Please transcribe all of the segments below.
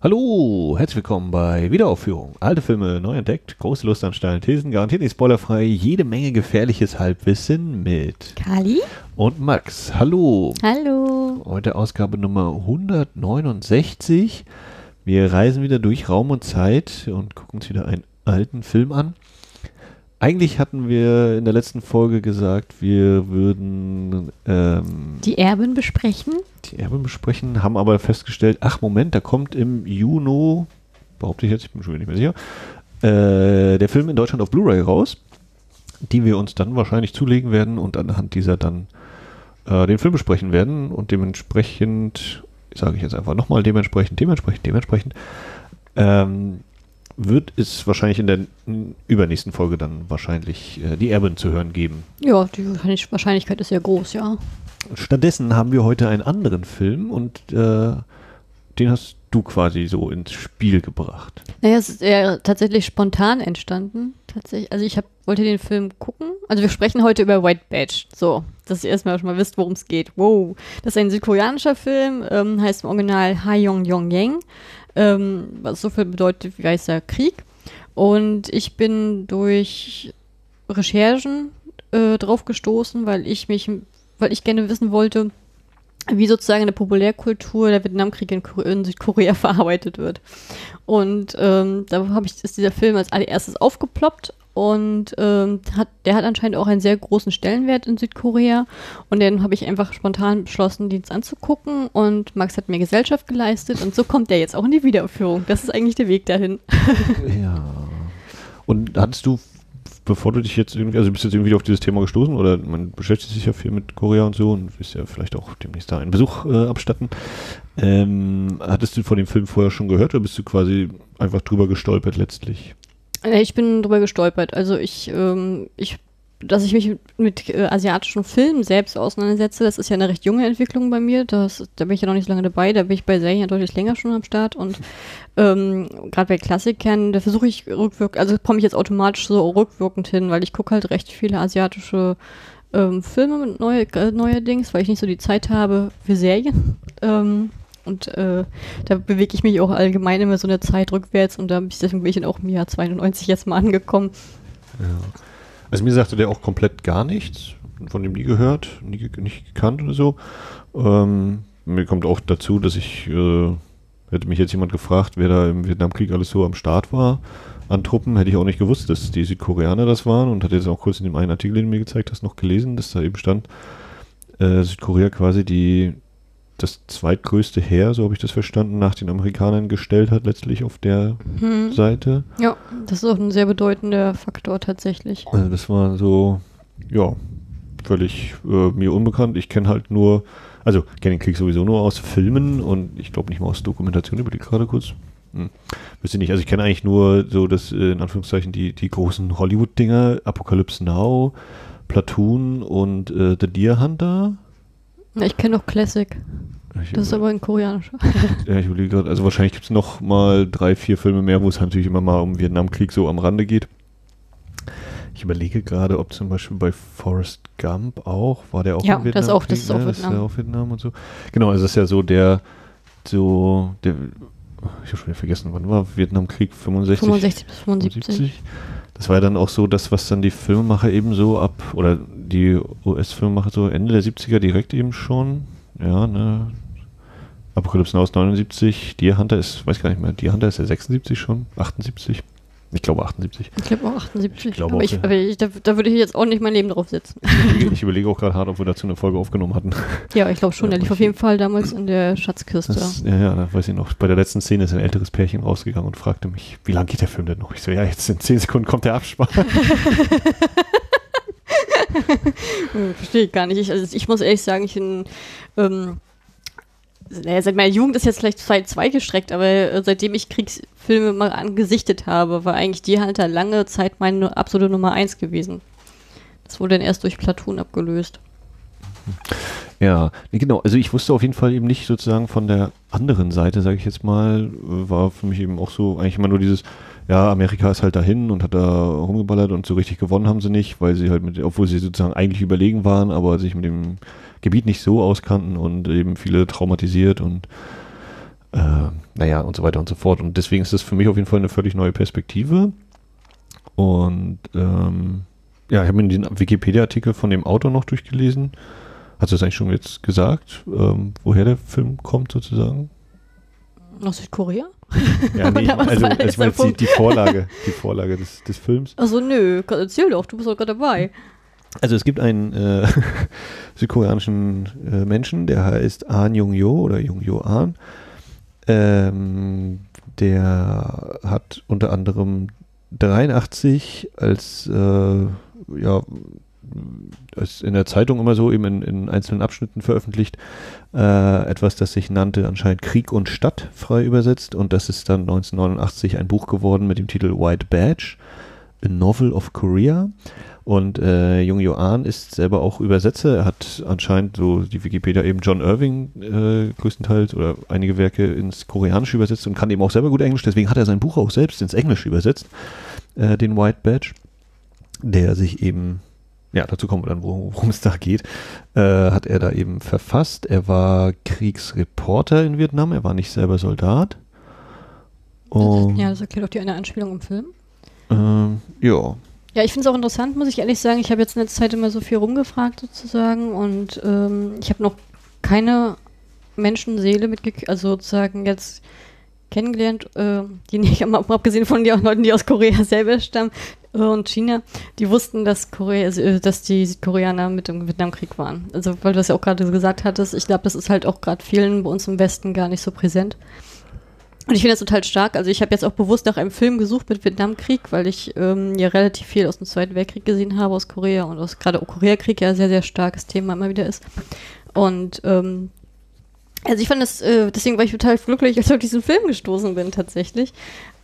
Hallo, herzlich willkommen bei Wiederaufführung. Alte Filme neu entdeckt, große Lust an steilen Thesen, garantiert nicht spoilerfrei, jede Menge gefährliches Halbwissen mit Kali und Max. Hallo. Hallo. Heute Ausgabe Nummer 169. Wir reisen wieder durch Raum und Zeit und gucken uns wieder einen alten Film an. Eigentlich hatten wir in der letzten Folge gesagt, wir würden ähm, die Erben besprechen. Die Erben besprechen, haben aber festgestellt, ach Moment, da kommt im Juni, behaupte ich jetzt, ich bin schon nicht mehr sicher, äh, der Film in Deutschland auf Blu-ray raus, die wir uns dann wahrscheinlich zulegen werden und anhand dieser dann äh, den Film besprechen werden und dementsprechend, sage ich jetzt einfach nochmal, dementsprechend, dementsprechend, dementsprechend, ähm, wird es wahrscheinlich in der übernächsten Folge dann wahrscheinlich äh, die Erben zu hören geben. Ja, die Wahrscheinlichkeit ist sehr groß, ja. Stattdessen haben wir heute einen anderen Film und äh, den hast du quasi so ins Spiel gebracht. Naja, es ist eher tatsächlich spontan entstanden. Tatsächlich, also ich hab, wollte den Film gucken. Also wir sprechen heute über White Badge. So, dass ihr erstmal schon mal wisst, worum es geht. Wow. Das ist ein südkoreanischer Film, ähm, heißt im Original Ha Yong Yong Yang ähm, was so viel bedeutet wie Weißer Krieg. Und ich bin durch Recherchen äh, drauf gestoßen, weil ich mich, weil ich gerne wissen wollte, wie sozusagen in der Populärkultur der Vietnamkrieg in, in Südkorea verarbeitet wird. Und ähm, da habe ich ist dieser Film als allererstes aufgeploppt und ähm, hat, der hat anscheinend auch einen sehr großen Stellenwert in Südkorea. Und dann habe ich einfach spontan beschlossen, den anzugucken. Und Max hat mir Gesellschaft geleistet und so kommt der jetzt auch in die Wiederaufführung. Das ist eigentlich der Weg dahin. ja. Und hattest du, bevor du dich jetzt irgendwie, also bist du jetzt irgendwie auf dieses Thema gestoßen oder man beschäftigt sich ja viel mit Korea und so und willst ja vielleicht auch demnächst da einen Besuch äh, abstatten. Ähm, hattest du von dem Film vorher schon gehört oder bist du quasi einfach drüber gestolpert letztlich? Ich bin drüber gestolpert. Also ich, ähm, ich dass ich mich mit äh, asiatischen Filmen selbst auseinandersetze, das ist ja eine recht junge Entwicklung bei mir. Das, da bin ich ja noch nicht so lange dabei. Da bin ich bei Serien deutlich länger schon am Start. Und ähm, gerade bei Klassikern, da versuche ich rückwirkend, also komme ich jetzt automatisch so rückwirkend hin, weil ich gucke halt recht viele asiatische ähm, Filme mit neue, äh, neuerdings, weil ich nicht so die Zeit habe für Serien. Ähm, und äh, da bewege ich mich auch allgemein immer so eine Zeit rückwärts und da bin ich, deswegen auch im Jahr 92 jetzt mal angekommen. Ja. Also mir sagte der auch komplett gar nichts, von dem nie gehört, nie, nicht gekannt oder so. Ähm, mir kommt auch dazu, dass ich, äh, hätte mich jetzt jemand gefragt, wer da im Vietnamkrieg alles so am Start war an Truppen, hätte ich auch nicht gewusst, dass die Südkoreaner das waren und hatte jetzt auch kurz in dem einen Artikel, den du mir gezeigt hast, noch gelesen, dass da eben stand, äh, Südkorea quasi die das zweitgrößte Heer, so habe ich das verstanden, nach den Amerikanern gestellt hat, letztlich auf der hm. Seite. Ja, das ist auch ein sehr bedeutender Faktor tatsächlich. Also das war so, ja, völlig äh, mir unbekannt. Ich kenne halt nur, also kenne den Krieg sowieso nur aus Filmen und ich glaube nicht mal aus Dokumentation, über die gerade kurz. Hm. Wüsste ich nicht. Also ich kenne eigentlich nur so das, äh, in Anführungszeichen, die, die großen Hollywood-Dinger, Apocalypse Now, Platoon und äh, The Deer Hunter. Ich kenne noch Classic. Ich das ist aber ein koreanischer. Ja, ich überlege gerade, also wahrscheinlich gibt es noch mal drei, vier Filme mehr, wo es natürlich immer mal um Vietnamkrieg so am Rande geht. Ich überlege gerade, ob zum Beispiel bei Forrest Gump auch, war der auch ja, Vietnam? Das auch, das ist auch, ja, das Vietnam. ist auch Vietnam und so. Genau, also das ist ja so der, so, der, ich habe schon wieder vergessen, wann war Vietnamkrieg? 65? 65 bis 75. 75? Das war ja dann auch so das, was dann die Filmemacher eben so ab, oder die US-Filmemacher so Ende der 70er direkt eben schon, ja, ne, Apocalypse Now ist 79, Deer Hunter ist, weiß gar nicht mehr, Deer Hunter ist ja 76 schon, 78. Ich glaube 78. Ich glaube auch 78. Ich glaube aber, auch, ich, aber ich, da, da, würde ich jetzt auch nicht mein Leben drauf setzen. Ich überlege, ich überlege auch gerade hart, ob wir dazu eine Folge aufgenommen hatten. Ja, ich glaube schon. Der lief auf jeden Fall damals in der Schatzkiste. Das, ja, ja, da weiß ich noch. Bei der letzten Szene ist ein älteres Pärchen rausgegangen und fragte mich, wie lang geht der Film denn noch? Ich so, ja, jetzt in 10 Sekunden kommt der Abspann. Verstehe ich gar nicht. Ich, also ich muss ehrlich sagen, ich bin ähm, naja, seit meiner Jugend ist jetzt vielleicht zwei, zwei gestreckt, aber äh, seitdem ich Kriegsfilme mal angesichtet habe, war eigentlich die halt lange Zeit meine absolute Nummer eins gewesen. Das wurde dann erst durch Platoon abgelöst. Ja, genau. Also ich wusste auf jeden Fall eben nicht sozusagen von der anderen Seite, sage ich jetzt mal, war für mich eben auch so eigentlich immer nur dieses, ja, Amerika ist halt dahin und hat da rumgeballert und so richtig gewonnen haben sie nicht, weil sie halt mit, obwohl sie sozusagen eigentlich überlegen waren, aber sich mit dem Gebiet nicht so auskannten und eben viele traumatisiert und äh, naja, und so weiter und so fort. Und deswegen ist das für mich auf jeden Fall eine völlig neue Perspektive. Und ähm, ja, ich habe mir den Wikipedia-Artikel von dem Autor noch durchgelesen. Hast du das eigentlich schon jetzt gesagt, ähm, woher der Film kommt sozusagen? Aus Südkorea? Ja, nee, was also war ich jetzt meine die, die Vorlage, die Vorlage des, des Films. Also nö, erzähl doch, du bist doch gerade dabei. Also es gibt einen äh, südkoreanischen äh, Menschen, der heißt Ahn Jung-jo oder Jung-jo Ahn. Ähm, der hat unter anderem 83 als, äh, ja, als in der Zeitung immer so eben in, in einzelnen Abschnitten veröffentlicht, äh, etwas, das sich nannte anscheinend Krieg und Stadt frei übersetzt und das ist dann 1989 ein Buch geworden mit dem Titel White Badge, A Novel of Korea und äh, Jung Joan ist selber auch Übersetzer. Er hat anscheinend so die Wikipedia eben John Irving äh, größtenteils oder einige Werke ins Koreanische übersetzt und kann eben auch selber gut Englisch. Deswegen hat er sein Buch auch selbst ins Englische übersetzt, äh, den White Badge, der sich eben, ja, dazu kommen wir dann, worum worum es da geht, äh, hat er da eben verfasst. Er war Kriegsreporter in Vietnam, er war nicht selber Soldat. Und, ja, das erklärt auch die eine Anspielung im Film. ähm, ja, Ja, ich finde es auch interessant, muss ich ehrlich sagen. Ich habe jetzt in letzter Zeit immer so viel rumgefragt sozusagen und ähm, ich habe noch keine Menschenseele mitgekriegt, also sozusagen jetzt kennengelernt, äh, die nicht, abgesehen von den Leuten, die aus Korea selber stammen äh, und China, die wussten, dass Korea, äh, dass die Südkoreaner mit dem Vietnamkrieg waren. Also weil du das ja auch gerade gesagt hattest, ich glaube, das ist halt auch gerade vielen bei uns im Westen gar nicht so präsent. Und ich finde das total stark. Also ich habe jetzt auch bewusst nach einem Film gesucht mit Vietnamkrieg, weil ich ähm, ja relativ viel aus dem Zweiten Weltkrieg gesehen habe, aus Korea und aus gerade Koreakrieg ja sehr, sehr starkes Thema immer wieder ist. Und ähm, also ich fand das, äh, deswegen war ich total glücklich, als ich auf diesen Film gestoßen bin tatsächlich,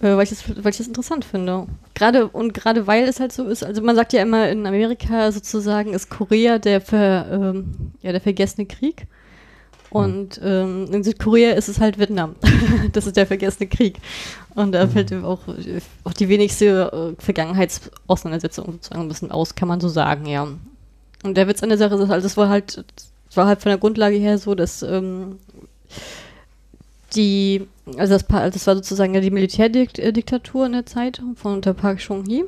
äh, weil, ich das, weil ich das interessant finde. Gerade und gerade weil es halt so ist, also man sagt ja immer in Amerika sozusagen ist Korea der, ver, ähm, ja, der vergessene Krieg. Und ähm, in Südkorea ist es halt Vietnam. das ist der vergessene Krieg. Und da fällt auch, auch die wenigste äh, Vergangenheitsauseinandersetzung sozusagen ein bisschen aus, kann man so sagen, ja. Und der Witz an der Sache ist halt, das war halt, das war halt von der Grundlage her so, dass ähm, die, also das, das war sozusagen die Militärdiktatur in der Zeit von unter Park Chung-hee.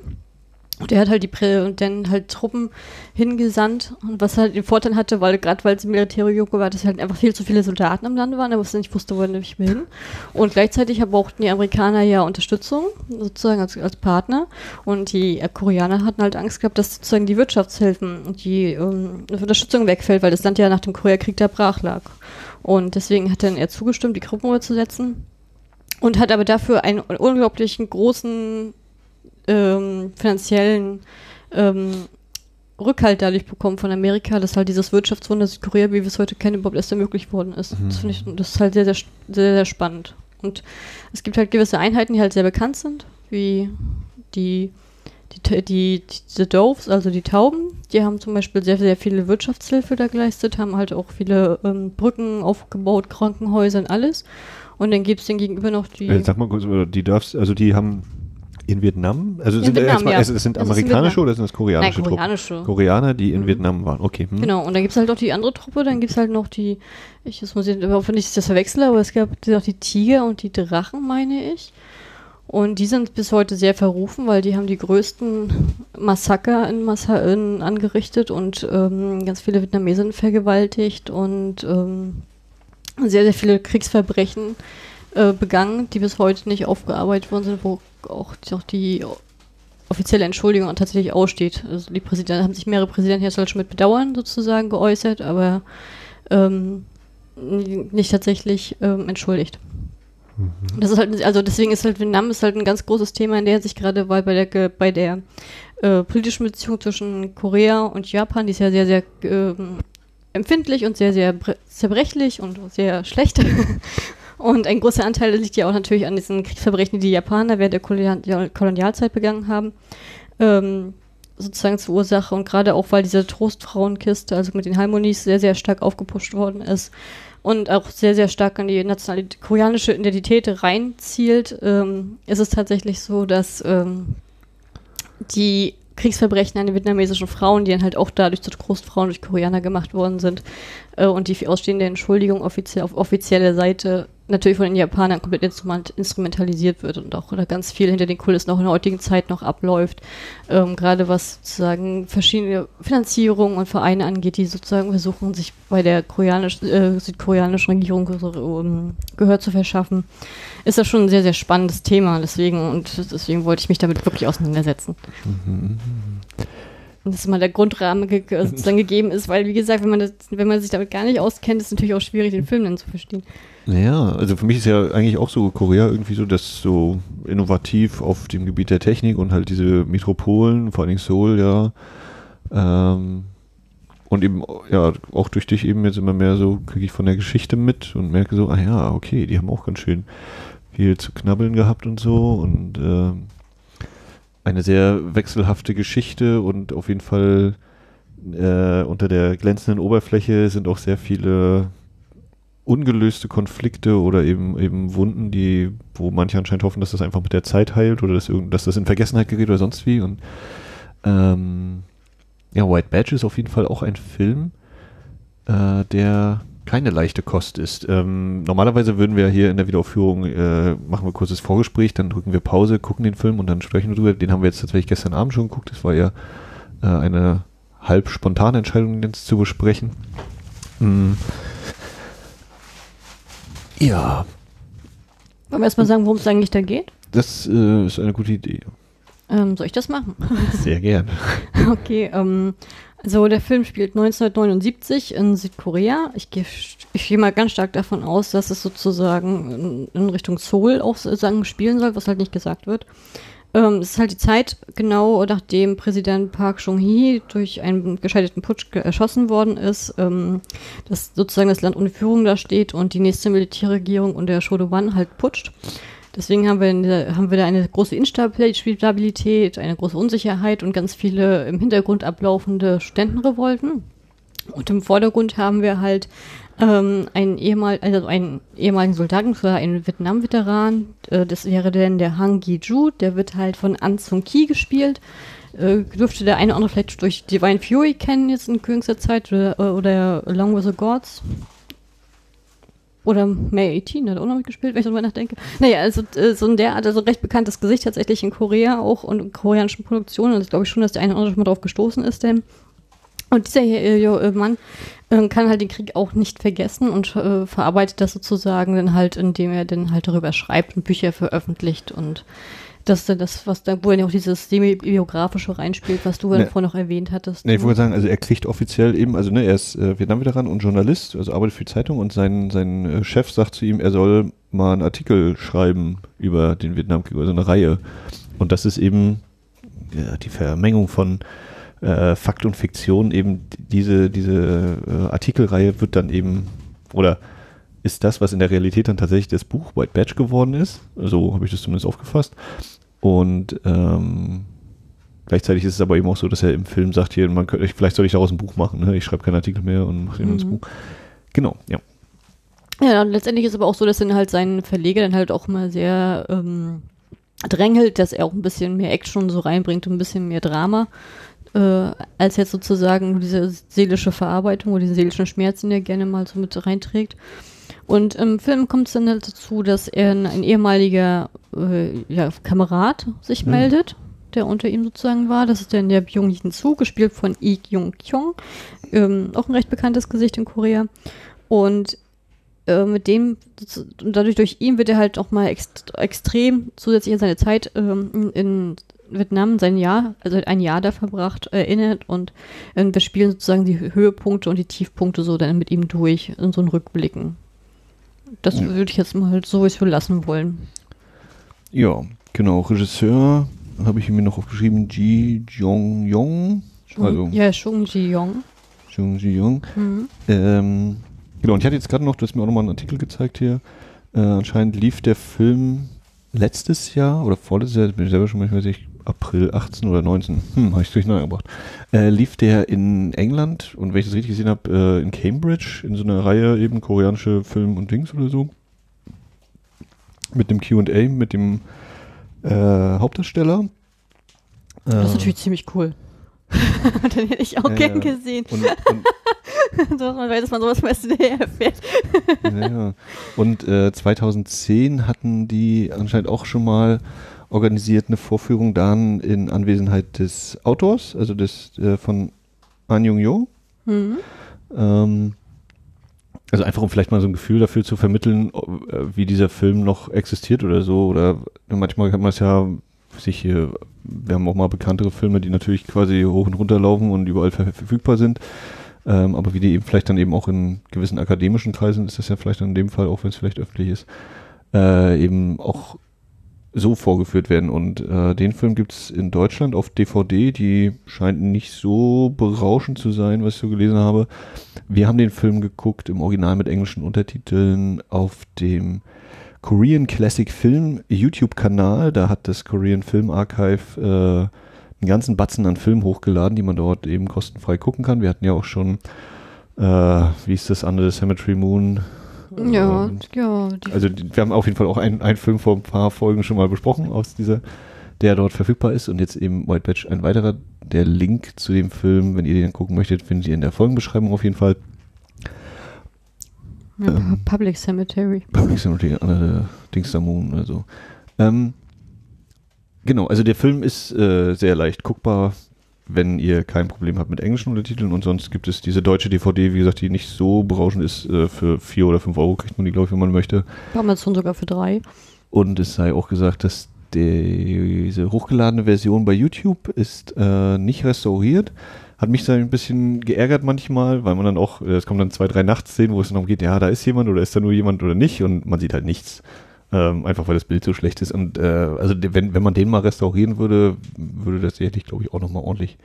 Und er hat halt die Prä und dann halt Truppen hingesandt und was halt den Vorteil hatte, weil gerade weil es ein Militärjunge war, dass halt einfach viel zu viele Soldaten im Land waren, aber nicht wusste, wo er nämlich hin. Und gleichzeitig brauchten die Amerikaner ja Unterstützung, sozusagen als, als Partner. Und die äh, Koreaner hatten halt Angst gehabt, dass sozusagen die Wirtschaftshilfen und die ähm, Unterstützung wegfällt, weil das Land ja nach dem Koreakrieg da brach lag. Und deswegen hat dann er zugestimmt, die Gruppenruhe zu setzen. Und hat aber dafür einen unglaublichen großen ähm, finanziellen ähm, Rückhalt dadurch bekommen von Amerika, dass halt dieses Wirtschaftswunder Südkorea, wie wir es heute kennen, überhaupt erst ermöglicht worden ist. Mhm. Das finde ich, das ist halt sehr, sehr, sehr, sehr spannend. Und es gibt halt gewisse Einheiten, die halt sehr bekannt sind, wie die, die, die, die, die Doves, also die Tauben. Die haben zum Beispiel sehr, sehr viele Wirtschaftshilfe da geleistet, haben halt auch viele ähm, Brücken aufgebaut, Krankenhäuser und alles. Und dann gibt es den gegenüber noch die. Äh, sag mal kurz, die Darfs, also die haben in Vietnam, also In sind Vietnam, erstmal, ja. es, es sind amerikanische oder sind das Nein, koreanische Truppen? koreanische. Koreaner, die in Mhm. Vietnam waren. Okay. Hm. Genau, und dann gibt es halt noch die andere Truppe, dann gibt es halt noch die, ich das muss nicht, dass ich das verwechsle, aber es gab noch die Tiger und die Drachen, meine ich. Und die sind bis heute sehr verrufen, weil die haben die größten Massaker in, Massa in angerichtet und ähm, ganz viele Vietnamesen vergewaltigt und ähm, sehr, sehr viele Kriegsverbrechen äh, begangen, die bis heute nicht aufgearbeitet worden sind, wo auch, auch die offizielle Entschuldigung tatsächlich aussteht. Also die Präsidenten haben sich mehrere Präsidenten jetzt halt schon mit Bedauern sozusagen geäußert, aber ähm, nicht tatsächlich ähm, entschuldigt. Das ist halt, also deswegen ist halt Vietnam ist halt ein ganz großes Thema in der Hinsicht gerade, weil bei der bei der äh, politischen Beziehung zwischen Korea und Japan, die ist ja sehr, sehr ähm, empfindlich und sehr, sehr bre- zerbrechlich und sehr schlecht. und ein großer Anteil liegt ja auch natürlich an diesen Kriegsverbrechen, die die Japaner während der Kolonial Kolonialzeit begangen haben. Ähm, sozusagen zur Ursache und gerade auch, weil diese Trostfrauenkiste, also mit den Harmonies, sehr, sehr stark aufgepusht worden ist und auch sehr, sehr stark an die nationale koreanische Identität reinzielt, ähm, ist es tatsächlich so, dass ähm, die Kriegsverbrechen an den vietnamesischen Frauen, die dann halt auch dadurch zu Trostfrauen durch Koreaner gemacht worden sind äh, und die ausstehende Entschuldigung offiziell auf offizieller Seite natürlich von den Japanern komplett instrument, instrumentalisiert wird und auch oder ganz viel hinter den Kulissen auch in der heutigen Zeit noch abläuft. Ähm, gerade was sozusagen verschiedene Finanzierungen und Vereine angeht, die sozusagen versuchen, sich bei der koreanisch, äh, südkoreanischen Regierung um, Gehör zu verschaffen, ist das schon ein sehr, sehr spannendes Thema. Deswegen und deswegen wollte ich mich damit wirklich auseinandersetzen. Mhm. Und dass mal der Grundrahmen ge sozusagen gegeben ist, weil wie gesagt, wenn man das, wenn man sich damit gar nicht auskennt, ist es natürlich auch schwierig, den Film dann zu verstehen. Naja, also für mich ist ja eigentlich auch so Korea irgendwie so, dass so innovativ auf dem Gebiet der Technik und halt diese Metropolen, vor Dingen Seoul, ja, ähm, und eben, ja, auch durch dich eben jetzt immer mehr so, kriege ich von der Geschichte mit und merke so, ah ja, okay, die haben auch ganz schön viel zu knabbeln gehabt und so und äh, eine sehr wechselhafte Geschichte und auf jeden Fall äh, unter der glänzenden Oberfläche sind auch sehr viele ungelöste Konflikte oder eben eben Wunden, die, wo manche anscheinend hoffen, dass das einfach mit der Zeit heilt oder dass, dass das in Vergessenheit gerät oder sonst wie. Und ähm, ja, White Badge ist auf jeden Fall auch ein Film, äh, der keine leichte Kost ist. Ähm, normalerweise würden wir hier in der Wiederaufführung äh, machen wir kurzes Vorgespräch, dann drücken wir Pause, gucken den Film und dann sprechen wir drüber. Den haben wir jetzt tatsächlich gestern Abend schon geguckt. Das war ja äh, eine halb spontane Entscheidung, den zu besprechen. Mhm. Ja. Wollen wir erstmal sagen, worum es eigentlich da geht? Das äh, ist eine gute Idee. Ähm, soll ich das machen? Sehr gerne. okay, ähm, also der Film spielt 1979 in Südkorea. Ich gehe ich geh mal ganz stark davon aus, dass es sozusagen in, in Richtung Seoul auch sagen spielen soll, was halt nicht gesagt wird. Ähm, es ist halt die Zeit genau nachdem Präsident Park Chung-hee durch einen gescheiterten Putsch erschossen worden ist, ähm, dass sozusagen das Land ohne Führung da steht und die nächste Militärregierung unter Shodoban halt putscht. Deswegen haben wir, haben wir da eine große Instabilität, eine große Unsicherheit und ganz viele im Hintergrund ablaufende Studentenrevolten. Und im Vordergrund haben wir halt ähm, einen, ehemal, also einen ehemaligen Soldaten, einen Vietnam-Veteran, äh, das wäre denn der Hang Gi-ju, der wird halt von An Sung Ki gespielt. Äh, dürfte der eine oder andere vielleicht durch Divine Fury kennen jetzt in kürzester Zeit oder, oder Along with the Gods. Oder May 18 hat auch noch mitgespielt, wenn ich darüber nachdenke. Naja, also äh, so ein derart, also recht bekanntes Gesicht tatsächlich in Korea auch und in koreanischen Produktionen. Und ich glaube schon, dass der eine oder andere schon mal drauf gestoßen ist, denn und dieser äh, äh, Mann äh, kann halt den Krieg auch nicht vergessen und äh, verarbeitet das sozusagen dann halt, indem er dann halt darüber schreibt und Bücher veröffentlicht und das ist das, was da, wo ja auch dieses semi-biografische reinspielt, was du ja ne, vorhin noch erwähnt hattest. Ne, ich wollte sagen, also er kriegt offiziell eben, also ne, er ist äh, Vietnam-Veteran und Journalist, also arbeitet für die Zeitung und sein, sein äh, Chef sagt zu ihm, er soll mal einen Artikel schreiben über den Vietnamkrieg, also eine Reihe. Und das ist eben ja, die Vermengung von äh, Fakt und Fiktion, eben diese, diese äh, Artikelreihe wird dann eben, oder ist das, was in der Realität dann tatsächlich das Buch White Badge geworden ist. So habe ich das zumindest aufgefasst. Und ähm, gleichzeitig ist es aber eben auch so, dass er im Film sagt, hier, man könnte, vielleicht soll ich daraus ein Buch machen. Ne? Ich schreibe keinen Artikel mehr und mache mhm. ins Buch. Genau, ja. Ja, und letztendlich ist aber auch so, dass dann halt sein Verleger dann halt auch mal sehr ähm, drängelt, dass er auch ein bisschen mehr Action so reinbringt und ein bisschen mehr Drama, äh, als jetzt sozusagen diese seelische Verarbeitung oder diesen seelischen Schmerz, den er gerne mal so mit reinträgt. Und im Film kommt es dann halt dazu, dass er ein, ehemaliger äh, ja, Kamerad sich mhm. meldet, der unter ihm sozusagen war. Das ist dann der Byung Jin Soo, gespielt von Lee Kyung Kyung, ähm, auch ein recht bekanntes Gesicht in Korea. Und äh, mit dem, dadurch durch ihn wird er halt auch mal ext extrem zusätzlich an seine Zeit ähm, in Vietnam sein Jahr, also ein Jahr da verbracht, erinnert und äh, wir spielen sozusagen die Höhepunkte und die Tiefpunkte so dann mit ihm durch in so einen Rückblicken. Das ja. würde ich jetzt mal halt so lassen wollen. Ja, genau. Regisseur habe ich mir noch aufgeschrieben, Ji Jong Yong. Also, ja, Chung Ji Yong. Chung Ji Yong. Mhm. Ähm, genau, und ich hatte jetzt gerade noch, du hast mir auch nochmal einen Artikel gezeigt hier. Äh, anscheinend lief der Film letztes Jahr oder vorletztes Jahr, bin ich selber schon manchmal, weiß ich, April 18 oder 19, hm, habe ich durcheinander gebracht, äh, lief der in England und wenn ich das richtig gesehen habe, äh, in Cambridge in so einer Reihe eben koreanische Film und Dings oder so. Mit dem QA, mit dem äh, Hauptdarsteller. Das ist natürlich ziemlich cool. Den hätte ich auch gern gesehen. Und, und weiß, dass man sowas meist hinterher erfährt. Ja. Und äh, 2010 hatten die anscheinend auch schon mal organisiert eine Vorführung dann in Anwesenheit des Autors, also des äh, von An Jung Jo. Mhm. Ähm, also einfach um vielleicht mal so ein Gefühl dafür zu vermitteln, äh, wie dieser Film noch existiert oder so. Oder manchmal kann man es ja sich hier, wir haben auch mal bekanntere Filme, die natürlich quasi hoch und runter laufen und überall ver verfügbar sind. Ähm, aber wie die eben vielleicht dann eben auch in gewissen akademischen Kreisen ist das ja vielleicht in dem Fall, auch wenn es vielleicht öffentlich ist, äh, eben auch so vorgeführt werden. Und äh, den Film gibt es in Deutschland auf DVD, die scheint nicht so berauschend zu sein, was ich so gelesen habe. Wir haben den Film geguckt im Original mit englischen Untertiteln auf dem Korean Classic Film YouTube-Kanal. Da hat das Korean Film Archive äh, einen ganzen Batzen an Filmen hochgeladen, die man dort eben kostenfrei gucken kann. Wir hatten ja auch schon, äh, wie ist das, Under the Cemetery Moon? Ja, Ähm, ja. Also wir haben auf jeden Fall auch einen, einen Film vor ein paar Folgen schon mal besprochen aus dieser, der dort verfügbar ist und jetzt eben White Badge ein weiterer. Der Link zu dem Film, wenn ihr den gucken möchtet, findet ihr in der Folgenbeschreibung auf jeden Fall. ja, ähm, Public Cemetery. Public Cemetery, äh, Dings the Moon oder so. Ähm, genau, also der Film ist äh, sehr leicht guckbar, wenn ihr kein Problem habt mit englischen Untertiteln und sonst gibt es diese deutsche DVD, wie gesagt, die nicht so berauschend ist, äh, für 4 oder 5 Euro kriegt man die, glaube ich, wenn man möchte. Bei Amazon sogar für drei. Und es sei auch gesagt, dass die, diese hochgeladene Version bei YouTube ist äh, nicht restauriert. Hat mich da ein bisschen geärgert manchmal, weil man dann auch, äh, es kommen dann zwei, drei Nachtszenen, wo es dann darum geht, ja, da ist jemand oder ist da nur jemand oder nicht und man sieht halt nichts. Ähm, einfach weil das Bild so schlecht ist. Und äh, also wenn, wenn man den mal restaurieren würde, würde das sicherlich, glaube ich, auch nochmal ordentlich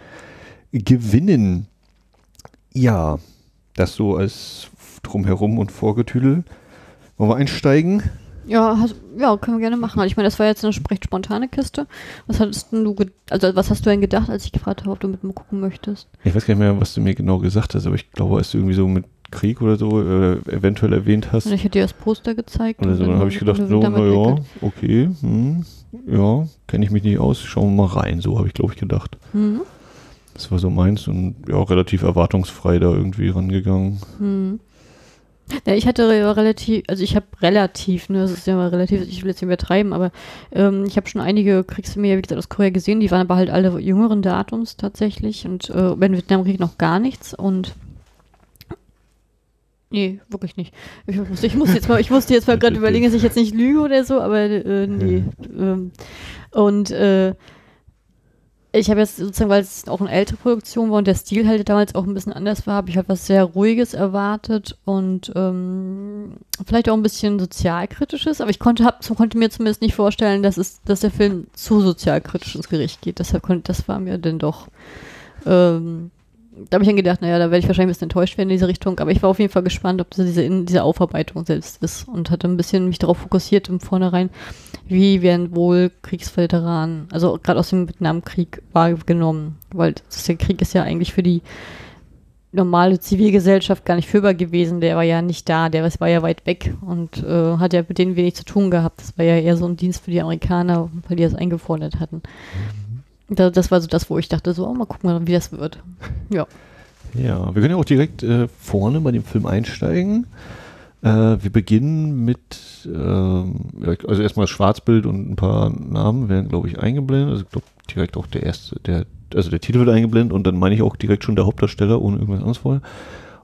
gewinnen. Ja, das so als drumherum und Vorgetüdel. Wollen wir einsteigen? Ja, hast, ja, können wir gerne machen. Also ich meine, das war jetzt eine recht spontane Kiste. Was hattest du, also was hast du denn gedacht, als ich gefragt habe, ob du mit mir gucken möchtest? Ich weiß gar nicht mehr, was du mir genau gesagt hast, aber ich glaube, als du irgendwie so mit Krieg oder so äh, eventuell erwähnt hast Und ich hätte dir das Poster gezeigt. oder so, und dann habe ich gedacht, so, damit na ja, weg- okay, hm, ja, kenne ich mich nicht aus, schauen wir mal rein, so habe ich glaube ich gedacht. Mhm. Das war so meins und ja, relativ erwartungsfrei da irgendwie rangegangen. Hm. Ja, ich hatte re- relativ, also ich habe relativ, ne, das ist ja mal relativ, ich will jetzt nicht übertreiben, aber ähm, ich habe schon einige Kriegsfilme, wie gesagt, aus Korea gesehen, die waren aber halt alle jüngeren Datums tatsächlich und äh, beim Vietnamkrieg noch gar nichts und Nee, wirklich nicht. Ich musste, ich musste jetzt mal, ich musste jetzt mal gerade überlegen, dass ich jetzt nicht lüge oder so, aber äh, nee. Ähm, und äh, ich habe jetzt sozusagen, weil es auch eine ältere Produktion war und der Stil halt damals auch ein bisschen anders war, habe ich halt was sehr Ruhiges erwartet und ähm, vielleicht auch ein bisschen sozialkritisches, aber ich konnte, hab, konnte mir zumindest nicht vorstellen, dass, es, dass der Film zu sozialkritisch ins Gericht geht. Deshalb konnte, das war mir denn doch. Ähm, da habe ich dann gedacht, naja, da werde ich wahrscheinlich ein bisschen enttäuscht werden in diese Richtung, aber ich war auf jeden Fall gespannt, ob das diese, diese Aufarbeitung selbst ist und hatte ein bisschen mich darauf fokussiert im Vornherein, wie werden wohl Kriegsveteranen, also gerade aus dem Vietnamkrieg wahrgenommen, weil das, der Krieg ist ja eigentlich für die normale Zivilgesellschaft gar nicht führbar gewesen, der war ja nicht da, der war ja weit weg und äh, hat ja mit denen wenig zu tun gehabt. Das war ja eher so ein Dienst für die Amerikaner, weil die das eingefordert hatten. Da, das war so das, wo ich dachte, so, oh, mal gucken, wie das wird. Ja. Ja, wir können ja auch direkt äh, vorne bei dem Film einsteigen. Äh, wir beginnen mit, ja, also erstmal das Schwarzbild und ein paar Namen werden, glaube ich, eingeblendet. Also ich glaube direkt auch der erste, der, also der Titel wird eingeblendet und dann meine ich auch direkt schon der Hauptdarsteller, ohne irgendwas anderes vorher.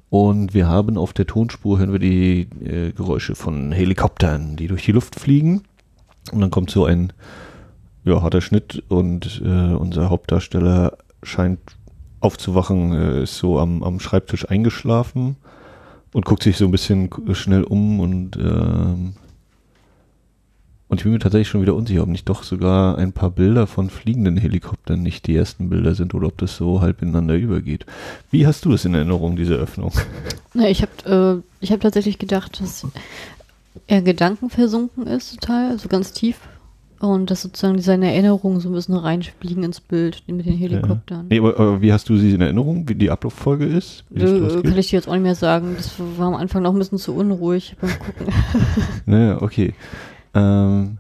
Und wir haben auf der Tonspur, hören wir die äh, Geräusche von Helikoptern, die durch die Luft fliegen. Und dann kommt so ein ja, harter Schnitt und äh, unser Hauptdarsteller scheint aufzuwachen, äh, ist so am, am Schreibtisch eingeschlafen und guckt sich so ein bisschen schnell um und ähm, und ich bin mir tatsächlich schon wieder unsicher, ob nicht doch sogar ein paar Bilder von fliegenden Helikoptern nicht die ersten Bilder sind oder ob das so halb ineinander übergeht. Wie hast du das in Erinnerung, diese Öffnung? Na, ich habe äh, hab tatsächlich gedacht, dass er gedankenversunken ist, total, also ganz tief. Und dass sozusagen seine Erinnerungen so ein bisschen reinfliegen ins Bild mit den Helikoptern. Nee, aber, aber wie hast du sie in Erinnerung, wie die Ablauffolge ist? Äh, kann ich dir jetzt auch nicht mehr sagen. Das war am Anfang noch ein bisschen zu unruhig beim Gucken. Naja, okay. Ähm,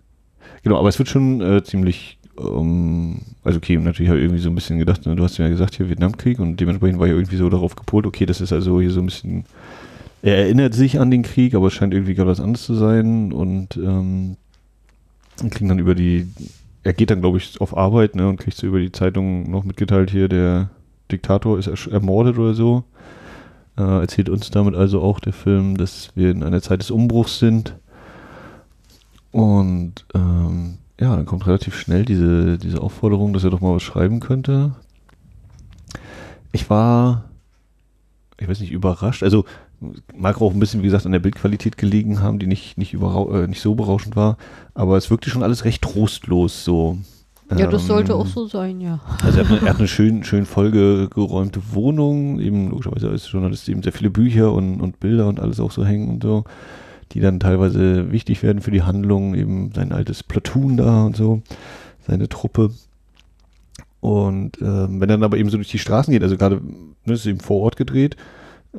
genau, aber es wird schon äh, ziemlich ähm, also okay, natürlich habe ich irgendwie so ein bisschen gedacht, ne, du hast ja gesagt, hier Vietnamkrieg und dementsprechend war ich irgendwie so darauf gepolt, okay, das ist also hier so ein bisschen, er erinnert sich an den Krieg, aber es scheint irgendwie gerade was anderes zu sein und ähm, kriegt dann über die, er geht dann glaube ich auf Arbeit ne, und kriegt so über die Zeitung noch mitgeteilt, hier der Diktator ist ermordet oder so. Äh, erzählt uns damit also auch der Film, dass wir in einer Zeit des Umbruchs sind. Und ähm, ja, dann kommt relativ schnell diese, diese Aufforderung, dass er doch mal was schreiben könnte. Ich war, ich weiß nicht, überrascht. Also mag auch ein bisschen, wie gesagt, an der Bildqualität gelegen haben, die nicht, nicht, äh, nicht so berauschend war. Aber es wirkte schon alles recht trostlos so. Ja, das sollte ähm, auch so sein, ja. Also er hat eine, er hat eine schön, schön vollgeräumte Wohnung, eben logischerweise als Journalist eben sehr viele Bücher und, und Bilder und alles auch so hängen und so die dann teilweise wichtig werden für die Handlung, eben sein altes Platoon da und so, seine Truppe. Und ähm, wenn er dann aber eben so durch die Straßen geht, also gerade, ne, ist eben vor Ort gedreht, äh,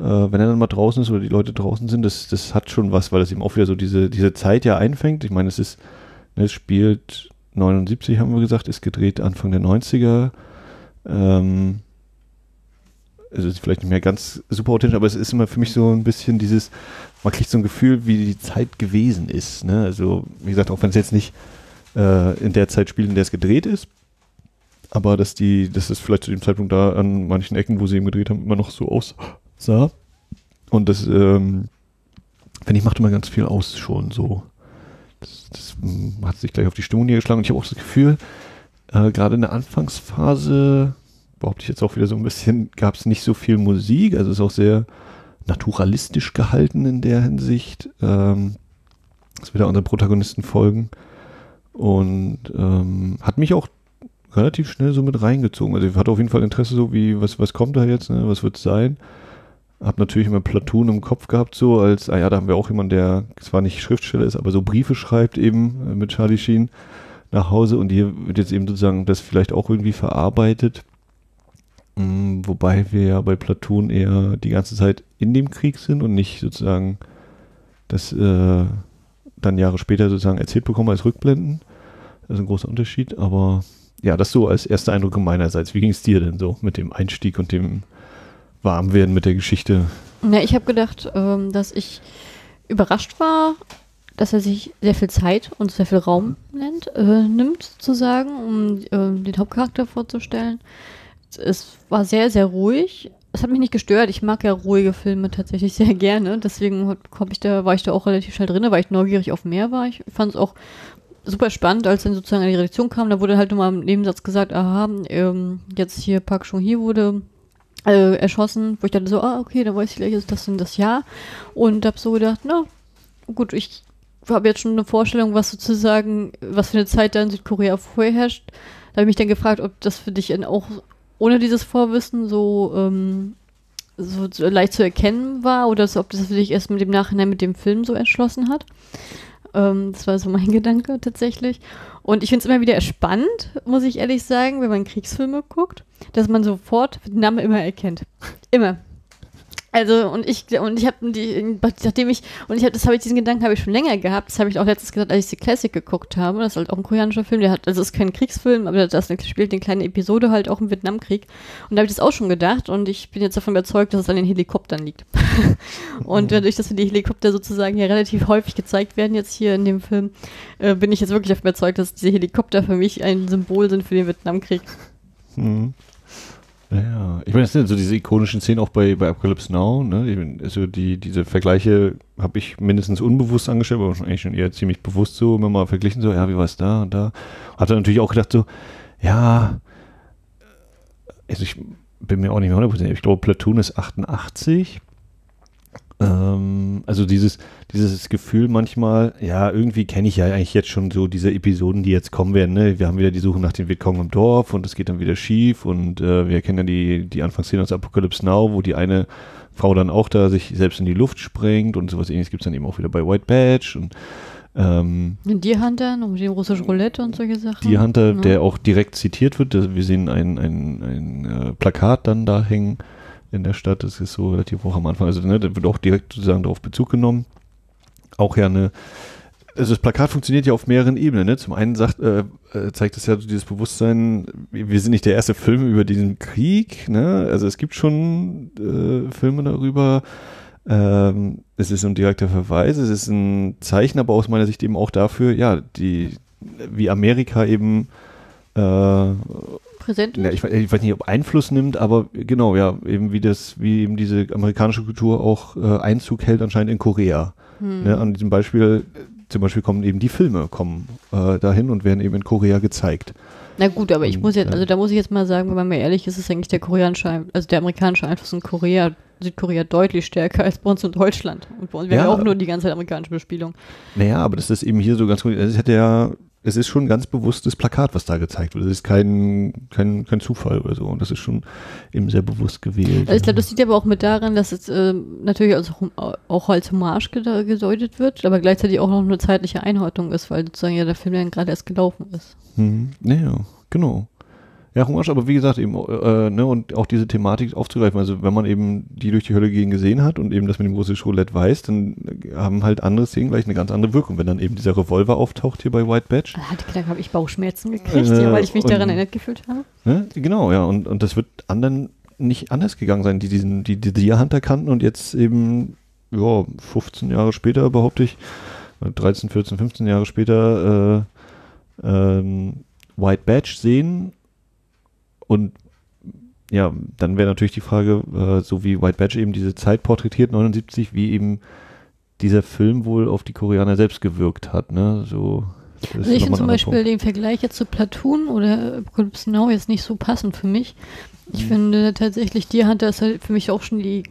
wenn er dann mal draußen ist oder die Leute draußen sind, das, das hat schon was, weil das eben auch wieder so diese, diese Zeit ja einfängt. Ich meine, es ist, ne, es spielt 79, haben wir gesagt, ist gedreht Anfang der 90er. Ähm, es ist vielleicht nicht mehr ganz super authentisch, aber es ist immer für mich so ein bisschen dieses, man kriegt so ein Gefühl, wie die Zeit gewesen ist. Ne? Also, wie gesagt, auch wenn es jetzt nicht äh, in der Zeit spielt, in der es gedreht ist, aber dass die, dass es vielleicht zu dem Zeitpunkt da an manchen Ecken, wo sie eben gedreht haben, immer noch so aussah. Und das, ähm, finde ich, macht immer ganz viel aus schon so. Das, das hm, hat sich gleich auf die Stimmung niedergeschlagen und ich habe auch das Gefühl, äh, gerade in der Anfangsphase, behaupte ich jetzt auch wieder so ein bisschen, gab es nicht so viel Musik, also ist auch sehr naturalistisch gehalten in der Hinsicht, ähm, dass wir da unseren Protagonisten folgen. Und ähm, hat mich auch relativ schnell so mit reingezogen. Also ich hatte auf jeden Fall Interesse, so wie, was, was kommt da jetzt, ne? was wird es sein? Hab natürlich immer Platoon im Kopf gehabt, so als, ah ja, da haben wir auch jemanden, der zwar nicht Schriftsteller ist, aber so Briefe schreibt eben äh, mit Charlie Sheen nach Hause und hier wird jetzt eben sozusagen das vielleicht auch irgendwie verarbeitet. Mm, wobei wir ja bei Platoon eher die ganze Zeit in dem Krieg sind und nicht sozusagen das äh, dann Jahre später sozusagen erzählt bekommen als Rückblenden. Das ist ein großer Unterschied, aber ja, das so als erster Eindruck meinerseits. Wie ging es dir denn so mit dem Einstieg und dem Warmwerden mit der Geschichte? Ja, ich habe gedacht, ähm, dass ich überrascht war, dass er sich sehr viel Zeit und sehr viel Raum nennt, äh, nimmt, sozusagen, um äh, den Hauptcharakter vorzustellen es war sehr, sehr ruhig. Es hat mich nicht gestört. Ich mag ja ruhige Filme tatsächlich sehr gerne. Deswegen ich da, war ich da auch relativ schnell drin, weil ich neugierig auf mehr war. Ich fand es auch super spannend, als dann sozusagen die Redaktion kam. Da wurde halt nochmal im Nebensatz gesagt, aha, ähm, jetzt hier Park Chung-hee wurde äh, erschossen. Wo ich dachte so, ah, okay, dann weiß ich gleich, ist das denn das Jahr. Und habe so gedacht, na, gut, ich habe jetzt schon eine Vorstellung, was sozusagen, was für eine Zeit da in Südkorea vorherrscht. Da habe ich mich dann gefragt, ob das für dich auch ohne dieses Vorwissen so, ähm, so, leicht zu erkennen war oder ob das sich erst mit dem Nachhinein mit dem Film so erschlossen hat. Ähm, das war so mein Gedanke tatsächlich. Und ich finde es immer wieder spannend, muss ich ehrlich sagen, wenn man Kriegsfilme guckt, dass man sofort den Namen immer erkennt. Immer. Also und ich und ich habe die nachdem ich und ich habe das habe ich diesen Gedanken habe ich schon länger gehabt. Das habe ich auch letztens gesagt, als ich die Classic geguckt habe. Das ist halt auch ein koreanischer Film. Der hat also ist kein Kriegsfilm, aber das spielt eine kleine Episode halt auch im Vietnamkrieg. Und da habe ich das auch schon gedacht und ich bin jetzt davon überzeugt, dass es an den Helikoptern liegt. und dadurch, dass wir die Helikopter sozusagen ja relativ häufig gezeigt werden jetzt hier in dem Film, äh, bin ich jetzt wirklich davon überzeugt, dass diese Helikopter für mich ein Symbol sind für den Vietnamkrieg. Mhm. Ja, ich meine, das sind so diese ikonischen Szenen auch bei, bei Apocalypse Now, ne? Also die, diese Vergleiche habe ich mindestens unbewusst angestellt, aber eigentlich schon eher ziemlich bewusst so, immer mal verglichen, so, ja, wie war es da und da. Hatte natürlich auch gedacht, so, ja, also ich bin mir auch nicht mehr 100%, ich glaube, Platoon ist 88 ähm, also dieses, dieses Gefühl manchmal, ja, irgendwie kenne ich ja eigentlich jetzt schon so diese Episoden, die jetzt kommen werden. Ne? Wir haben wieder die Suche nach den Vietcong im Dorf und es geht dann wieder schief und äh, wir kennen ja die, die Anfangsszene aus Apocalypse Now, wo die eine Frau dann auch da sich selbst in die Luft sprengt und sowas ähnliches gibt es dann eben auch wieder bei White Badge und ähm, Deer Hunter, noch mit dem russischen Roulette und solche Sachen. Deer Hunter, ja. der auch direkt zitiert wird. Wir sehen ein, ein, ein äh, Plakat dann da hängen in der Stadt. Das ist so relativ hoch am Anfang. Also ne, da wird auch direkt sozusagen darauf Bezug genommen. Auch ja eine, also das Plakat funktioniert ja auf mehreren Ebenen. Ne? Zum einen sagt, äh, äh, zeigt es ja dieses Bewusstsein, wir sind nicht der erste Film über diesen Krieg. Ne? Also es gibt schon äh, Filme darüber. Ähm, es ist ein direkter Verweis, es ist ein Zeichen, aber aus meiner Sicht eben auch dafür, ja, die, wie Amerika eben äh, Präsent ja, ich, ich, weiß nicht, ob Einfluss nimmt, aber genau, ja, eben wie das, wie eben diese amerikanische Kultur auch äh, Einzug hält anscheinend in Korea. Hm. Ne, an diesem Beispiel, zum Beispiel kommen eben die Filme, kommen äh, dahin und werden eben in Korea gezeigt. Na gut, aber ich muss jetzt, also da muss ich jetzt mal sagen, wenn man mir ehrlich ist, ist eigentlich der koreanische, also der amerikanische Einfluss in Korea, Südkorea deutlich stärker als bei uns in Deutschland. Und bei uns wäre ja auch nur die ganze Zeit amerikanische Bespielung. Naja, aber das ist eben hier so ganz gut. Es hätte ja, es ist schon ein ganz bewusstes Plakat, was da gezeigt wird. Es ist kein, kein, kein Zufall oder so. Und das ist schon eben sehr bewusst gewählt. Also ich glaube, das liegt aber auch mit daran, dass es äh, natürlich als, auch als Hommage gedeutet wird, aber gleichzeitig auch noch eine zeitliche Einordnung ist, weil sozusagen ja der Film dann gerade erst gelaufen ist. Mhm. Ja, genau. Ja, Hommage, aber wie gesagt, eben, äh, ne, und auch diese Thematik aufzugreifen. Also, wenn man eben die durch die Hölle gehen gesehen hat und eben das mit dem russischen Roulette weiß, dann haben halt andere Szenen gleich eine ganz andere Wirkung. Wenn dann eben dieser Revolver auftaucht hier bei White Badge. Da hatte gedacht, habe ich Bauchschmerzen gekriegt, äh, ja, weil ich mich und, daran erinnert gefühlt habe. Ne, genau, ja, und, und das wird anderen nicht anders gegangen sein, die diesen, die, die Deer Hunter kannten und jetzt eben, ja, 15 Jahre später behaupte ich, 13, 14, 15 Jahre später, äh, ähm, White Badge sehen und ja, dann wäre natürlich die Frage, äh, so wie White Badge eben diese Zeit porträtiert, 79, wie eben dieser Film wohl auf die Koreaner selbst gewirkt hat, ne? So. Also ich finde zum Beispiel Punkt. den Vergleich jetzt zu Platoon oder Apocalypse Now jetzt nicht so passend für mich, ich mhm. finde tatsächlich, die Hunter ist halt für mich auch schon die,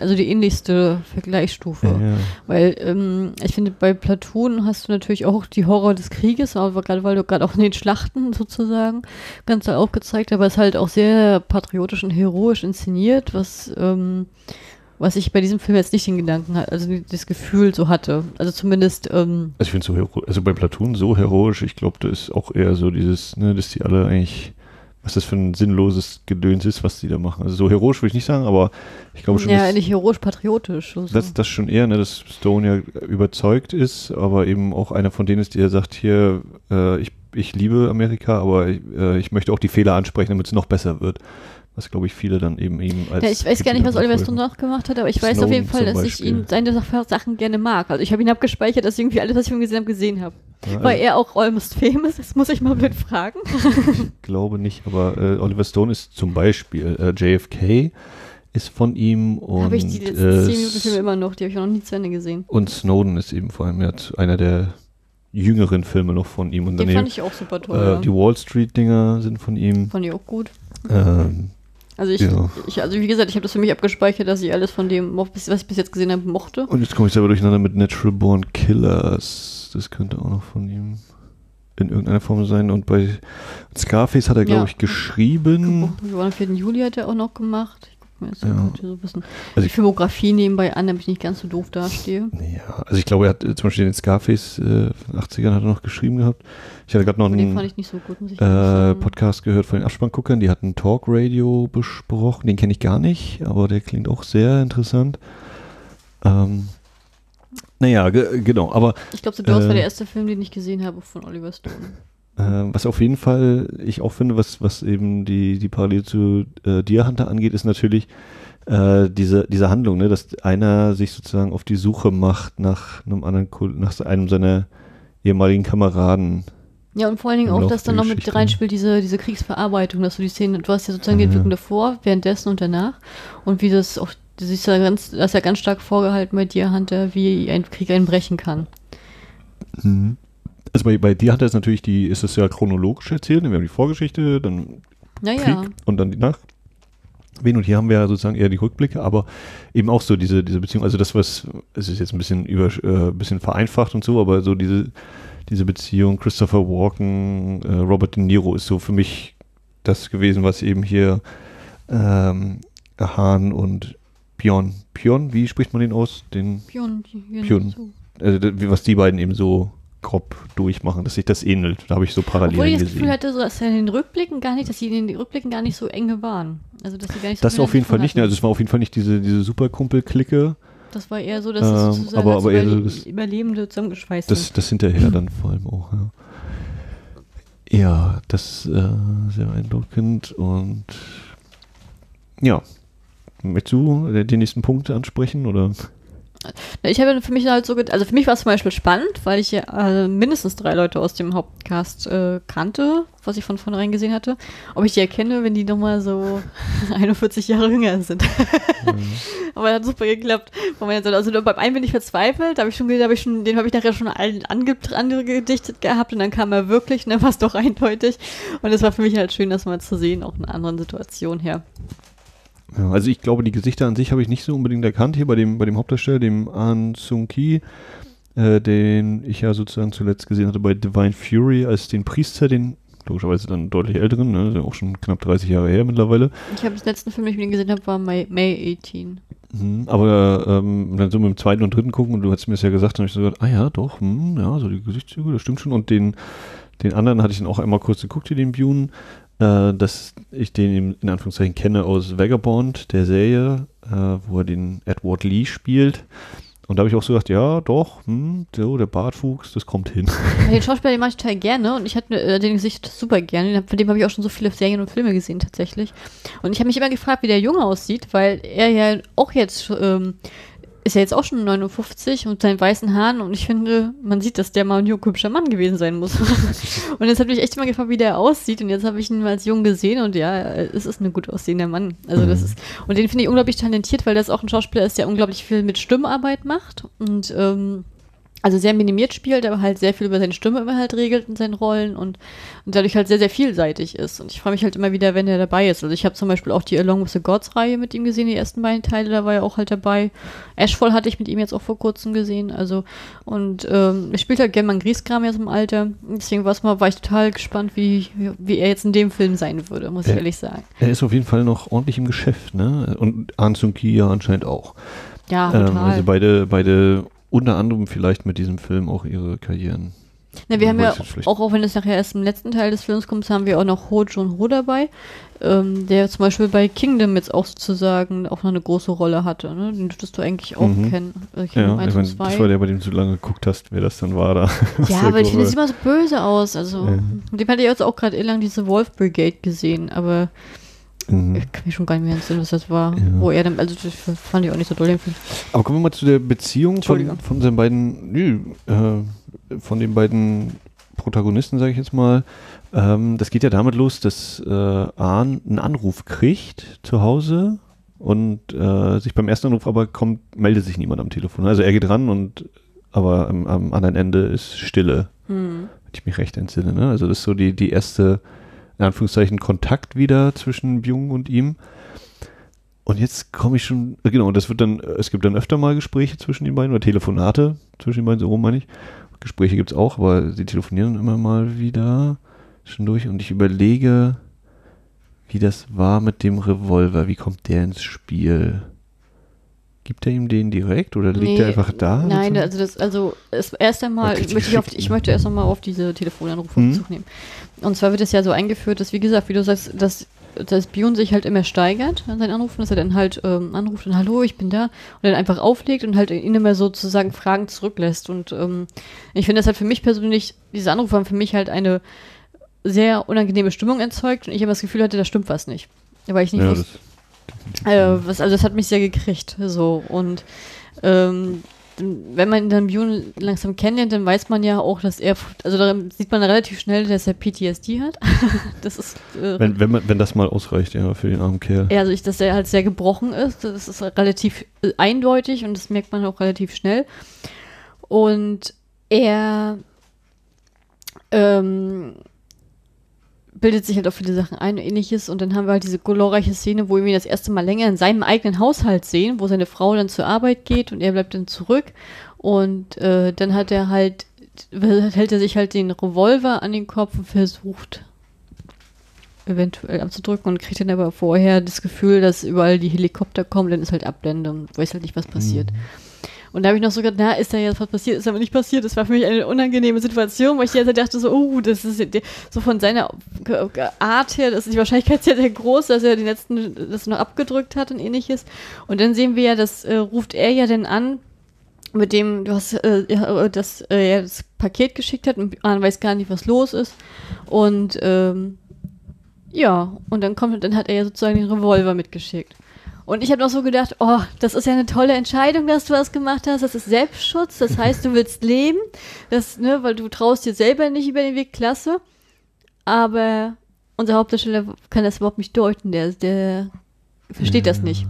also die ähnlichste Vergleichsstufe. Ja. Weil ähm, ich finde, bei Platoon hast du natürlich auch die Horror des Krieges, aber gerade weil du gerade auch in den Schlachten sozusagen ganz aufgezeigt, aber es ist halt auch sehr patriotisch und heroisch inszeniert, was ähm, was ich bei diesem Film jetzt nicht den Gedanken hatte, also das Gefühl so hatte. Also zumindest. Ähm also ich finde so also bei Platoon so heroisch, ich glaube, das ist auch eher so dieses, ne, dass die alle eigentlich was das für ein sinnloses Gedöns ist, was die da machen. Also so heroisch würde ich nicht sagen, aber ich glaube schon. Ja, nicht heroisch-patriotisch. So. Das, das schon eher, ne, dass Stone ja überzeugt ist, aber eben auch einer von denen ist, der sagt hier, äh, ich, ich liebe Amerika, aber ich, äh, ich möchte auch die Fehler ansprechen, damit es noch besser wird was glaube ich viele dann eben eben als. Ja, ich weiß gar nicht, was Oliver Stone noch gemacht hat, aber ich Snowden weiß auf jeden Fall, dass Beispiel. ich ihn seine Sachen gerne mag. Also ich habe ihn abgespeichert, dass ich irgendwie alles, was ich von ihm gesehen habe, gesehen habe. Ja, also War er auch Almost Famous? Das muss ich mal blöd fragen. ich glaube nicht, aber äh, Oliver Stone ist zum Beispiel äh, JFK ist von ihm und habe ich die letzten äh, zehn Minuten Filme immer noch, die habe ich noch nie zu Ende gesehen. Und Snowden ist eben vor allem ja, einer der jüngeren Filme noch von ihm. Und Den daneben, fand ich auch super toll. Äh, ja. Die Wall Street Dinger sind von ihm. Fand ich auch gut. Ähm, also ich, ja. ich, also wie gesagt, ich habe das für mich abgespeichert, dass ich alles von dem, was ich bis jetzt gesehen habe, mochte. Und jetzt komme ich selber durcheinander mit Natural Born Killers. Das könnte auch noch von ihm in irgendeiner Form sein. Und bei Scarface hat er, glaube ja. ich, geschrieben. Am 4. Juli hat er auch noch gemacht. Gucke mir jetzt ja. so bisschen also die Filmografie nebenbei an, damit ich nicht ganz so doof dastehe. Ja, also ich glaube, er hat zum Beispiel den Scarface äh, in den 80ern hat er noch geschrieben gehabt. Ich hatte gerade noch einen so gut, äh, Podcast gehört von den Abspannguckern, die hatten Talk Radio besprochen, den kenne ich gar nicht, aber der klingt auch sehr interessant. Ähm, naja, genau, aber. Ich glaube, The Doors äh, war der erste Film, den ich gesehen habe von Oliver Stone. Äh, was auf jeden Fall ich auch finde, was, was eben die, die Parallele zu äh, Deer Hunter angeht, ist natürlich äh, diese, diese Handlung, ne, dass einer sich sozusagen auf die Suche macht nach einem anderen, nach einem seiner ehemaligen Kameraden ja, und vor allen Dingen auch, dass dann noch mit reinspielt, diese, diese Kriegsverarbeitung, dass du die Szene, du hast ja sozusagen die Entwicklung davor, währenddessen und danach. Und wie das auch, du siehst ja ganz, das ist ja ganz stark vorgehalten bei dir, Hunter, wie ein Krieg einbrechen kann. Mhm. Also bei, bei dir hat es natürlich die, ist es ja chronologisch erzählt, wir haben die Vorgeschichte, dann naja. Krieg und dann die Nacht. Wen und hier haben wir ja sozusagen eher die Rückblicke, aber eben auch so diese, diese Beziehung, also das, was, es ist jetzt ein bisschen über, äh, bisschen vereinfacht und so, aber so diese, diese Beziehung Christopher Walken, äh, Robert De Niro ist so für mich das gewesen, was eben hier ähm, Hahn und Pion, Pion, wie spricht man den aus? Den Pion, Pion. Also, was die beiden eben so grob durchmachen, dass sich das ähnelt. Da habe ich so parallel Obwohl ich das Gefühl hatte, so, dass in den Rückblicken gar nicht, dass sie in den Rückblicken gar nicht so enge waren. Also dass sie gar nicht so Das auf jeden Fall nicht. Ne? Also es war auf jeden Fall nicht diese, diese Superkumpel-Clique. Das war eher so, dass Ähm, es sozusagen aber- aber eher so das- Überlebende zusammengeschweißt Das, das hinterher dann vor allem auch, ja. Ja, das ist äh, sehr beeindruckend und ja. Möchtest du den nächsten Punkt ansprechen oder? Na, Ich habe für mich halt so, also für mich war es zum Beispiel spannend, weil ich ja äh, mindestens drei Leute aus dem Hauptcast äh, kannte, was ich von vornherein gesehen hatte. Ob ich die erkenne, wenn die nochmal so 41 Jahre jünger sind. Aber hat super geklappt. Also beim einen bin ich verzweifelt, da habe ich schon, hab ich schon, den habe ich nachher schon allen ange angedichtet gehabt und dann kam er wirklich, und dann war es doch eindeutig. Und es war für mich halt schön, das mal zu sehen, auch in einer anderen Situation her. Ja, also ich glaube, die Gesichter an sich habe ich nicht so unbedingt erkannt hier bei dem, bei dem Hauptdarsteller, dem An Sung Ki, äh, den ich ja sozusagen zuletzt gesehen hatte bei Divine Fury als den Priester, den logischerweise dann deutlich älteren, ne, ja auch schon knapp 30 Jahre her mittlerweile. Ich habe den letzten Film, den ich mit ihm gesehen habe, war May, May 18. Mhm, aber ähm, dann so mit dem zweiten und dritten gucken und du hast mir das ja gesagt, dann habe ich so gesagt, ah ja, doch, hm, ja, so die Gesichtszüge, das stimmt schon. Und den, den anderen hatte ich dann auch einmal kurz geguckt, hier den Bune, äh, dass ich den in, Anführungszeichen kenne aus Vagabond, der Serie, äh, wo er den Edward Lee spielt. Und da habe ich auch so gedacht, ja, doch, hm, so, der Bartwuchs, das kommt hin. Den Schauspieler, den mag ich total gerne und ich hatte äh, den Gesicht super gerne. Von dem habe ich auch schon so viele Serien und Filme gesehen tatsächlich. Und ich habe mich immer gefragt, wie der Junge aussieht, weil er ja auch jetzt ähm, ist ja jetzt auch schon 59 und seinen weißen Haaren und ich finde, man sieht, dass der mal ein junger, hübscher Mann gewesen sein muss. und jetzt habe ich echt immer gefragt, wie der aussieht und jetzt habe ich ihn mal als jung gesehen und ja, es ist ein gut aussehender Mann. Also das Mhm. ist und den finde ich unglaublich talentiert, weil das auch ein Schauspieler ist, der unglaublich viel mit Stimmarbeit macht und ähm, also sehr minimiert spielt, aber halt sehr viel über seine Stimme immer halt regelt in seinen Rollen und, und dadurch halt sehr, sehr vielseitig ist. Und ich freue mich halt immer wieder, wenn er dabei ist. Also ich habe zum Beispiel auch die Along with the Gods Reihe mit ihm gesehen, die ersten beiden Teile, da war er auch halt dabei. Ashfall hatte ich mit ihm jetzt auch vor kurzem gesehen. Also und ähm, er spielt halt einen Grieskram jetzt im Alter. Deswegen war's mal, war ich total gespannt, wie, wie er jetzt in dem Film sein würde, muss ich Ja. ehrlich sagen. Er ist auf jeden Fall noch ordentlich im Geschäft, ne? Und Sung Ki ja anscheinend auch. Ja, Ähm, total. also beide, beide unter anderem vielleicht mit diesem Film auch ihre Karrieren. Na, wir haben ja auch, auch wenn es nachher erst im letzten Teil des Films kommt, haben wir auch noch Ho Jun Ho dabei, ähm, der zum Beispiel bei Kingdom jetzt auch sozusagen auch noch eine große Rolle hatte. Ne? Den dürftest du eigentlich auch Mhm. kennen. Also Ja, 1 ich mein, 2. das war der, bei dem du so lange geguckt hast, wer das dann war da. ja, aber ich finde, es sieht immer so böse aus. Also, Ja. dem hatte ich jetzt auch gerade lang diese Wolf Brigade gesehen, aber Mhm. ich kann mich schon gar nicht mehr entsinnen, was das war. Ja. Wo er dann, also das fand ich auch nicht so doll den Film. Aber kommen wir mal zu der Beziehung von, von den beiden, nö, äh, von den beiden Protagonisten, sage ich jetzt mal. Ähm, das geht ja damit los, dass äh, Ahn einen Anruf kriegt zu Hause und äh, sich beim ersten Anruf aber kommt, meldet sich niemand am Telefon. Also er geht ran und aber am, am anderen Ende ist Stille, Hm. wenn ich mich recht entsinne. Ne? Also das ist so die, die erste, in Anführungszeichen, Kontakt wieder zwischen Jung und ihm. Und jetzt komme ich schon, äh, genau, das wird dann, äh, es gibt dann öfter mal Gespräche zwischen den beiden oder Telefonate zwischen den beiden, so rum meine ich. Gespräche gibt es auch, aber sie telefonieren immer mal wieder schon durch und ich überlege, wie das war mit dem Revolver. Wie kommt der ins Spiel? Gibt er ihm den direkt oder liegt Nee, er einfach da? Nein, also das, also es, erst einmal Okay, möchte ich, auf, ich möchte erst einmal auf diese Telefonanrufe Mhm. Bezug nehmen. Und zwar wird es ja so eingeführt, dass, wie gesagt, wie du sagst, dass, dass Bion sich halt immer steigert an seinen Anrufen, dass er dann halt ähm, anruft und Hallo, ich bin da und dann einfach auflegt und halt ihn immer sozusagen Fragen zurücklässt. Und ähm, ich finde das halt für mich persönlich, diese Anrufe haben für mich halt eine sehr unangenehme Stimmung erzeugt und ich habe das Gefühl hatte, da stimmt was nicht. Weil ich nicht ja, wusste, äh, was, also das hat mich sehr gekriegt. So. Und ähm, wenn man dann Björn langsam kennenlernt, dann weiß man ja auch, dass er, also da sieht man relativ schnell, dass er PTSD hat. das ist, äh, wenn, wenn, man, wenn das mal ausreicht, ja, für den armen Kerl. ja, also ich, dass er halt sehr gebrochen ist. Das ist relativ äh, eindeutig und das merkt man auch relativ schnell. Und er ähm, bildet sich halt auf viele Sachen ein und ähnliches. Und dann haben wir halt diese glorreiche Szene, wo wir ihn das erste Mal länger in seinem eigenen Haushalt sehen, wo seine Frau dann zur Arbeit geht und er bleibt dann zurück. Und äh, dann hat er halt, hält er sich halt den Revolver an den Kopf und versucht eventuell abzudrücken und kriegt dann aber vorher das Gefühl, dass überall die Helikopter kommen, dann ist halt Abblende und weiß halt nicht, was passiert. Mhm. Und da habe ich noch so gedacht, na, ist da jetzt was passiert? Ist aber nicht passiert. Das war für mich eine unangenehme Situation, weil ich jetzt dachte so, oh, das ist so von seiner Art her, das ist die Wahrscheinlichkeit sehr, sehr groß, dass er den letzten, das noch abgedrückt hat und ähnliches. Und dann sehen wir ja, das äh, ruft er ja dann an, mit dem du hast äh, ja, das, äh, das Paket geschickt hat und man weiß gar nicht, was los ist. Und ähm, ja, und dann kommt, dann hat er ja sozusagen den Revolver mitgeschickt. Und ich habe noch so gedacht, oh, das ist ja eine tolle Entscheidung, dass du das gemacht hast. Das ist Selbstschutz. Das heißt, du willst leben. Das, ne, weil du traust dir selber nicht über den Weg. Klasse. Aber unser Hauptdarsteller kann das überhaupt nicht deuten. Der, der versteht ja. das nicht.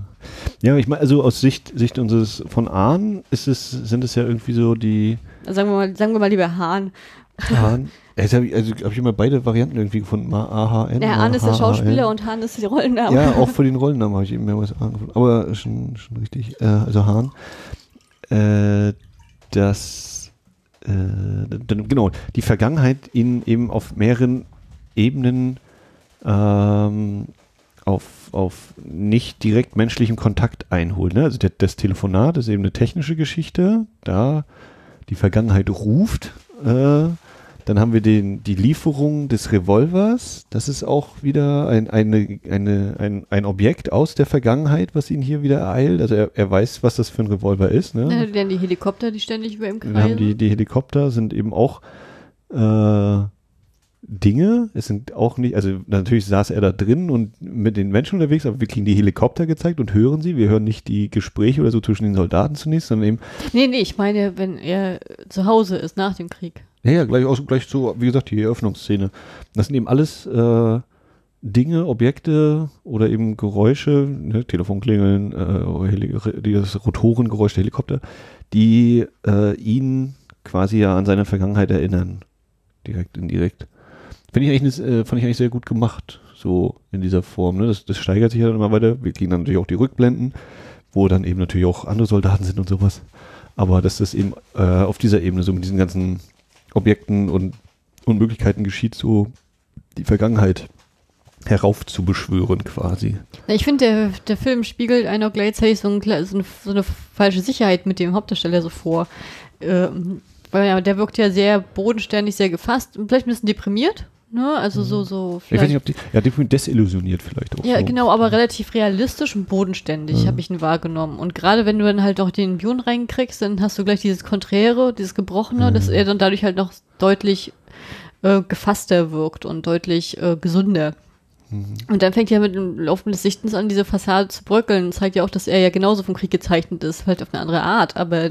Ja, ich meine, also aus Sicht, Sicht unseres von Ahn ist es, sind es ja irgendwie so die. Sagen wir mal, sagen wir mal lieber Hahn. Hahn. Jetzt habe ich, also hab ich immer beide Varianten irgendwie gefunden. AHN. Ja, Hahn ist der Schauspieler und Hahn ist die Rollenname. Ja, auch für den Rollennamen habe ich eben mehr was angefunden. Aber schon, schon richtig. Äh, also Hahn. Äh, das, äh, genau, die Vergangenheit ihn eben auf mehreren Ebenen ähm, auf, auf nicht direkt menschlichem Kontakt einholt. Ne? Also der, das Telefonat ist eben eine technische Geschichte. Da die Vergangenheit ruft. Äh, dann haben wir den, die Lieferung des Revolvers. Das ist auch wieder ein, eine, eine, ein, ein Objekt aus der Vergangenheit, was ihn hier wieder ereilt. Also er, er weiß, was das für ein Revolver ist. Ne? Ja, dann die Helikopter, die ständig über ihm kreisen. Dann haben die, die Helikopter sind eben auch äh, Dinge. Es sind auch nicht, also natürlich saß er da drin und mit den Menschen unterwegs, aber wir kriegen die Helikopter gezeigt und hören sie. Wir hören nicht die Gespräche oder so zwischen den Soldaten zunächst, sondern eben. Nee, nee, ich meine, wenn er zu Hause ist nach dem Krieg. Ja, ja, gleich, auch, gleich so, wie gesagt, die Eröffnungsszene. Das sind eben alles äh, Dinge, Objekte oder eben Geräusche, ne, Telefonklingeln, äh, das Rotorengeräusch der Helikopter, die äh, ihn quasi ja an seine Vergangenheit erinnern. Direkt, indirekt. Finde ich eigentlich, äh, fand ich eigentlich sehr gut gemacht, so in dieser Form. Ne? Das, das steigert sich ja dann immer weiter. Wir kriegen dann natürlich auch die Rückblenden, wo dann eben natürlich auch andere Soldaten sind und sowas. Aber dass das eben äh, auf dieser Ebene so mit diesen ganzen Objekten und, und Möglichkeiten geschieht, so die Vergangenheit heraufzubeschwören quasi. Ich finde, der, der Film spiegelt einen auch gleichzeitig so, ein, so, eine, so, eine, falsche Sicherheit mit dem Hauptdarsteller so vor. Ähm, weil ja, der wirkt ja sehr bodenständig, sehr gefasst und vielleicht ein bisschen deprimiert. Ne? Also so, mhm. so. Ich weiß nicht, ob die, ja, desillusioniert vielleicht auch. Ja, so. genau, aber relativ realistisch und bodenständig mhm. habe ich ihn wahrgenommen. Und gerade wenn du dann halt auch den Björn reinkriegst, dann hast du gleich dieses Konträre, dieses Gebrochene, mhm. dass er dann dadurch halt noch deutlich äh, gefasster wirkt und deutlich äh, gesünder. Mhm. Und dann fängt ja mit dem Laufen des Sichtens an, diese Fassade zu bröckeln. Das zeigt ja auch, dass er ja genauso vom Krieg gezeichnet ist, halt auf eine andere Art, aber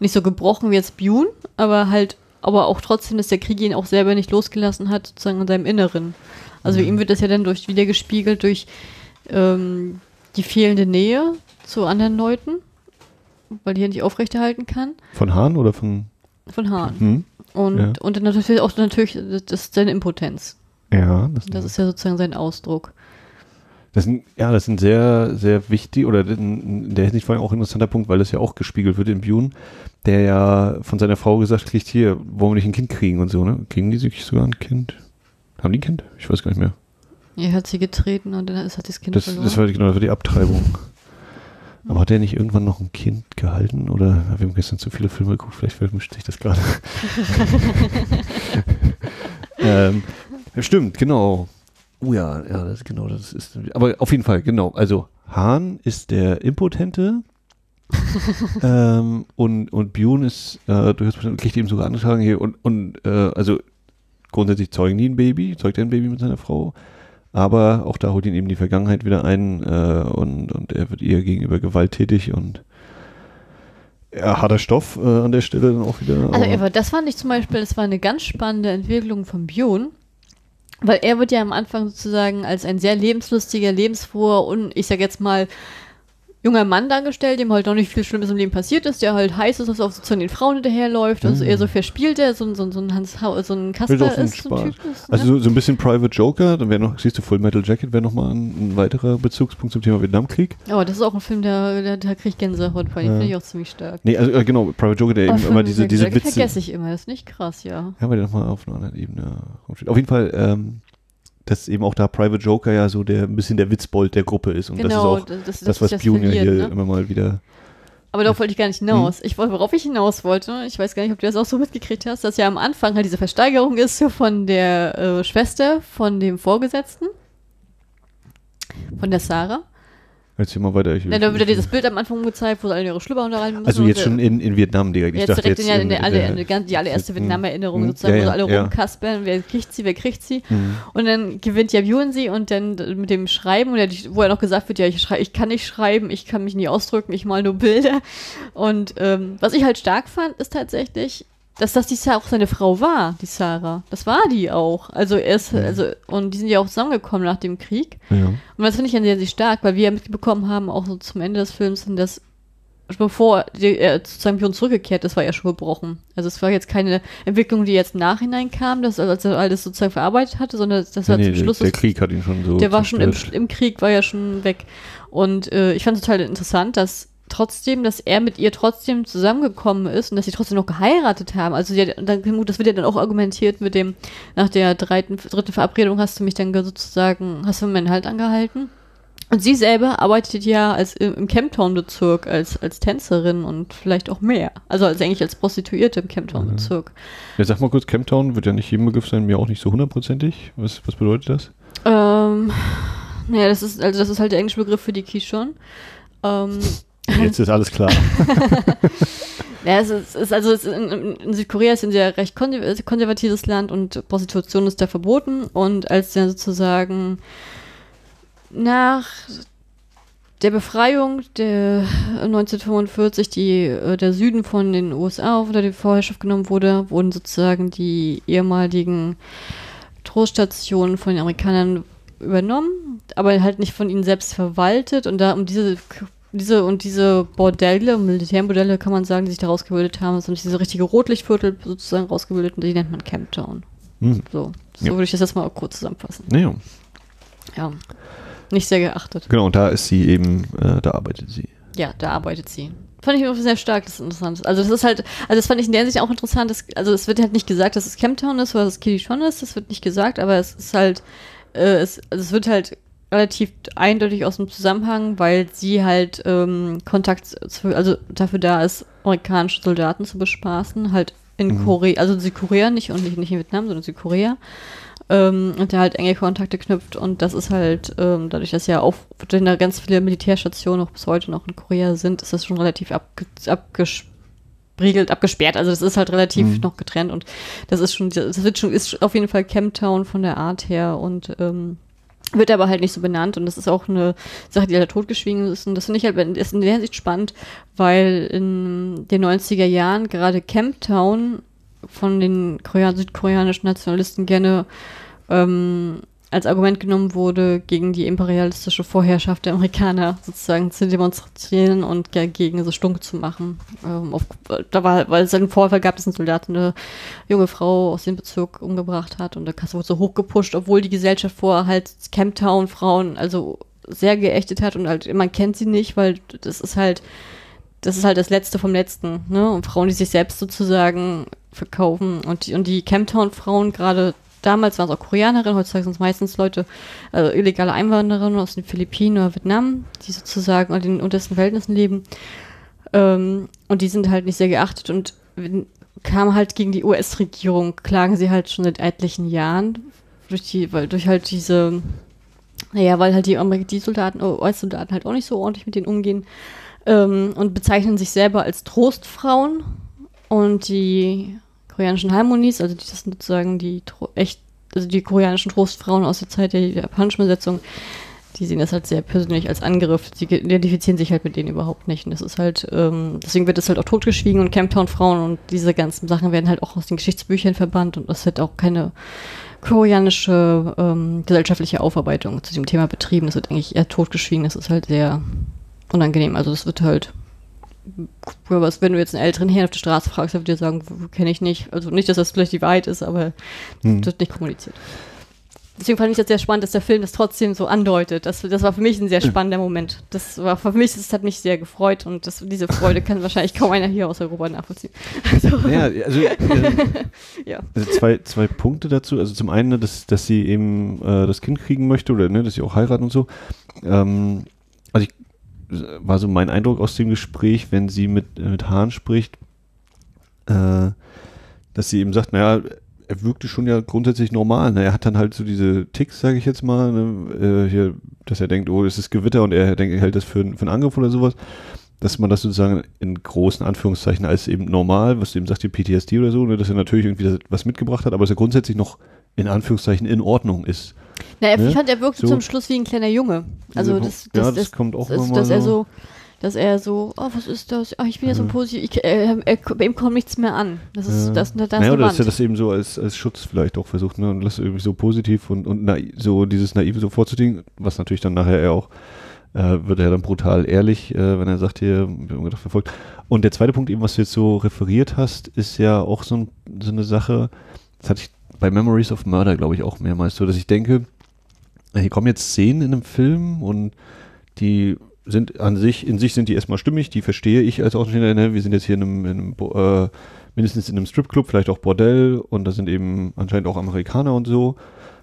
nicht so gebrochen wie jetzt Björn, aber halt aber auch trotzdem, dass der Krieg ihn auch selber nicht losgelassen hat, sozusagen in seinem Inneren. Also mhm. ihm wird das ja dann durch wieder gespiegelt durch ähm, die fehlende Nähe zu anderen Leuten, weil die er nicht aufrechterhalten kann. Von Hahn oder von? Von Hahn. Mhm. Und, ja. und dann natürlich auch natürlich das ist seine Impotenz. Ja, das, das ist ja sozusagen sein Ausdruck. Das ist ein, ja, das ist ein sehr, sehr wichtig oder der Hinsicht vor allem auch ein interessanter Punkt, weil das ja auch gespiegelt wird in Bune, der ja von seiner Frau gesagt kriegt, hier, wollen wir nicht ein Kind kriegen und so, ne? Kriegen die sich sogar ein Kind? Haben die ein Kind? Ich weiß gar nicht mehr. Er hat sie getreten und dann hat das Kind das, verloren. Das war, genau, das war die Abtreibung. Aber hat er nicht irgendwann noch ein Kind gehalten? Oder wir haben gestern zu viele Filme geguckt, vielleicht vermischt sich das gerade. ähm, stimmt, genau. Oh ja, ja, das genau, das ist. Aber auf jeden Fall, genau. Also Hahn ist der Impotente. ähm, und, und Björn ist äh, durchaus kriegt eben sogar Anfragen hier und, und äh, also grundsätzlich zeugen die ein Baby, zeugt er ein Baby mit seiner Frau, aber auch da holt ihn eben die Vergangenheit wieder ein äh, und, und er wird ihr gegenüber gewalttätig und ja, harter Stoff äh, an der Stelle dann auch wieder. Also aber das fand ich zum Beispiel, das war eine ganz spannende Entwicklung von Björn, weil er wird ja am Anfang sozusagen als ein sehr lebenslustiger, lebensfroher und ich sag jetzt mal junger Mann dargestellt, dem halt noch nicht viel Schlimmes im Leben passiert ist, der halt heiß ist, dass er auf den Frauen hinterherläuft, mhm. also eher so verspielt er, so, so, so ein Hans so ein Kasper ist, so ein Typ ist, Also so, so, ein bisschen Private Joker, dann wäre noch, siehst du, Full Metal Jacket wäre nochmal ein, ein weiterer Bezugspunkt zum Thema Vietnamkrieg. Aber das ist auch ein Film, der, der, der kriegt Gänsehaut vor, den ja. finde ich auch ziemlich stark. Nee, also äh, genau, Private Joker, der Aber eben immer diese, diese Witze... vergesse ich immer, das ist nicht krass, ja. Ja, weil der nochmal auf einer anderen Ebene Auf jeden Fall, ähm, dass eben auch da Private Joker ja so der ein bisschen der Witzbold der Gruppe ist. Und genau, das ist auch das, das, das was Pionier hier ne? immer mal wieder. Aber darauf wollte ich gar nicht hinaus. Ich wollte, worauf ich hinaus wollte, ich weiß gar nicht, ob du das auch so mitgekriegt hast, dass ja am Anfang halt diese Versteigerung ist von der äh, Schwester von dem Vorgesetzten. Von der Sarah. Erzähl mal weiter. Ich, Ja, da wird ja dieses Bild am Anfang gezeigt, wo sie alle ihre Schlüpper unterhalten müssen. also jetzt sie- schon in, in Vietnam direkt. Ich Jetzt dachte direkt jetzt in, in, in alle, in der, ganz- die allererste Mhm. Vietnam-Erinnerung Mhm. sozusagen, Ja, wo sie ja, alle ja. rumkaspeln, wer kriegt sie, wer kriegt sie. Mhm. Und dann gewinnt ja Yuan-Si und dann mit dem Schreiben, die, wo er noch gesagt wird, ja, ich, schrei, ich kann nicht schreiben, ich kann mich nie ausdrücken, ich mal nur Bilder. Und ähm, was ich halt stark fand, ist tatsächlich, dass das die auch seine Frau war, die Sarah. Das war die auch. Also er ist, also, und die sind ja auch zusammengekommen nach dem Krieg. Ja. Und das finde ich ja sehr, sehr stark, weil wir ja mitbekommen haben, auch so zum Ende des Films, dass bevor er sozusagen für uns zurückgekehrt ist, war er schon gebrochen. Also es war jetzt keine Entwicklung, die jetzt im Nachhinein kam, dass er als er alles sozusagen verarbeitet hatte, sondern das war Nee, zum Schluss der Krieg hat ihn schon so. der war schon im, im Krieg, war ja schon weg. Und äh, ich fand es total interessant, dass trotzdem, dass er mit ihr trotzdem zusammengekommen ist und dass sie trotzdem noch geheiratet haben. Also sie hat, dann, gut, das wird ja dann auch argumentiert mit dem, nach der dritten, dritten Verabredung hast du mich dann sozusagen, hast du meinen Halt angehalten. Und sie selber arbeitet ja als im, Camptown-Bezirk als, als Tänzerin und vielleicht auch mehr. Also als eigentlich als Prostituierte im Camptown-Bezirk. Ja, sag mal kurz, Camptown wird ja nicht jedem Begriff sein, mir auch nicht so hundertprozentig. Was, was bedeutet das? Ähm, naja, das ist, also das ist halt der englische Begriff für die Quichon. Ähm, Jetzt ist alles klar. Ja, es ist, es ist also es ist in, in Südkorea ist ein sehr recht konser- konservatives Land und Prostitution ist da verboten. Und als dann sozusagen nach der Befreiung der 1945 die, äh, der Süden von den USA unter die Vorherrschaft genommen wurde, wurden sozusagen die ehemaligen Troststationen von den Amerikanern übernommen, aber halt nicht von ihnen selbst verwaltet. Und da um diese diese und diese Bordelle, Militärbordelle kann man sagen, die sich da rausgebildet haben, sind diese richtige Rotlichtviertel sozusagen rausgebildet und die nennt man Camptown. Hm. So, so Ja. würde ich das jetzt mal kurz zusammenfassen. Naja, Ja. Nicht sehr geachtet. genau, und da ist sie eben, äh, da arbeitet sie. Ja, da arbeitet sie. Fand ich auch sehr stark, das ist interessant. Also das ist halt, also das fand ich in der Hinsicht auch interessant, dass, also es wird halt nicht gesagt, dass es Camptown ist oder dass es Kilichon ist, das wird nicht gesagt, aber es ist halt, äh, es, also es wird halt relativ eindeutig aus dem Zusammenhang, weil sie halt ähm, Kontakt, zu, also dafür da ist, amerikanische Soldaten zu bespaßen, halt in Mhm. Korea, also Südkorea nicht und nicht, nicht in Vietnam, sondern Südkorea. Ähm, und der halt enge Kontakte knüpft und das ist halt, ähm, dadurch, dass ja auch denn da ganz viele Militärstationen auch bis heute noch in Korea sind, ist das schon relativ abge abgespriegelt, abgesperrt. Also das ist halt relativ Mhm. noch getrennt und das ist schon, das wird schon, ist auf jeden Fall Camptown von der Art her und ähm, wird aber halt nicht so benannt und das ist auch eine Sache, die halt totgeschwiegen ist und das finde ich halt ist in der Hinsicht spannend, weil in den 90er Jahren gerade Camptown von den Korean südkoreanischen Nationalisten gerne ähm, als Argument genommen wurde, gegen die imperialistische Vorherrschaft der Amerikaner sozusagen zu demonstrieren und dagegen so stunk zu machen. Ähm, auf, da war, weil es einen Vorfall gab, dass ein Soldat eine junge Frau aus dem Bezirk umgebracht hat und da wurde so hochgepusht, obwohl die Gesellschaft vorher halt Camptown-Frauen also sehr geächtet hat und halt man kennt sie nicht, weil das ist halt das ist halt das Letzte vom Letzten, ne? Und Frauen, die sich selbst sozusagen verkaufen und die, und die Camptown-Frauen gerade damals waren es auch Koreanerinnen, heutzutage sind es meistens Leute, also illegale Einwandererinnen aus den Philippinen oder Vietnam, die sozusagen unter den untersten Verhältnissen leben. Ähm, und die sind halt nicht sehr geachtet und wenn- kam halt gegen die US-Regierung, klagen sie halt schon seit etlichen Jahren durch die, weil durch halt diese, naja, weil halt die, Amerik- die Soldaten, US-Soldaten halt auch nicht so ordentlich mit denen umgehen ähm, und bezeichnen sich selber als Trostfrauen und die koreanischen Harmonies, also die, das sind sozusagen die echt, also die koreanischen Trostfrauen aus der Zeit der japanischen Besetzung, die sehen das halt sehr persönlich als Angriff. Sie identifizieren sich halt mit denen überhaupt nicht. Und das ist halt, ähm, deswegen wird das halt auch totgeschwiegen und Camptown-Frauen und diese ganzen Sachen werden halt auch aus den Geschichtsbüchern verbannt und es wird auch keine koreanische ähm, gesellschaftliche Aufarbeitung zu dem Thema betrieben. Das wird eigentlich eher totgeschwiegen. Das ist halt sehr unangenehm. Also das wird halt ja, was, wenn du jetzt einen älteren Herrn auf der Straße fragst, der wird dir sagen, kenne ich nicht. Also nicht, dass das vielleicht die Wahrheit ist, aber Hm. das wird nicht kommuniziert. Deswegen fand ich das sehr spannend, dass der Film das trotzdem so andeutet. Das, das war für mich ein sehr spannender Moment. Das war für mich, das hat mich sehr gefreut und das, diese Freude kann wahrscheinlich kaum einer hier aus Europa nachvollziehen. Also, Ja, also, äh, ja. also zwei, zwei Punkte dazu. Also zum einen, dass, dass sie eben äh, das Kind kriegen möchte oder ne, dass sie auch heiraten und so. Ähm, war so mein Eindruck aus dem Gespräch, wenn sie mit, mit Hahn spricht, äh, dass sie eben sagt, naja, er wirkte schon ja grundsätzlich normal. Ne? Er hat dann halt so diese Ticks, sage ich jetzt mal, ne? äh, hier, dass er denkt, oh, es ist Gewitter und er denkt, er hält das für, für einen Angriff oder sowas. Dass man das sozusagen in großen Anführungszeichen als eben normal, was du eben sagst, die PTSD oder so, ne? dass er natürlich irgendwie was mitgebracht hat, aber dass er grundsätzlich noch in Anführungszeichen in Ordnung ist. Na, ne? ich fand, er wirkte so. zum Schluss wie ein kleiner Junge. Also das, das, ja, das, das kommt auch das, dass er so dass er so, oh, was ist das? Oh, ich bin ja so positiv. Ich, äh, er, bei ihm kommt nichts mehr an. Das ist ja. das, das, das naja, oder dass er das eben so als, als Schutz vielleicht auch versucht, ne? Und das irgendwie so positiv und, und naiv, so dieses Naive so vorzudingen, was natürlich dann nachher er auch äh, wird er dann brutal ehrlich, äh, wenn er sagt, hier, wir haben gedacht, verfolgt. Und der zweite Punkt eben, was du jetzt so referiert hast, ist ja auch so, ein, so eine Sache, das hatte ich bei Memories of Murder, glaube ich, auch mehrmals so, dass ich denke, hier kommen jetzt Szenen in einem Film und die sind an sich, in sich sind die erstmal stimmig, die verstehe ich als Außenstehender. Ne? Wir sind jetzt hier in einem, in einem äh, mindestens in einem Stripclub, vielleicht auch Bordell und da sind eben anscheinend auch Amerikaner und so.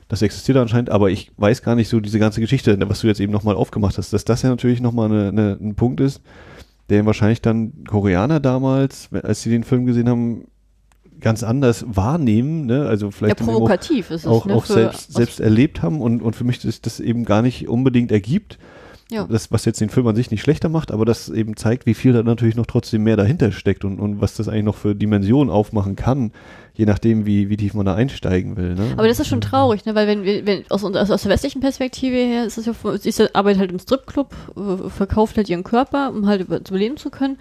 Das existiert anscheinend, aber ich weiß gar nicht so diese ganze Geschichte, was du jetzt eben nochmal aufgemacht hast, dass das ja natürlich nochmal eine, eine, ein Punkt ist, der wahrscheinlich dann Koreaner damals, als sie den Film gesehen haben, ganz anders wahrnehmen, ne? Also vielleicht ja, provokativ auch, ist es, auch, ne? auch selbst, selbst erlebt haben und, und für mich ist das eben gar nicht unbedingt ergibt. Ja. Das, was jetzt den Film an sich nicht schlechter macht, aber das eben zeigt, wie viel da natürlich noch trotzdem mehr dahinter steckt und, und was das eigentlich noch für Dimensionen aufmachen kann, je nachdem, wie, wie tief man da einsteigen will. Ne? Aber das ist schon traurig, ne? weil wenn wir, wenn aus, aus, aus der westlichen Perspektive her ist es ja, sie arbeitet halt im Stripclub, äh, verkauft halt ihren Körper, um halt über, überleben zu können.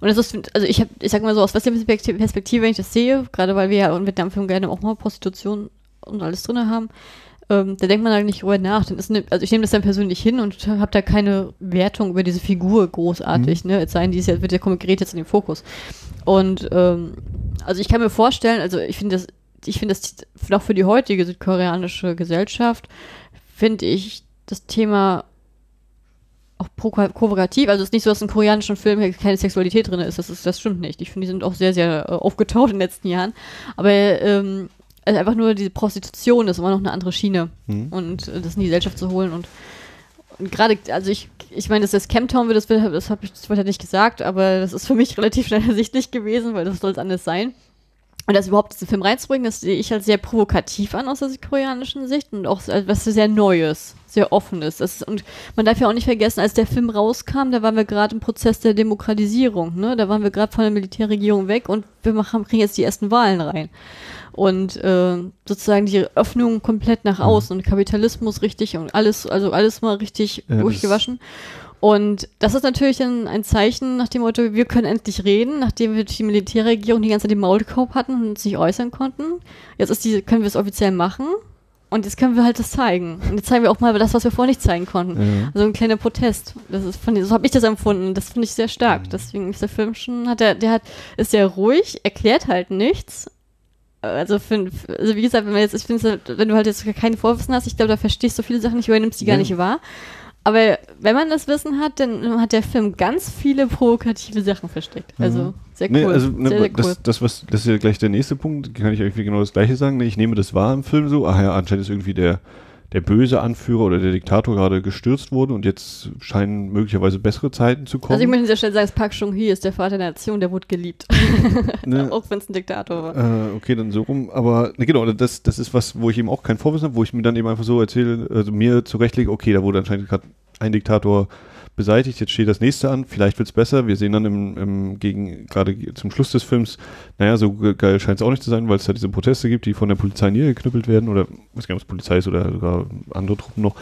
Und das ist, also ich habe, ich sag mal so, aus westlicher Perspektive, wenn ich das sehe, gerade weil wir ja in Vietnamfilmen gerne auch mal Prostitution und alles drin haben, ähm, da denkt man eigentlich nicht drüber nach. Dann ist ne, also ich nehme das dann persönlich hin und habe da keine Wertung über diese Figur großartig, mhm. ne? Es sei denn, die ist ja, wird ja gerät jetzt in den Fokus. Und ähm, also ich kann mir vorstellen, also ich finde das, ich finde das noch für die heutige südkoreanische Gesellschaft, finde ich das Thema auch provokativ. Also es ist nicht so, dass in koreanischen Filmen keine Sexualität drin ist. Das, ist, das stimmt nicht. Ich finde, die sind auch sehr, sehr äh, aufgetaucht in den letzten Jahren. Aber ähm, also einfach nur diese Prostitution ist immer noch eine andere Schiene. Mhm. Und äh, das in die Gesellschaft zu holen und, und gerade, also ich, ich meine, dass das Camptown wird, das, das habe ich ja nicht gesagt, aber das ist für mich relativ schnell ersichtlich gewesen, weil das soll es anders sein. Und das überhaupt diesen Film reinzubringen, das sehe ich als sehr provokativ an aus der südkoreanischen Sicht und auch als was sehr Neues, sehr Offenes. Das, und man darf ja auch nicht vergessen, als der Film rauskam, da waren wir gerade im Prozess der Demokratisierung. Ne? Da waren wir gerade von der Militärregierung weg und wir machen, kriegen jetzt die ersten Wahlen rein und äh, sozusagen die Öffnung komplett nach mhm. außen und Kapitalismus richtig und alles, also alles mal richtig ja, durchgewaschen. Und das ist natürlich ein, ein, Zeichen nach dem Motto, wir können endlich reden, nachdem wir die Militärregierung die ganze Zeit den Maulkorb hatten und uns nicht äußern konnten. Jetzt ist die, können wir es offiziell machen. Und jetzt können wir halt das zeigen. Und jetzt zeigen wir auch mal das, was wir vorher nicht zeigen konnten. Ja. Also ein kleiner Protest. Das ist von, so habe ich das empfunden. Das finde ich sehr stark. Deswegen ist der Film schon, hat der, der hat, ist sehr ruhig, erklärt halt nichts, also, für, also wie gesagt, wenn, jetzt, ich finde, wenn du halt jetzt keine Vorwissen hast, ich glaube, da verstehst du viele Sachen nicht, übernimmst die ja. gar nicht wahr. Aber wenn man das Wissen hat, dann hat der Film ganz viele provokative Sachen versteckt. Also mhm. sehr cool. Nee, also, ne, sehr, sehr das, cool. Das, was, das ist ja gleich der nächste Punkt, kann ich irgendwie genau das gleiche sagen. Ich nehme das wahr im Film so, ach ja, anscheinend ist irgendwie der der böse Anführer oder der Diktator gerade gestürzt wurde und jetzt scheinen möglicherweise bessere Zeiten zu kommen. Also ich möchte an dieser Stelle sagen, dass Park Chung-hee ist der Vater der Nation, der wurde geliebt. Ne? auch wenn es ein Diktator war. Äh, okay, dann so rum. Aber ne, genau, das, das ist was, wo ich eben auch kein Vorwissen habe, wo ich mir dann eben einfach so erzähle, also mir zurechtlege, okay, da wurde anscheinend gerade ein Diktator beseitigt, jetzt steht das nächste an, vielleicht wird es besser. Wir sehen dann im, im gegen, gerade zum Schluss des Films, naja, so geil scheint es auch nicht zu sein, weil es da diese Proteste gibt, die von der Polizei niedergeknüppelt werden oder weiß gar nicht, ob es Polizei ist oder sogar andere Truppen noch.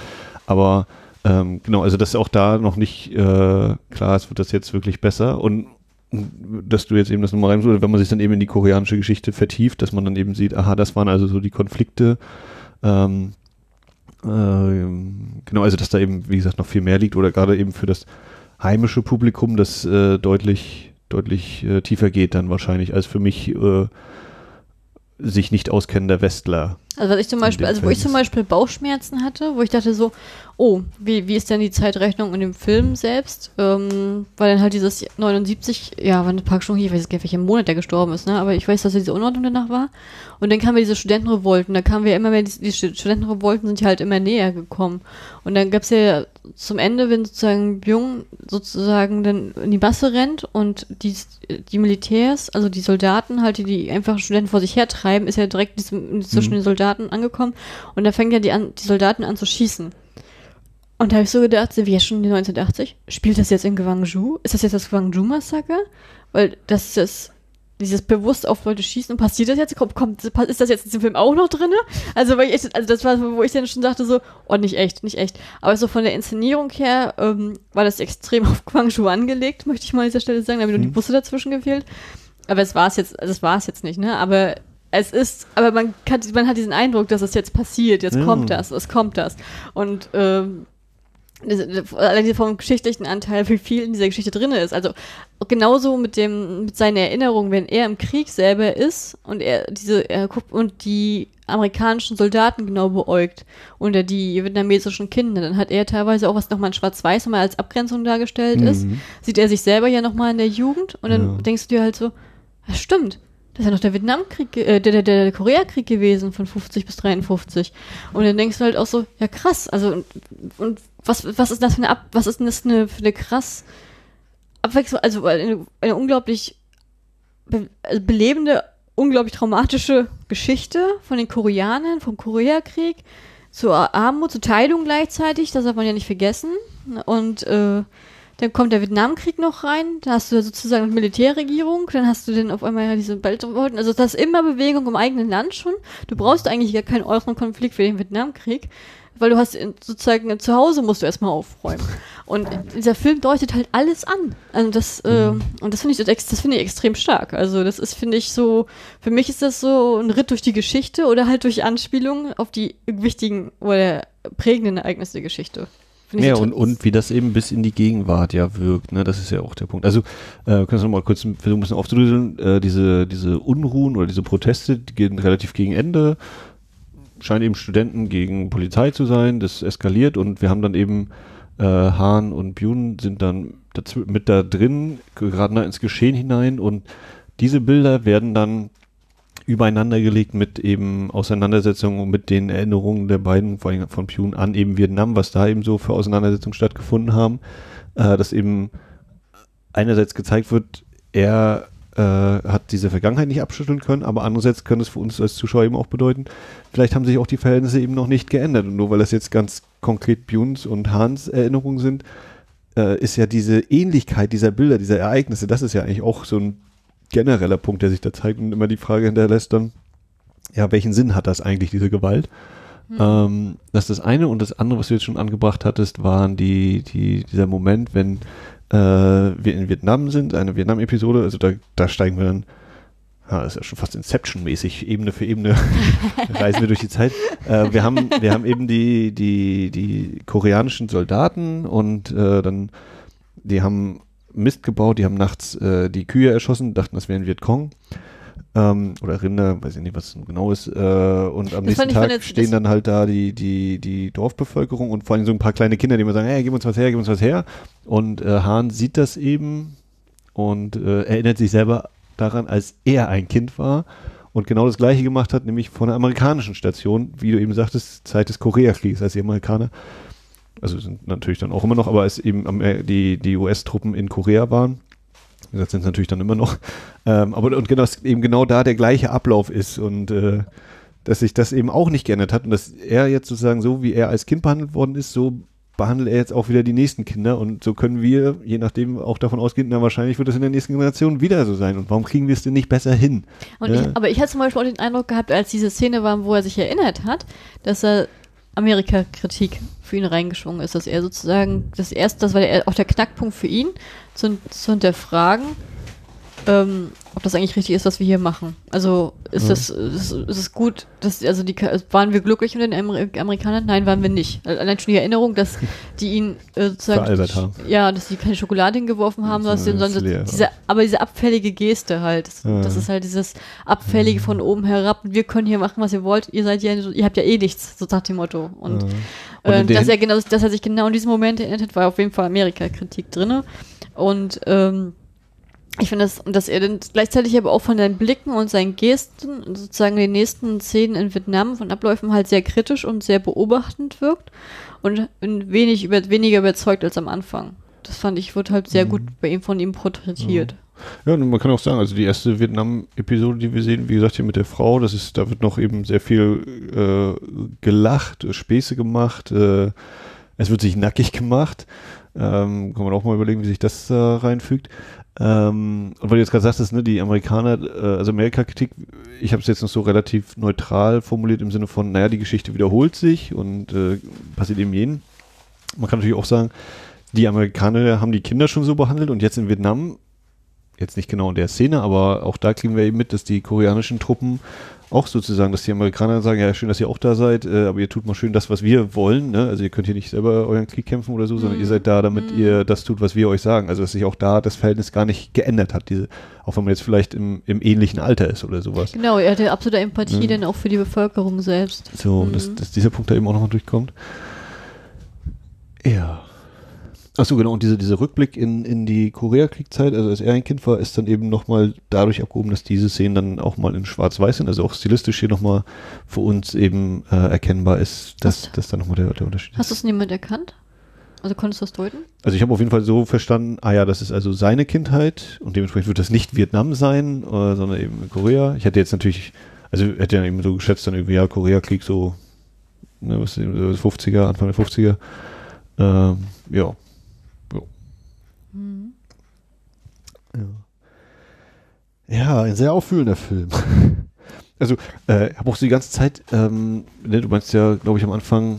Aber ähm, genau, also dass auch da noch nicht äh, klar ist, wird das jetzt wirklich besser und dass du jetzt eben das nochmal rein, wenn man sich dann eben in die koreanische Geschichte vertieft, dass man dann eben sieht, aha, das waren also so die Konflikte, ähm, äh, genau, also dass da eben, wie gesagt, noch viel mehr liegt oder gerade eben für das heimische Publikum, das äh, deutlich, deutlich äh, tiefer geht dann wahrscheinlich als für mich äh, sich nicht auskennender Westler. Also was ich zum Beispiel, also wo ich zum Beispiel Bauchschmerzen hatte, wo ich dachte so, oh, wie, wie ist denn die Zeitrechnung in dem Film selbst? Ähm, weil dann halt dieses 79, ja, war eine Park schon hier, ich weiß gar nicht, welcher Monat der gestorben ist, ne? Aber ich weiß, dass diese Unordnung danach war. Und dann kamen wir diese Studentenrevolten, da kamen wir immer mehr, die, die Studentenrevolten sind ja halt immer näher gekommen. Und dann gab's ja zum Ende, wenn sozusagen Jung sozusagen dann in die Masse rennt und die, die Militärs, also die Soldaten halt, die die einfachen Studenten vor sich hertreiben, ist ja direkt zwischen mhm. den Soldaten angekommen und da fängt ja die, an, die Soldaten an zu schießen. Und da habe ich so gedacht, sind wir jetzt schon in 1980? Spielt das jetzt in Gwangju? Ist das jetzt das Gwangju-Massaker? Weil das ist dieses bewusst auf Leute schießen und passiert das jetzt? Kommt, kommt, ist das jetzt in dem Film auch noch drin? Also, weil ich, also das war, wo ich dann schon dachte so, oh, nicht echt, nicht echt. Aber so von der Inszenierung her ähm, war das extrem auf Gwangju angelegt, möchte ich mal an dieser Stelle sagen. Da haben nur die mhm. Busse dazwischen gefehlt. Aber es war es jetzt, also es war es jetzt nicht, ne? Aber es ist, aber man, kann, man hat diesen Eindruck, dass es jetzt passiert, jetzt ja. kommt das, es kommt das. Und ähm, allein vom geschichtlichen Anteil, wie viel in dieser Geschichte drin ist. Also genauso mit dem, mit seiner Erinnerung, wenn er im Krieg selber ist und er diese, er guckt und die amerikanischen Soldaten genau beäugt oder die vietnamesischen Kinder, dann hat er teilweise auch was nochmal in Schwarz-Weiß nochmal als Abgrenzung dargestellt mhm. ist, sieht er sich selber ja nochmal in der Jugend und dann ja. denkst du dir halt so, das stimmt. Das ist ja noch der Vietnamkrieg, äh, der, der, der Koreakrieg gewesen von 50 bis 53. Und dann denkst du halt auch so, ja krass, also und, und was, was ist das für eine Ab, was ist denn das für eine, für eine krass Abwechslung, also eine, eine unglaublich be, also belebende, unglaublich traumatische Geschichte von den Koreanern, vom Koreakrieg zur Armut, zur Teilung gleichzeitig, das darf man ja nicht vergessen. Und äh, dann kommt der Vietnamkrieg noch rein, da hast du sozusagen eine Militärregierung, dann hast du dann auf einmal ja diese Beltrevolten, also das ist immer Bewegung im eigenen Land schon. Du brauchst eigentlich gar keinen äußeren Konflikt für den Vietnamkrieg, weil du hast sozusagen zu Hause musst du erstmal aufräumen. Und dieser Film deutet halt alles an. Also das, äh, und das finde ich, das finde ich extrem stark. Also das ist, finde ich, so, für mich ist das so ein Ritt durch die Geschichte oder halt durch Anspielungen auf die wichtigen oder prägenden Ereignisse der Geschichte. Ja, und, und wie das eben bis in die Gegenwart ja wirkt, ne? Das ist ja auch der Punkt. Also, äh, kannst du noch mal kurz versuchen, ein bisschen aufzudröseln, äh, diese, diese Unruhen oder diese Proteste, die gehen relativ gegen Ende, scheinen eben Studenten gegen Polizei zu sein, das eskaliert und wir haben dann eben äh, Hahn und Bjun sind dann mit da drin, geraten da ins Geschehen hinein und diese Bilder werden dann übereinander gelegt mit eben Auseinandersetzungen mit den Erinnerungen der beiden, vor allem von Pune an eben Vietnam, was da eben so für Auseinandersetzungen stattgefunden haben, äh, dass eben einerseits gezeigt wird, er äh, hat diese Vergangenheit nicht abschütteln können, aber andererseits könnte es für uns als Zuschauer eben auch bedeuten, vielleicht haben sich auch die Verhältnisse eben noch nicht geändert. Und nur weil das jetzt ganz konkret Bunes und Hans Erinnerungen sind, äh, ist ja diese Ähnlichkeit dieser Bilder, dieser Ereignisse, das ist ja eigentlich auch so ein genereller Punkt, der sich da zeigt und immer die Frage hinterlässt dann, ja, welchen Sinn hat das eigentlich, diese Gewalt? Mhm. Ähm, das ist das eine und das andere, was du jetzt schon angebracht hattest, waren die, die, dieser Moment, wenn äh, wir in Vietnam sind, eine Vietnam-Episode, also da, da steigen wir dann, ja, das ist ja schon fast Inception-mäßig, Ebene für Ebene reisen wir durch die Zeit. Äh, wir, haben, wir haben eben die, die, die koreanischen Soldaten und äh, dann, die haben Mist gebaut, die haben nachts äh, die Kühe erschossen, dachten, das wären Vietcong. Ähm, oder Rinder, weiß ich nicht, was genau ist. Äh, und am das nächsten Tag stehen dann halt da die, die, die Dorfbevölkerung und vor allem so ein paar kleine Kinder, die immer sagen, hey, gib uns was her, gib uns was her. Und äh, Hahn sieht das eben und äh, erinnert sich selber daran, als er ein Kind war und genau das gleiche gemacht hat, nämlich von einer amerikanischen Station, wie du eben sagtest, Zeit des Koreakriegs, als die Amerikaner also sind natürlich dann auch immer noch, aber als eben die, die US-Truppen in Korea waren, wie gesagt, sind es natürlich dann immer noch, ähm, aber und genau, dass eben genau da der gleiche Ablauf ist und äh, dass sich das eben auch nicht geändert hat und dass er jetzt sozusagen so, wie er als Kind behandelt worden ist, so behandelt er jetzt auch wieder die nächsten Kinder und so können wir, je nachdem, auch davon ausgehen, na wahrscheinlich wird es in der nächsten Generation wieder so sein. Und warum kriegen wir es denn nicht besser hin? Ja? Ich, aber ich hatte zum Beispiel auch den Eindruck gehabt, als diese Szene war, wo er sich erinnert hat, dass er Amerika-Kritik für ihn reingeschwungen ist, dass er sozusagen das erste, das war der, auch der Knackpunkt für ihn, zu, zu hinterfragen, ähm, ob das eigentlich richtig ist, was wir hier machen. Also ist Ja. das ist, ist es gut, dass also die waren wir glücklich mit den Amer Amerikanern? Nein, waren wir nicht. Allein schon die Erinnerung, dass die ihn äh, sozusagen haben. ja, dass die keine Schokolade hingeworfen haben, Ja, sondern, sondern leer, diese, aber diese abfällige Geste halt. Das, Ja. das ist halt dieses abfällige von oben herab. Wir können hier machen, was ihr wollt. Ihr seid ja, ihr habt ja eh nichts, so nach dem Motto. Und Und äh, dass, er genau, dass er sich genau in diesem Moment erinnert hat, war auf jeden Fall Amerika-Kritik drin. Und ähm, ich finde, das, dass er dann gleichzeitig aber auch von seinen Blicken und seinen Gesten sozusagen den nächsten Szenen in Vietnam von Abläufen halt sehr kritisch und sehr beobachtend wirkt und wenig über, weniger überzeugt als am Anfang. Das fand ich, wird halt sehr Mhm. gut bei ihm von ihm porträtiert. Ja, und man kann auch sagen, also die erste Vietnam-Episode, die wir sehen, wie gesagt, hier mit der Frau, das ist, da wird noch eben sehr viel äh, gelacht, Späße gemacht, äh, es wird sich nackig gemacht. Ähm, kann man auch mal überlegen, wie sich das äh, reinfügt. Ähm, und weil du jetzt gerade sagtest, ne, die Amerikaner, äh, also Amerika-Kritik, ich habe es jetzt noch so relativ neutral formuliert im Sinne von, naja, die Geschichte wiederholt sich und äh, passiert eben jeden. Man kann natürlich auch sagen, die Amerikaner haben die Kinder schon so behandelt und jetzt in Vietnam jetzt nicht genau in der Szene, aber auch da kriegen wir eben mit, dass die koreanischen Truppen auch sozusagen, dass die Amerikaner sagen, ja, schön, dass ihr auch da seid, äh, aber ihr tut mal schön das, was wir wollen. Ne? Also ihr könnt hier nicht selber euren Krieg kämpfen oder so, sondern Mhm. ihr seid da, damit Mhm. ihr das tut, was wir euch sagen. Also dass sich auch da das Verhältnis gar nicht geändert hat, diese, auch wenn man jetzt vielleicht im, im ähnlichen Alter ist oder sowas. Genau, er hatte absolute Empathie Mhm. dann auch für die Bevölkerung selbst. So, Mhm. dass, dass dieser Punkt da eben auch nochmal durchkommt. Ja. Achso, genau, und diese, dieser Rückblick in, in die Koreakriegszeit, also als er ein Kind war, ist dann eben nochmal dadurch abgehoben, dass diese Szenen dann auch mal in Schwarz-Weiß sind, also auch stilistisch hier nochmal für uns eben äh, erkennbar ist, dass Hast- das dann nochmal der, der Unterschied Hast du ist. es niemand erkannt? Also konntest du das deuten? Also ich habe auf jeden Fall so verstanden, ah ja, das ist also seine Kindheit und dementsprechend wird das nicht Vietnam sein, äh, sondern eben Korea. Ich hätte jetzt natürlich, also hätte ja eben so geschätzt, dann irgendwie, ja, Koreakrieg so, ne, was ist das, 50er, Anfang der 50er. Ähm, ja. Ja. Ein sehr auffühlender Film. Also, äh, habe auch so die ganze Zeit, ähm, ne, du meinst ja, glaube ich, am Anfang,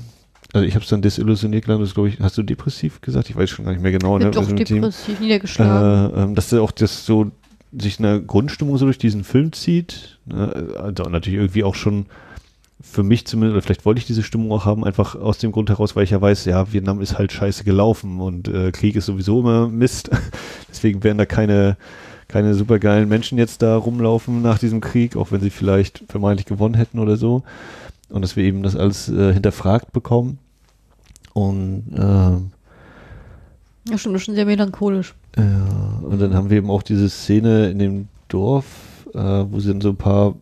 also ich habe es dann desillusioniert genannt, das glaube ich, hast du depressiv gesagt? Ich weiß schon gar nicht mehr genau. Ne, Doch depressiv niedergeschlagen. äh, ähm, dass er auch das so sich eine Grundstimmung so durch diesen Film zieht. Ne? Also natürlich irgendwie auch schon für mich zumindest, oder vielleicht wollte ich diese Stimmung auch haben, einfach aus dem Grund heraus, weil ich ja weiß, ja, Vietnam ist halt scheiße gelaufen und äh, Krieg ist sowieso immer Mist. Deswegen werden da keine, keine supergeilen Menschen jetzt da rumlaufen nach diesem Krieg, auch wenn sie vielleicht vermeintlich gewonnen hätten oder so. Und dass wir eben das alles äh, hinterfragt bekommen. Und ähm, ja, stimmt, das ist schon sehr melancholisch. ja, und dann haben wir eben auch diese Szene in dem Dorf, äh, wo sie dann so ein paar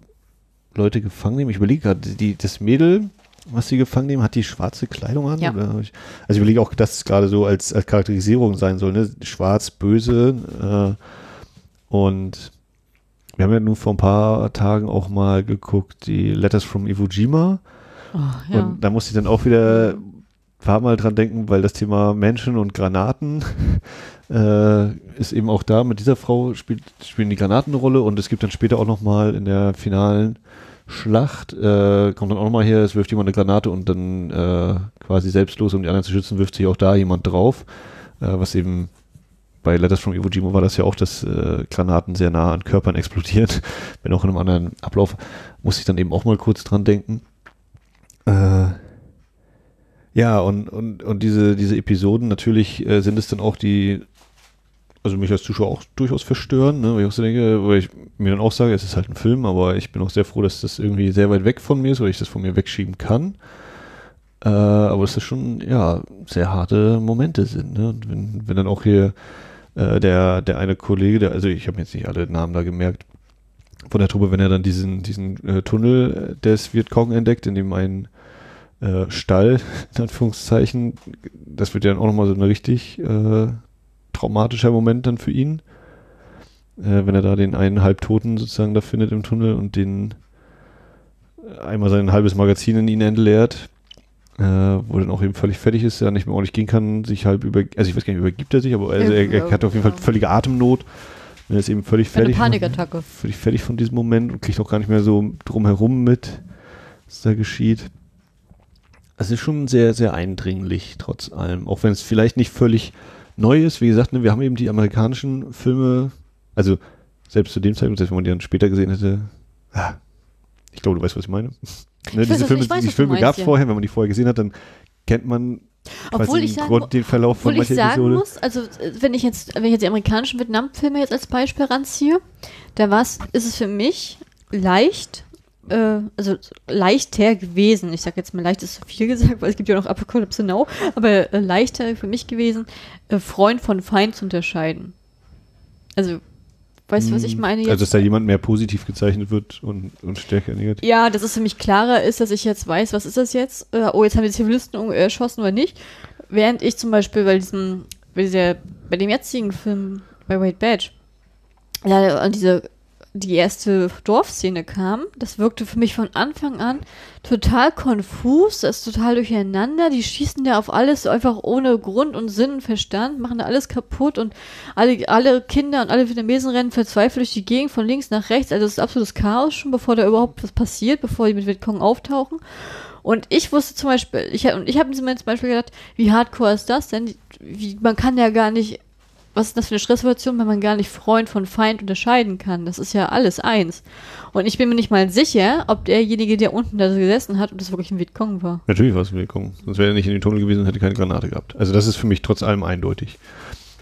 Leute gefangen nehmen. Ich überlege gerade, die, das Mädel, was sie gefangen nehmen, hat die schwarze Kleidung an? Ja. Oder hab ich, also ich überlege auch, dass es gerade so als, als Charakterisierung sein soll, ne? Schwarz, böse. Äh, und wir haben ja nun vor ein paar Tagen auch mal geguckt, die Letters from Iwo Jima. Oh, ja. Und da musste ich dann auch wieder ein paar Mal dran denken, weil das Thema Menschen und Granaten äh, ist eben auch da. Mit dieser Frau spielt, spielen die Granaten eine Rolle und es gibt dann später auch nochmal in der finalen Schlacht, äh, kommt dann auch nochmal her, es wirft jemand eine Granate und dann äh, quasi selbstlos, um die anderen zu schützen, wirft sich auch da jemand drauf. Äh, was eben bei Letters from Iwo Jima war das ja auch, dass äh, Granaten sehr nah an Körpern explodieren. Wenn auch in einem anderen Ablauf, muss ich dann eben auch mal kurz dran denken. Äh, ja, und, und, und diese, diese Episoden, natürlich äh, sind es dann auch die, also mich als Zuschauer auch durchaus verstören, ne, weil ich auch so denke, weil ich mir dann auch sage, es ist halt ein Film, aber ich bin auch sehr froh, dass das irgendwie sehr weit weg von mir ist, oder ich das von mir wegschieben kann. Äh, aber dass das schon, ja, sehr harte Momente sind, ne? Und wenn, wenn dann auch hier äh, der, der eine Kollege, der, also ich habe jetzt nicht alle Namen da gemerkt, von der Truppe, wenn er dann diesen, diesen äh, Tunnel des Vietcong entdeckt, in dem ein äh, Stall, in Anführungszeichen, das wird ja dann auch nochmal so ein richtig äh, traumatischer Moment dann für ihn, äh, wenn er da den einen Halbtoten sozusagen da findet im Tunnel und den äh, einmal sein halbes Magazin in ihn entleert, äh, wo dann auch eben völlig fertig ist, er nicht mehr ordentlich gehen kann, sich halb über, also ich weiß gar nicht, übergibt er sich, aber also er, er hat auf jeden Fall völlige Atemnot. Er ist eben völlig Eine fertig. von- Panikattacke. völlig fertig von diesem Moment und kriegt auch gar nicht mehr so drumherum mit, was da geschieht. Es ist schon sehr, sehr eindringlich, trotz allem. Auch wenn es vielleicht nicht völlig neu ist. Wie gesagt, ne, wir haben eben die amerikanischen Filme, also selbst zu dem Zeitpunkt, selbst wenn man die dann später gesehen hätte, ah, ich glaube, du weißt, was ich meine. Ne, diese weiß, Filme, ich weiß, die Filme gab es vorher, wenn man die vorher gesehen hat, dann kennt man Obwohl ich sagen Grund den Verlauf von Obwohl ich mancher sagen Episode. muss, also äh, wenn ich jetzt, wenn ich jetzt die amerikanischen Vietnam-Filme jetzt als Beispiel ranziehe, da war's, ist es für mich leicht, äh, also leichter gewesen. Ich sag jetzt mal leicht ist zu viel gesagt, weil es gibt ja noch Apocalypse Now, aber äh, leichter für mich gewesen, äh, Freund von Feind zu unterscheiden. Also, weißt du, was ich meine jetzt? Also, dass da jemand mehr positiv gezeichnet wird und, und stärker negativ. Ja, dass es für mich klarer ist, dass ich jetzt weiß, was ist das jetzt? Äh, oh, jetzt haben die Zivilisten um- erschossen oder nicht. Während ich zum Beispiel bei diesem, bei dieser, bei dem jetzigen Film, bei White Badge, ja, an diese, die erste Dorfszene kam, das wirkte für mich von Anfang an total konfus, das ist total durcheinander, die schießen da auf alles einfach ohne Grund und Sinn und Verstand, machen da alles kaputt und alle, alle Kinder und alle Vietnamesen rennen verzweifelt durch die Gegend von links nach rechts, also es ist absolutes Chaos schon, bevor da überhaupt was passiert, bevor die mit Vietcong auftauchen. Und ich wusste zum Beispiel, ich, ich habe mir zum Beispiel gedacht, wie hardcore ist das denn? Wie, man kann ja gar nicht, was ist das für eine Stresssituation, wenn man gar nicht Freund von Feind unterscheiden kann? Das ist ja alles eins. Und ich bin mir nicht mal sicher, ob derjenige, der unten da gesessen hat, ob das wirklich ein Vietcong war. Natürlich war es Willkommen. Sonst wäre er nicht in den Tunnel gewesen und hätte keine Granate gehabt. Also das ist für mich trotz allem eindeutig.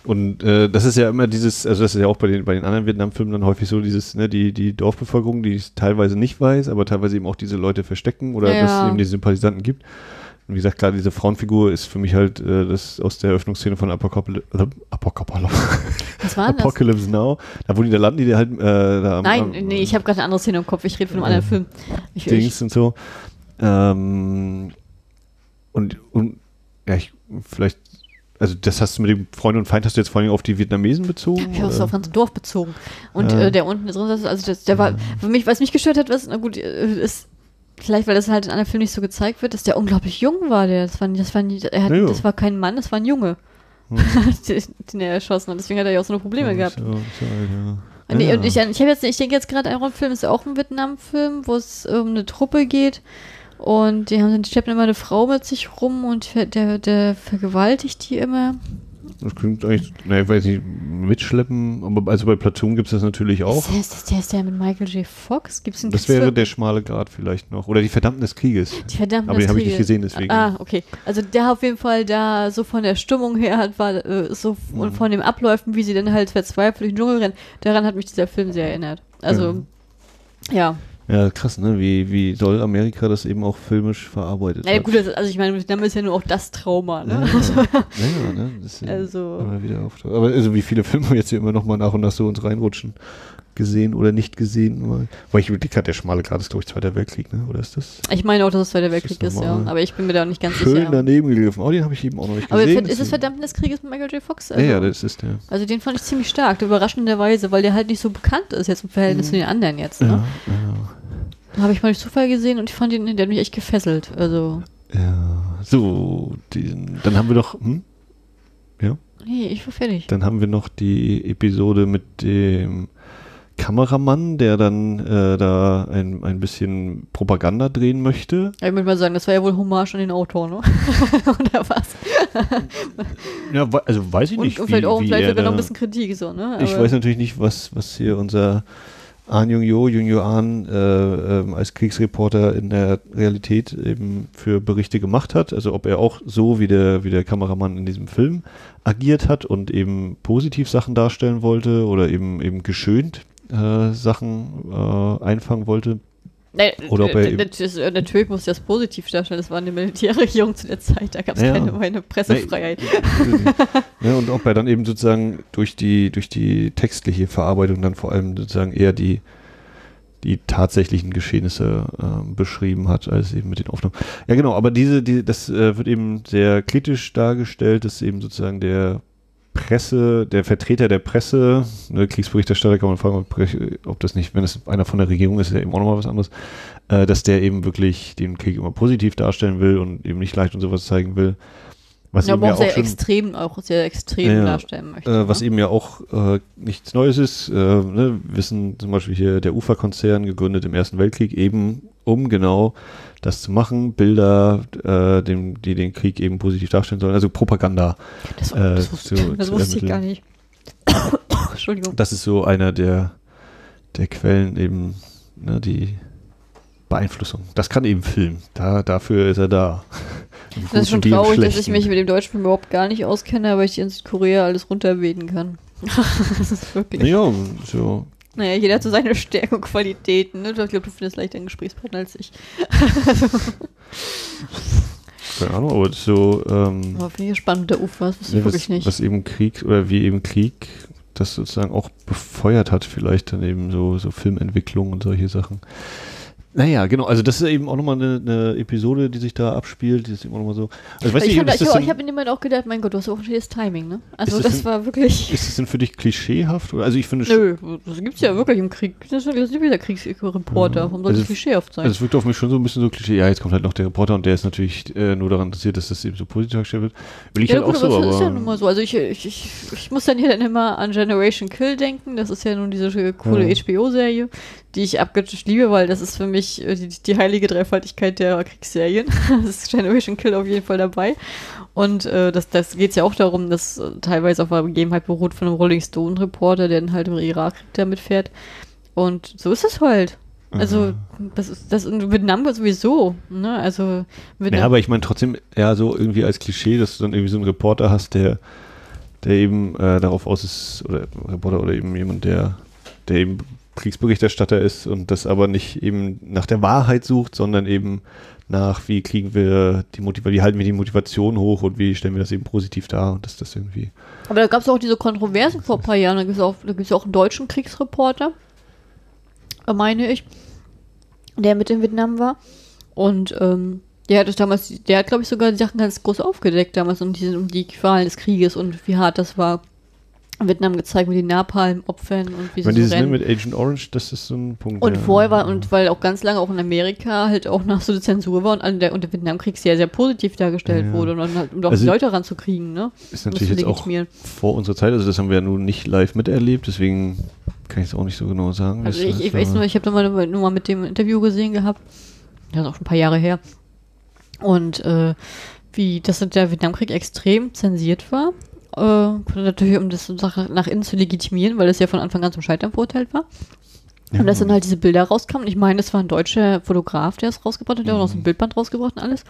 Und äh, das ist ja immer dieses, also das ist ja auch bei den, bei den anderen Vietnam-Filmen dann häufig so, dieses, ne, die, die Dorfbevölkerung, die es teilweise nicht weiß, aber teilweise eben auch diese Leute verstecken oder Ja. dass es eben diese Sympathisanten gibt. Und wie gesagt, gerade diese Frauenfigur ist für mich halt äh, das aus der Eröffnungsszene von Apocalypse, das? Apocalypse Now, da wo die da landen, die da halt äh, da am, Nein, am, nee, ich habe gerade eine andere Szene im Kopf. Ich rede von einem anderen Film. Ich, ich, Dings und so. Ähm, und, und ja, ich, vielleicht, also das hast du mit dem Freund und Feind hast du jetzt vor allem auf die Vietnamesen bezogen? ich habe es auf ganz Dorf bezogen. Und Ja. äh, der unten drin saß, also das, der war, für mich, was mich gestört hat, was, na gut, äh, ist, vielleicht, weil das halt in anderen Filmen nicht so gezeigt wird, dass der unglaublich jung war, der, das war, das war, er hat, Ja, das war kein Mann, das war ein Junge, Hm. den, den er erschossen hat. Deswegen hat er ja auch so eine Probleme Ja, gehabt. Und, nee, Ja. und ich, ich jetzt, ich denke jetzt gerade, Iron Film ist ja auch ein Vietnam-Film, wo es um eine Truppe geht. Und die haben, schleppen immer eine Frau mit sich rum und der, der vergewaltigt die immer. Das klingt eigentlich, naja, ich weiß nicht, mitschleppen, aber also bei Platoon gibt es das natürlich auch. Der, ist, das, der ist der mit Michael J. Fox? Gibt's einen Das wäre der schmale Grad vielleicht noch. Oder die Verdammten des Krieges. Die verdammten Aber den habe ich nicht gesehen, deswegen. Ah, okay. Also der auf jeden Fall da so von der Stimmung her hat, war äh, so Mhm. und von den Abläufen, wie sie dann halt verzweifelt durch den Dschungel rennen, daran hat mich dieser Film sehr erinnert. Also, ja. Ja, krass, ne? Wie, wie soll Amerika das eben auch filmisch verarbeitet Naja, hat? gut, das, also ich meine, Vietnam ist ja nur auch das Trauma, ne? Ja, ja, ne? Das ist ja Also- immer wieder auftaucht. Aber also wie viele Filme jetzt hier immer noch mal nach und nach so uns reinrutschen. Gesehen oder nicht gesehen. Weil, weil ich überlege gerade, der schmale Grad ist, glaube ich, Zweiter Weltkrieg, ne? Oder ist das Ich meine auch, dass es Zweiter Das ist Weltkrieg ist, ja. Aber ich bin mir da auch nicht ganz schön sicher. daneben gegriffen? Oh, den habe ich eben auch noch nicht Aber gesehen. ist es Verdammten des Krieges mit Michael J. Fox? Ja, Also, ja, das ist der. also den fand ich ziemlich stark, überraschenderweise, weil der halt nicht so bekannt ist jetzt im Verhältnis zu den anderen jetzt. Ne? Mhm. Ja, ja. Habe ich mal durch Zufall gesehen und ich fand ihn, der hat mich echt gefesselt. Also, Ja, so, diesen, dann haben wir doch, hm? Ja, nee, ich war fertig. dann haben wir noch die Episode mit dem Kameramann, der dann äh, da ein, ein bisschen Propaganda drehen möchte. Ja, Ich würde mal sagen, das war ja wohl Hommage an den Autor, ne? Oder was? Ja, also weiß ich Und, nicht, und wie, vielleicht auch wie vielleicht er sogar noch ein bisschen Kritik, so, ne? Ich Aber- weiß natürlich nicht, was, was hier unser An Jung Jo, Jung Jo An äh, ähm, als Kriegsreporter in der Realität eben für Berichte gemacht hat. Also ob er auch so wie der, wie der Kameramann in diesem Film agiert hat und eben positiv Sachen darstellen wollte oder eben eben geschönt äh, Sachen äh, einfangen wollte. Nee, Oder er äh, das, äh, natürlich muss das positiv darstellen. Das war eine Militärregierung zu der Zeit. Da gab es Ja. keine, keine Pressefreiheit. ne, und ob er dann eben sozusagen durch die, durch die textliche Verarbeitung dann vor allem sozusagen eher die, die tatsächlichen Geschehnisse äh, beschrieben hat, als eben mit den Aufnahmen. Ja, genau, aber diese, die, das äh, wird eben sehr kritisch dargestellt, dass eben sozusagen der Presse, der Vertreter der Presse, ne, Kriegsberichterstatter kann man fragen, ob, ob das nicht, wenn es einer von der Regierung ist, ist ja eben auch nochmal was anderes, äh, dass der eben wirklich den Krieg immer positiv darstellen will und eben nicht leicht und sowas zeigen will. Was ja, eben aber ja auch auch sehr extrem, auch sehr extrem Ja, darstellen möchte. äh, was ne? eben ja auch äh, nichts Neues ist. Äh, ne, wir wissen zum Beispiel hier der UFA-Konzern, gegründet im Ersten Weltkrieg, eben um genau das zu machen, Bilder, äh, dem, die den Krieg eben positiv darstellen sollen, also Propaganda. das, äh, das, wusste, zu- das wusste ich gar nicht. Entschuldigung. Das ist so einer der der Quellen eben ne, die Beeinflussung. Das kann eben Film. Da, dafür ist er da. Das ist schon traurig, dass ich mich mit dem Deutschfilm überhaupt gar nicht auskenne, aber ich in Südkorea alles runterbeten kann. das ist wirklich. Ja, so. Naja, jeder hat so seine Stärken und Qualitäten. Ne? Ich glaube, du findest leichter einen Gesprächspartner als ich. Keine Ahnung, aber das ist so. Ähm, Aber finde ich spannend, der Ufer, das wusste ne, ich wirklich was, nicht. was eben Krieg oder wie eben Krieg das sozusagen auch befeuert hat, vielleicht dann eben so, so Filmentwicklung und solche Sachen. Naja, genau, also das ist eben auch nochmal eine, eine Episode, die sich da abspielt, die ist immer nochmal so. Also weiß ich nicht, habe das, ich, ich hab in dem Moment auch gedacht, mein Gott, du hast auch ein schönes Timing, ne? Also das das, denn- war wirklich. ist das denn für dich klischeehaft? Oder? Also ich finde Nö, das gibt's ja wirklich im Krieg. Das ist ja wieder Kriegsreporter. Warum soll Also- das klischeehaft sein? Also es wirkt auf mich schon so ein bisschen so Klischee. Ja, jetzt kommt halt noch der Reporter und der ist natürlich äh, nur daran interessiert, dass das eben so positiv dargestellt wird. Will ich ja, halt gut, auch so, aber aber. das ist ja nun mal so. Also ich, ich, ich, ich muss dann hier dann immer an Generation Kill denken. Das ist ja nun diese coole Ja. HBO-Serie, die ich abgöttisch liebe, weil das ist für mich äh, die, die heilige Dreifaltigkeit der Kriegsserien. das ist Generation Kill auf jeden Fall dabei. Und äh, das, das geht ja auch darum, dass äh, teilweise auf einer Begebenheit beruht von einem Rolling Stone-Reporter, der dann halt im Irakkrieg damit fährt. Und so ist es halt. Also, das ist das in Vietnam sowieso, ne? Also, Vietnam, Ja, aber ich meine trotzdem eher so irgendwie als Klischee, dass du dann irgendwie so einen Reporter hast, der, der eben äh, darauf aus ist, oder Reporter oder eben jemand, der, der eben Kriegsberichterstatter ist und das aber nicht eben nach der Wahrheit sucht, sondern eben nach, wie kriegen wir die Motivation, wie halten wir die Motivation hoch und wie stellen wir das eben positiv dar und dass das irgendwie. Aber da gab es auch diese Kontroversen vor ein paar Jahren. Da gibt es auch, auch einen deutschen Kriegsreporter, meine ich, der mit in Vietnam war. Und ähm, der hat das damals, der hat, glaube ich, sogar die Sachen ganz groß aufgedeckt damals um, diese, um die Qualen des Krieges und wie hart das war. Vietnam gezeigt mit den Napalm-Opfern und wie sie so dieses ne, rennen. mit Agent Orange, das ist so ein Punkt. Und ja. vorher war, und weil auch ganz lange auch in Amerika halt auch noch so eine Zensur war und, der, und der Vietnamkrieg sehr, sehr positiv dargestellt Ja. wurde, und dann halt, um doch Also- die Leute ranzukriegen, ne? ist natürlich jetzt auch vor unserer Zeit, also das haben wir ja nun nicht live miterlebt, deswegen kann ich es auch nicht so genau sagen. Also ich, ich weiß nur, ich habe mal nur mal mit dem Interview gesehen gehabt. Das ist auch schon ein paar Jahre her. Und äh, wie das der Vietnamkrieg extrem zensiert war. Äh, natürlich, um das Sache nach innen zu legitimieren, weil es ja von Anfang an zum Scheitern verurteilt war. Und dass dann halt diese Bilder rauskamen. Ich meine, das war ein deutscher Fotograf, der es rausgebracht hat, der hat auch noch so ein Bildband rausgebracht und alles.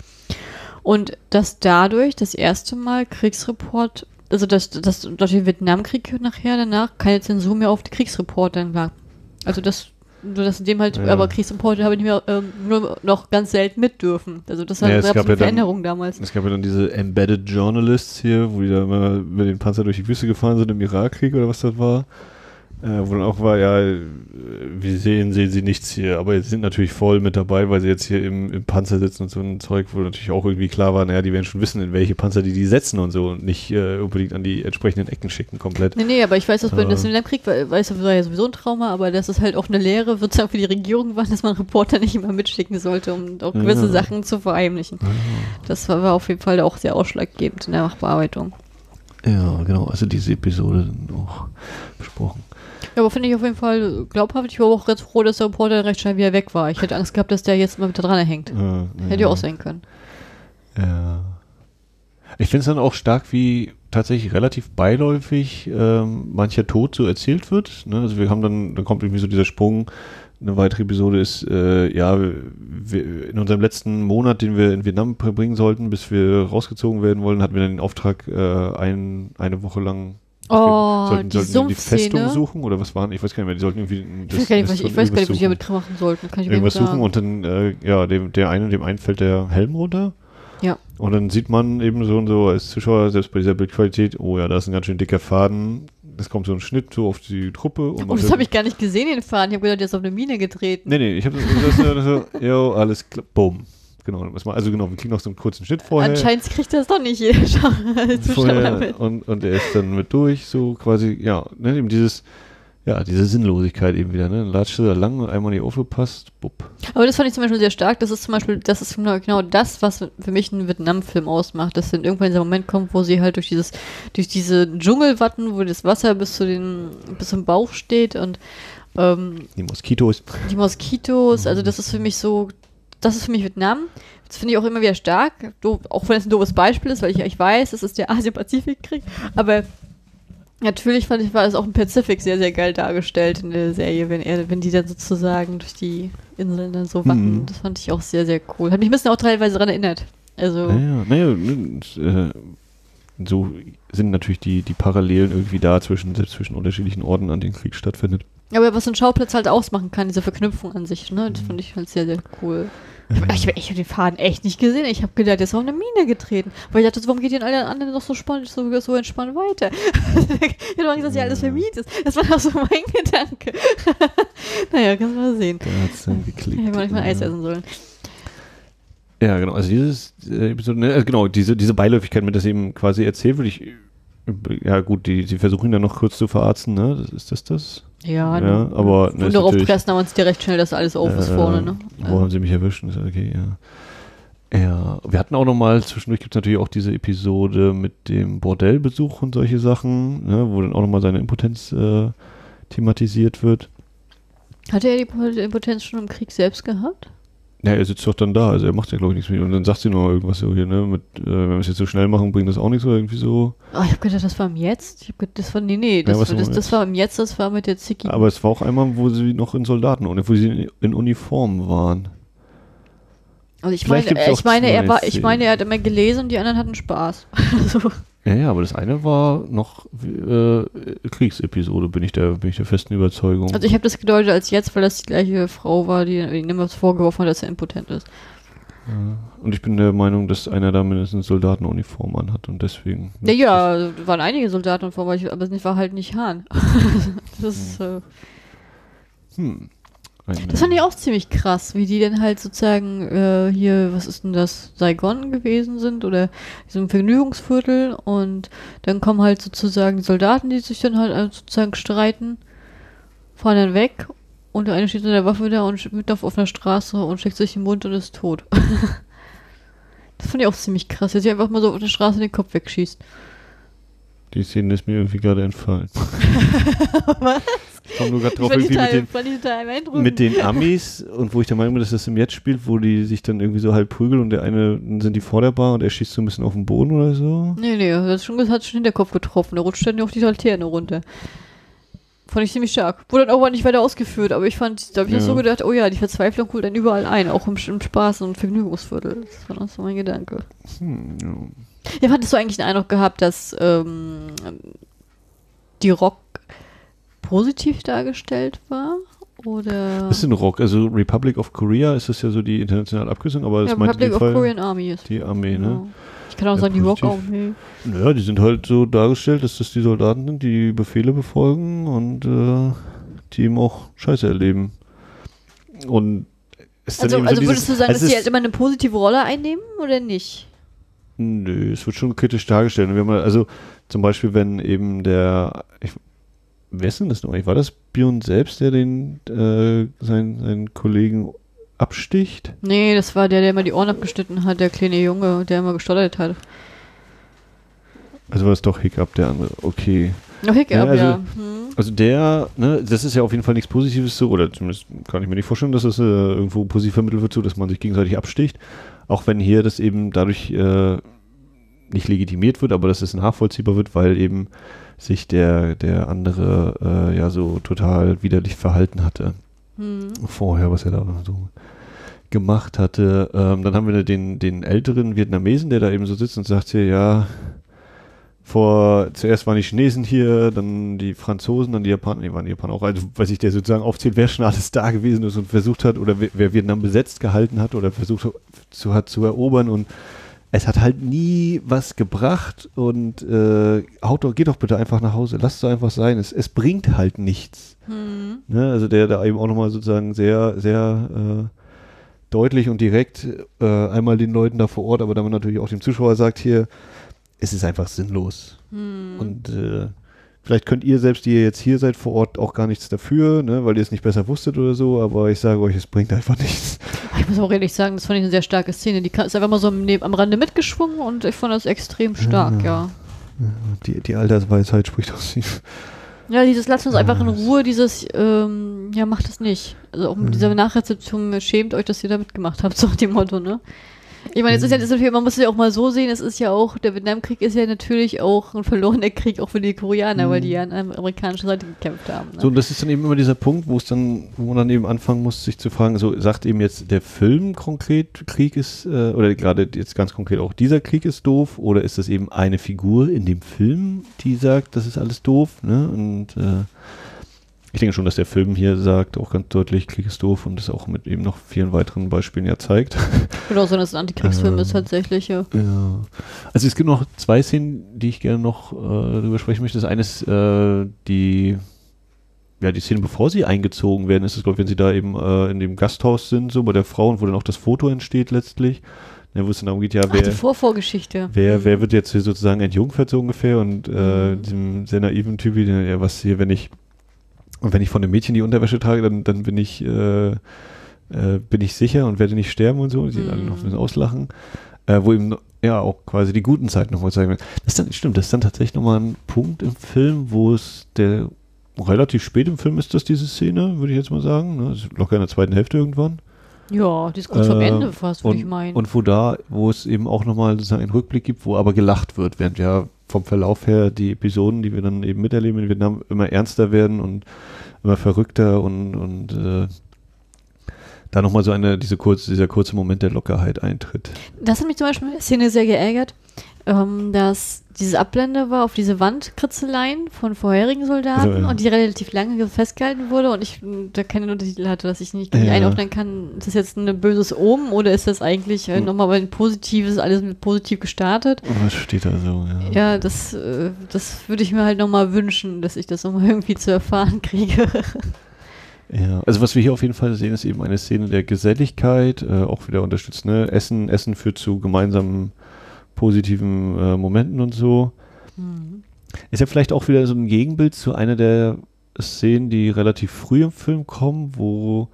Und dass dadurch das erste Mal Kriegsreport, also dass, dass durch den Vietnamkrieg nachher danach keine Zensur mehr auf die Kriegsreporter war. Also das, nur dass in dem halt, Ja. aber Kriegsreporter habe ich nicht mehr ähm, nur noch ganz selten mit dürfen. Also das hat Ja, eine ja dann- Veränderung damals. Es gab ja dann diese Embedded Journalists hier, wo die da immer mit den Panzer durch die Wüste gefahren sind im Irakkrieg oder was das war. Äh, wo dann auch war, ja, äh, wir sehen, sehen sie nichts hier, aber jetzt sind natürlich voll mit dabei, weil sie jetzt hier im, im Panzer sitzen und so ein Zeug, wo natürlich auch irgendwie klar war, naja, die werden schon wissen, in welche Panzer die die setzen und so und nicht äh, unbedingt an die entsprechenden Ecken schicken komplett. Nee, nee, aber ich weiß, dass bei Aber- das Vietnamkrieg war, weiß, das war ja sowieso ein Trauma, aber das ist halt auch eine Lehre, sozusagen für die Regierung war, dass man Reporter nicht immer mitschicken sollte, um auch gewisse Ja. Sachen zu verheimlichen. Das war, war auf jeden Fall auch sehr ausschlaggebend in der Nachbearbeitung. Ja, genau, also diese Episode auch besprochen. Ja, aber finde ich auf jeden Fall glaubhaft. Ich war auch ganz froh, dass der Reporter recht schnell wieder weg war. Ich hätte Angst gehabt, dass der jetzt mal wieder dran hängt. Äh, Hätte ja auch sein können. Ja. Ich finde es dann auch stark, wie tatsächlich relativ beiläufig ähm, mancher Tod so erzählt wird. Ne? Also wir haben dann, dann kommt irgendwie so dieser Sprung. Eine weitere Episode ist, äh, ja, wir, in unserem letzten Monat, den wir in Vietnam verbringen sollten, bis wir rausgezogen werden wollen, hatten wir dann den Auftrag, äh, ein, eine Woche lang Oh, sollten, die sollten die. Festung suchen oder was waren? Ich weiß gar nicht mehr. Die sollten irgendwie Ich weiß gar nicht, was, ich weiß gar nicht, was die damit machen sollten. Kann ich irgendwas suchen und dann, äh, ja, dem, der eine, dem einen fällt der Helm runter. Ja. Und dann sieht man eben so und so als Zuschauer, selbst bei dieser Bildqualität, oh ja, da ist ein ganz schön dicker Faden. Es kommt so ein Schnitt so auf die Truppe. Und Oh, das habe ich gar nicht gesehen, den Faden. Ich habe gedacht, der ist auf eine Mine getreten. Nee, nee, ich habe das, das, das so, jo, alles klar, bumm. Genau, also genau, wir kriegen noch so einen kurzen Schnitt vorher. Anscheinend kriegt das doch nicht jeder Schau- Zuschauer mit. und, und er ist dann mit durch, so quasi, ja, ne, eben dieses, ja, diese Sinnlosigkeit eben wieder, ne, dann latscht er da lang und einmal nicht aufgepasst, bupp. Aber das fand ich zum Beispiel sehr stark. Das ist zum Beispiel, das ist genau, genau das, was für mich einen Vietnam-Film ausmacht. Dass dann irgendwann dieser Moment kommt, wo sie halt durch dieses, durch diese Dschungelwatten, wo das Wasser bis zu den, bis zum Bauch steht und ähm, Die Moskitos. die Moskitos, also das ist für mich so, das ist für mich Vietnam. Das finde ich auch immer wieder stark, doof, auch wenn es ein doofes Beispiel ist, weil ich, ich weiß, es ist der Asien-Pazifik-Krieg, aber Natürlich fand ich, war es auch im Pazifik sehr, sehr geil dargestellt in der Serie, wenn er, wenn die dann sozusagen durch die Inseln dann so wacken. Mhm. Das fand ich auch sehr, sehr cool. Hat mich ein bisschen auch teilweise daran erinnert. Also, Naja, naja, äh, so sind natürlich die, die Parallelen irgendwie da zwischen, zwischen unterschiedlichen Orten, an denen Krieg stattfindet. aber was ein Schauplatz halt ausmachen kann, diese Verknüpfung an sich, ne? Mhm. Das fand ich halt sehr, sehr cool. Ich habe ich, ich hab den Faden echt nicht gesehen. Ich habe gedacht, der ist auf eine Mine getreten. Weil ich dachte, warum geht denn alle anderen noch so, spannend, so, so entspannt weiter? ich Angst, dass hier alles Ja. vermied ist. Das war doch so mein Gedanke. naja, kannst du mal sehen. Da hat es dann geklickt. Ich hätte manchmal Eis ja. essen sollen. Ja, genau. Also dieses äh, Episode, ne, also genau, diese, diese Beiläufigkeit, mit das eben quasi erzählt wird, ich, ja gut, die, sie versuchen ihn dann noch kurz zu verarzen, ne? Das, ist das das? Ja, Ja, ne. aber, ne, Und ist darauf pressen wir uns dir recht schnell, dass alles auf ist Äh, vorne, ne? Wo haben sie mich erwischt? Ist okay, ja. Ja, wir hatten auch noch mal, zwischendurch gibt es natürlich auch diese Episode mit dem Bordellbesuch und solche Sachen, ne, wo dann auch noch mal seine Impotenz äh, thematisiert wird. Hatte er die Impotenz schon im Krieg selbst gehabt? Ja, er sitzt doch dann da, also er macht ja glaube ich nichts mit. Und dann sagt sie nur irgendwas so hier, ne, mit, äh, wenn wir es jetzt so schnell machen, bringt das auch nichts oder irgendwie so. Oh, ich hab gedacht, das war im Jetzt. Ich hab gedacht, das war, nee, nee, das, was war, das, im das Jetzt? war im Jetzt, das war mit der Zicki. Aber es war auch einmal, wo sie noch in Soldaten, wo sie in, in Uniform waren. also ich vielleicht meine, äh, ich meine, er war, ich meine, er hat immer gelesen und die anderen hatten Spaß. also, Ja, ja, aber das eine war noch äh, Kriegsepisode, bin ich der, bin ich der festen Überzeugung. also ich habe das gedeutet als jetzt, weil das die gleiche Frau war, die ihm immer vorgeworfen hat, dass er impotent ist. Ja. Und ich bin der Meinung, dass einer da mindestens Soldatenuniform anhat und deswegen. Ja, ja, da waren einige Soldaten vor, aber es war halt nicht Hahn. das ist, äh, Hm. Eine- Das fand ich auch ziemlich krass, wie die dann halt sozusagen äh, hier, was ist denn das, Saigon gewesen sind oder diesem Vergnügungsviertel und dann kommen halt sozusagen die Soldaten, die sich dann halt äh, sozusagen streiten, fahren dann weg und der eine steht mit der Waffe da und mitten auf offener Straße und steckt sich den Mund und ist tot. das fand ich auch ziemlich krass, dass sie einfach mal so auf der Straße den Kopf wegschießt. Die Szene ist mir irgendwie gerade entfallen. Was? Ich komme nur gerade drauf, irgendwie mit total, den, total beeindruckend. mit den Amis und wo ich der Meinung bin, dass das im Jetzt spielt, wo die sich dann irgendwie so halb prügeln und der eine, dann sind die vor der Bar und er schießt so ein bisschen auf den Boden oder so. Nee, nee, das hat schon, hat schon Hinterkopf getroffen. Da rutscht dann auch die Laterne runter. Fand ich ziemlich stark. Wurde dann auch nicht weiter ausgeführt, aber ich fand, da habe ich Ja. so gedacht, oh ja, die Verzweiflung holt dann überall ein, auch im, im Spaß- und Vergnügungsviertel. Das war noch so mein Gedanke. Hm, ja. Ja, hattest du eigentlich den Eindruck gehabt, dass ähm, die Rock positiv dargestellt war? Oder denn Rock? Also Republic of Korea ist das ja so die internationale Abkürzung, aber das ja, meint in Republic of Fall Korean Army ist. die Armee, ne? Ja. Ich kann auch Ja, sagen, die Rock. Army. Naja, die sind halt so dargestellt, dass das die Soldaten sind, die Befehle befolgen und äh, die eben auch Scheiße erleben. Und ist dann Also, also so würdest dieses, du sagen, dass die halt immer eine positive Rolle einnehmen oder nicht? Nö, es wird schon kritisch dargestellt. Und Wir haben also zum Beispiel, wenn eben der, ich, wer ist denn das noch? eigentlich? War das Björn selbst, der den, äh, seinen, seinen Kollegen absticht? Nee, das war der, der immer die Ohren abgeschnitten hat, der kleine Junge, der immer gestottert hat. Also war es doch Hiccup, der andere. Okay. Noch Hiccup, Ja, ja. also- Hm. Also der, ne, das ist ja auf jeden Fall nichts Positives so, oder zumindest kann ich mir nicht vorstellen, dass das äh, irgendwo positiv vermittelt wird, so dass man sich gegenseitig absticht. Auch wenn hier das eben dadurch äh, nicht legitimiert wird, aber dass es nachvollziehbar wird, weil eben sich der, der andere äh, ja so total widerlich verhalten hatte Hm. vorher, was er da so gemacht hatte. Ähm, dann haben wir den, den älteren Vietnamesen, der da eben so sitzt und sagt hier, ja, vor, zuerst waren die Chinesen hier, dann die Franzosen, dann die Japaner, nee, waren die Japaner auch, also weiß ich, der sozusagen aufzählt, wer schon alles da gewesen ist und versucht hat, oder wer, wer Vietnam besetzt gehalten hat oder versucht zu, hat zu erobern. Und es hat halt nie was gebracht. Und äh, haut doch, geht doch bitte einfach nach Hause, lasst es einfach sein, es, es bringt halt nichts. Hm. Ne, also der da eben auch nochmal sozusagen sehr, sehr äh, deutlich und direkt äh, einmal den Leuten da vor Ort, aber dann natürlich auch dem Zuschauer sagt hier, es ist einfach sinnlos. Hm. Und äh, vielleicht könnt ihr selbst, die ihr jetzt hier seid vor Ort, auch gar nichts dafür, ne, weil ihr es nicht besser wusstet oder so, aber ich sage euch, es bringt einfach nichts. Ich muss auch ehrlich sagen, das fand ich eine sehr starke Szene. Die ist einfach mal so am, neben- am Rande mitgeschwungen und ich fand das extrem stark, ja. Die, die Altersweisheit spricht aus ihm. Ja, dieses lasst uns einfach in Ruhe, dieses, ähm, ja, macht das nicht. Also auch mit dieser Mhm. Nachrezeption, schämt euch, dass ihr da mitgemacht habt, so dem Motto, ne? Ich meine, es ist ja, das ist natürlich, man muss es ja auch mal so sehen, es ist ja auch, der Vietnamkrieg ist ja natürlich auch ein verlorener Krieg auch für die Koreaner, weil die ja an der amerikanischen Seite gekämpft haben. Ne? So, und das ist dann eben immer dieser Punkt, wo es dann, wo man dann eben anfangen muss, sich zu fragen, so sagt eben jetzt der Film konkret, Krieg ist, äh, oder gerade jetzt ganz konkret auch dieser Krieg ist doof, oder ist das eben eine Figur in dem Film, die sagt, das ist alles doof, ne? Und äh, ich denke schon, dass der Film hier sagt, auch ganz deutlich, Krieg ist doof und das auch mit eben noch vielen weiteren Beispielen ja zeigt. Genau, so dass es ein Antikriegsfilm ist tatsächlich, ja. Ja. Also es gibt noch zwei Szenen, die ich gerne noch äh, darüber sprechen möchte. Das eine ist äh, die, ja, die Szene, bevor sie eingezogen werden, ist es, glaube ich, wenn sie da eben äh, in dem Gasthaus sind, so bei der Frau und wo dann auch das Foto entsteht letztlich. Ne, wo es dann darum geht, ja, Ach, wer, die Vorvorgeschichte. wer, wer wird jetzt hier sozusagen entjungfert so ungefähr und äh, Mhm. diesem sehr naiven Typ, der, ja, was hier, wenn ich und wenn ich von dem Mädchen die Unterwäsche trage, dann, dann bin ich äh, äh, bin ich sicher und werde nicht sterben und so. Die Mhm. alle noch ein bisschen auslachen. Äh, wo eben ja auch quasi die guten Zeiten nochmal zeigen werden. Das ist dann, stimmt, das ist dann tatsächlich nochmal ein Punkt im Film, wo es der relativ spät im Film ist das diese Szene, würde ich jetzt mal sagen. Ne? Locker in der zweiten Hälfte irgendwann. Ja, die ist kurz Äh, Ende fast, würde ich meinen. Und wo da, wo es eben auch nochmal sozusagen einen Rückblick gibt, wo aber gelacht wird, während ja vom Verlauf her die Episoden, die wir dann eben miterleben in Vietnam, immer ernster werden und immer verrückter und, und äh, da nochmal so eine, diese kurze, dieser kurze Moment der Lockerheit eintritt. Das hat mich zum Beispiel in der Szene sehr geärgert, ähm, dass diese Ablende war auf diese Wandkritzeleien von vorherigen Soldaten Also, ja. und die relativ lange festgehalten wurde und ich m, da keine Untertitel hatte, dass ich nicht Ja. einordnen kann, ist das jetzt ein böses Omen oder ist das eigentlich äh, Hm. nochmal ein positives, alles mit positiv gestartet? Was steht da so? Ja. Ja, das, äh, das würde ich mir halt nochmal wünschen, dass ich das nochmal irgendwie zu erfahren kriege. Ja, also was wir hier auf jeden Fall sehen, ist eben eine Szene der Geselligkeit, äh, auch wieder unterstützt, ne? Essen, Essen führt zu gemeinsamen positiven äh, Momenten und so. Hm. Ist ja vielleicht auch wieder so ein Gegenbild zu einer der Szenen, die relativ früh im Film kommen, wo,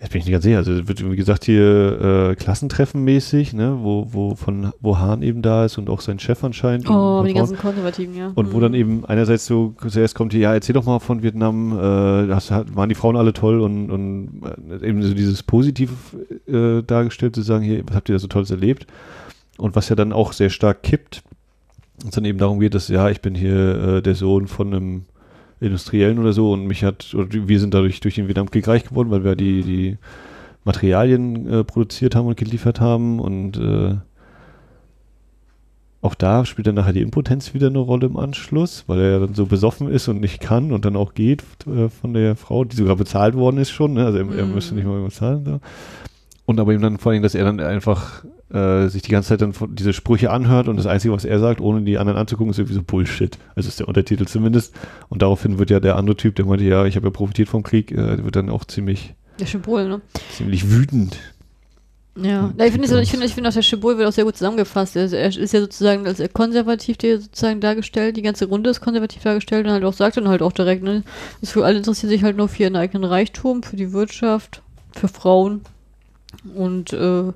jetzt bin ich nicht ganz sicher, also es wird wie gesagt hier äh, Klassentreffen mäßig, ne, wo, wo von, wo Hahn eben da ist und auch sein Chef anscheinend. Oh, die ganzen Konservativen, ja. Und wo Hm. dann eben einerseits so zuerst kommt hier, ja, erzähl doch mal von Vietnam, äh, das hat, waren die Frauen alle toll und, und äh, eben so dieses Positive äh, dargestellt, zu sagen, hier, was habt ihr da so Tolles erlebt? Und was ja dann auch sehr stark kippt, und es dann eben darum geht, dass, ja, ich bin hier äh, der Sohn von einem Industriellen oder so und mich hat, oder wir sind dadurch durch den Vietnamkrieg reich geworden, weil wir die, die Materialien äh, produziert haben und geliefert haben und äh, auch da spielt dann nachher die Impotenz wieder eine Rolle im Anschluss, weil er ja dann so besoffen ist und nicht kann und dann auch geht äh, von der Frau, die sogar bezahlt worden ist schon, ne? also er, er Mhm. müsste nicht mal irgendwas zahlen. So. Und aber eben dann vor allem, dass er dann einfach äh, sich die ganze Zeit dann diese Sprüche anhört und das Einzige, was er sagt, ohne die anderen anzugucken, ist irgendwie so Bullshit. Also ist der Untertitel zumindest. Und daraufhin wird ja der andere Typ, der meinte, ja, ich habe ja profitiert vom Krieg, äh, der wird dann auch ziemlich, Der Symbol, ne? ziemlich wütend. Ja, ja ich finde so, ich finde, ich finde auch der Symbol wird auch sehr gut zusammengefasst. Also er ist ja sozusagen als konservativ der sozusagen dargestellt, die ganze Runde ist konservativ dargestellt und halt auch sagt dann halt auch direkt, ne, das für alle interessieren sich halt nur für ihren eigenen Reichtum, für die Wirtschaft, für Frauen und äh,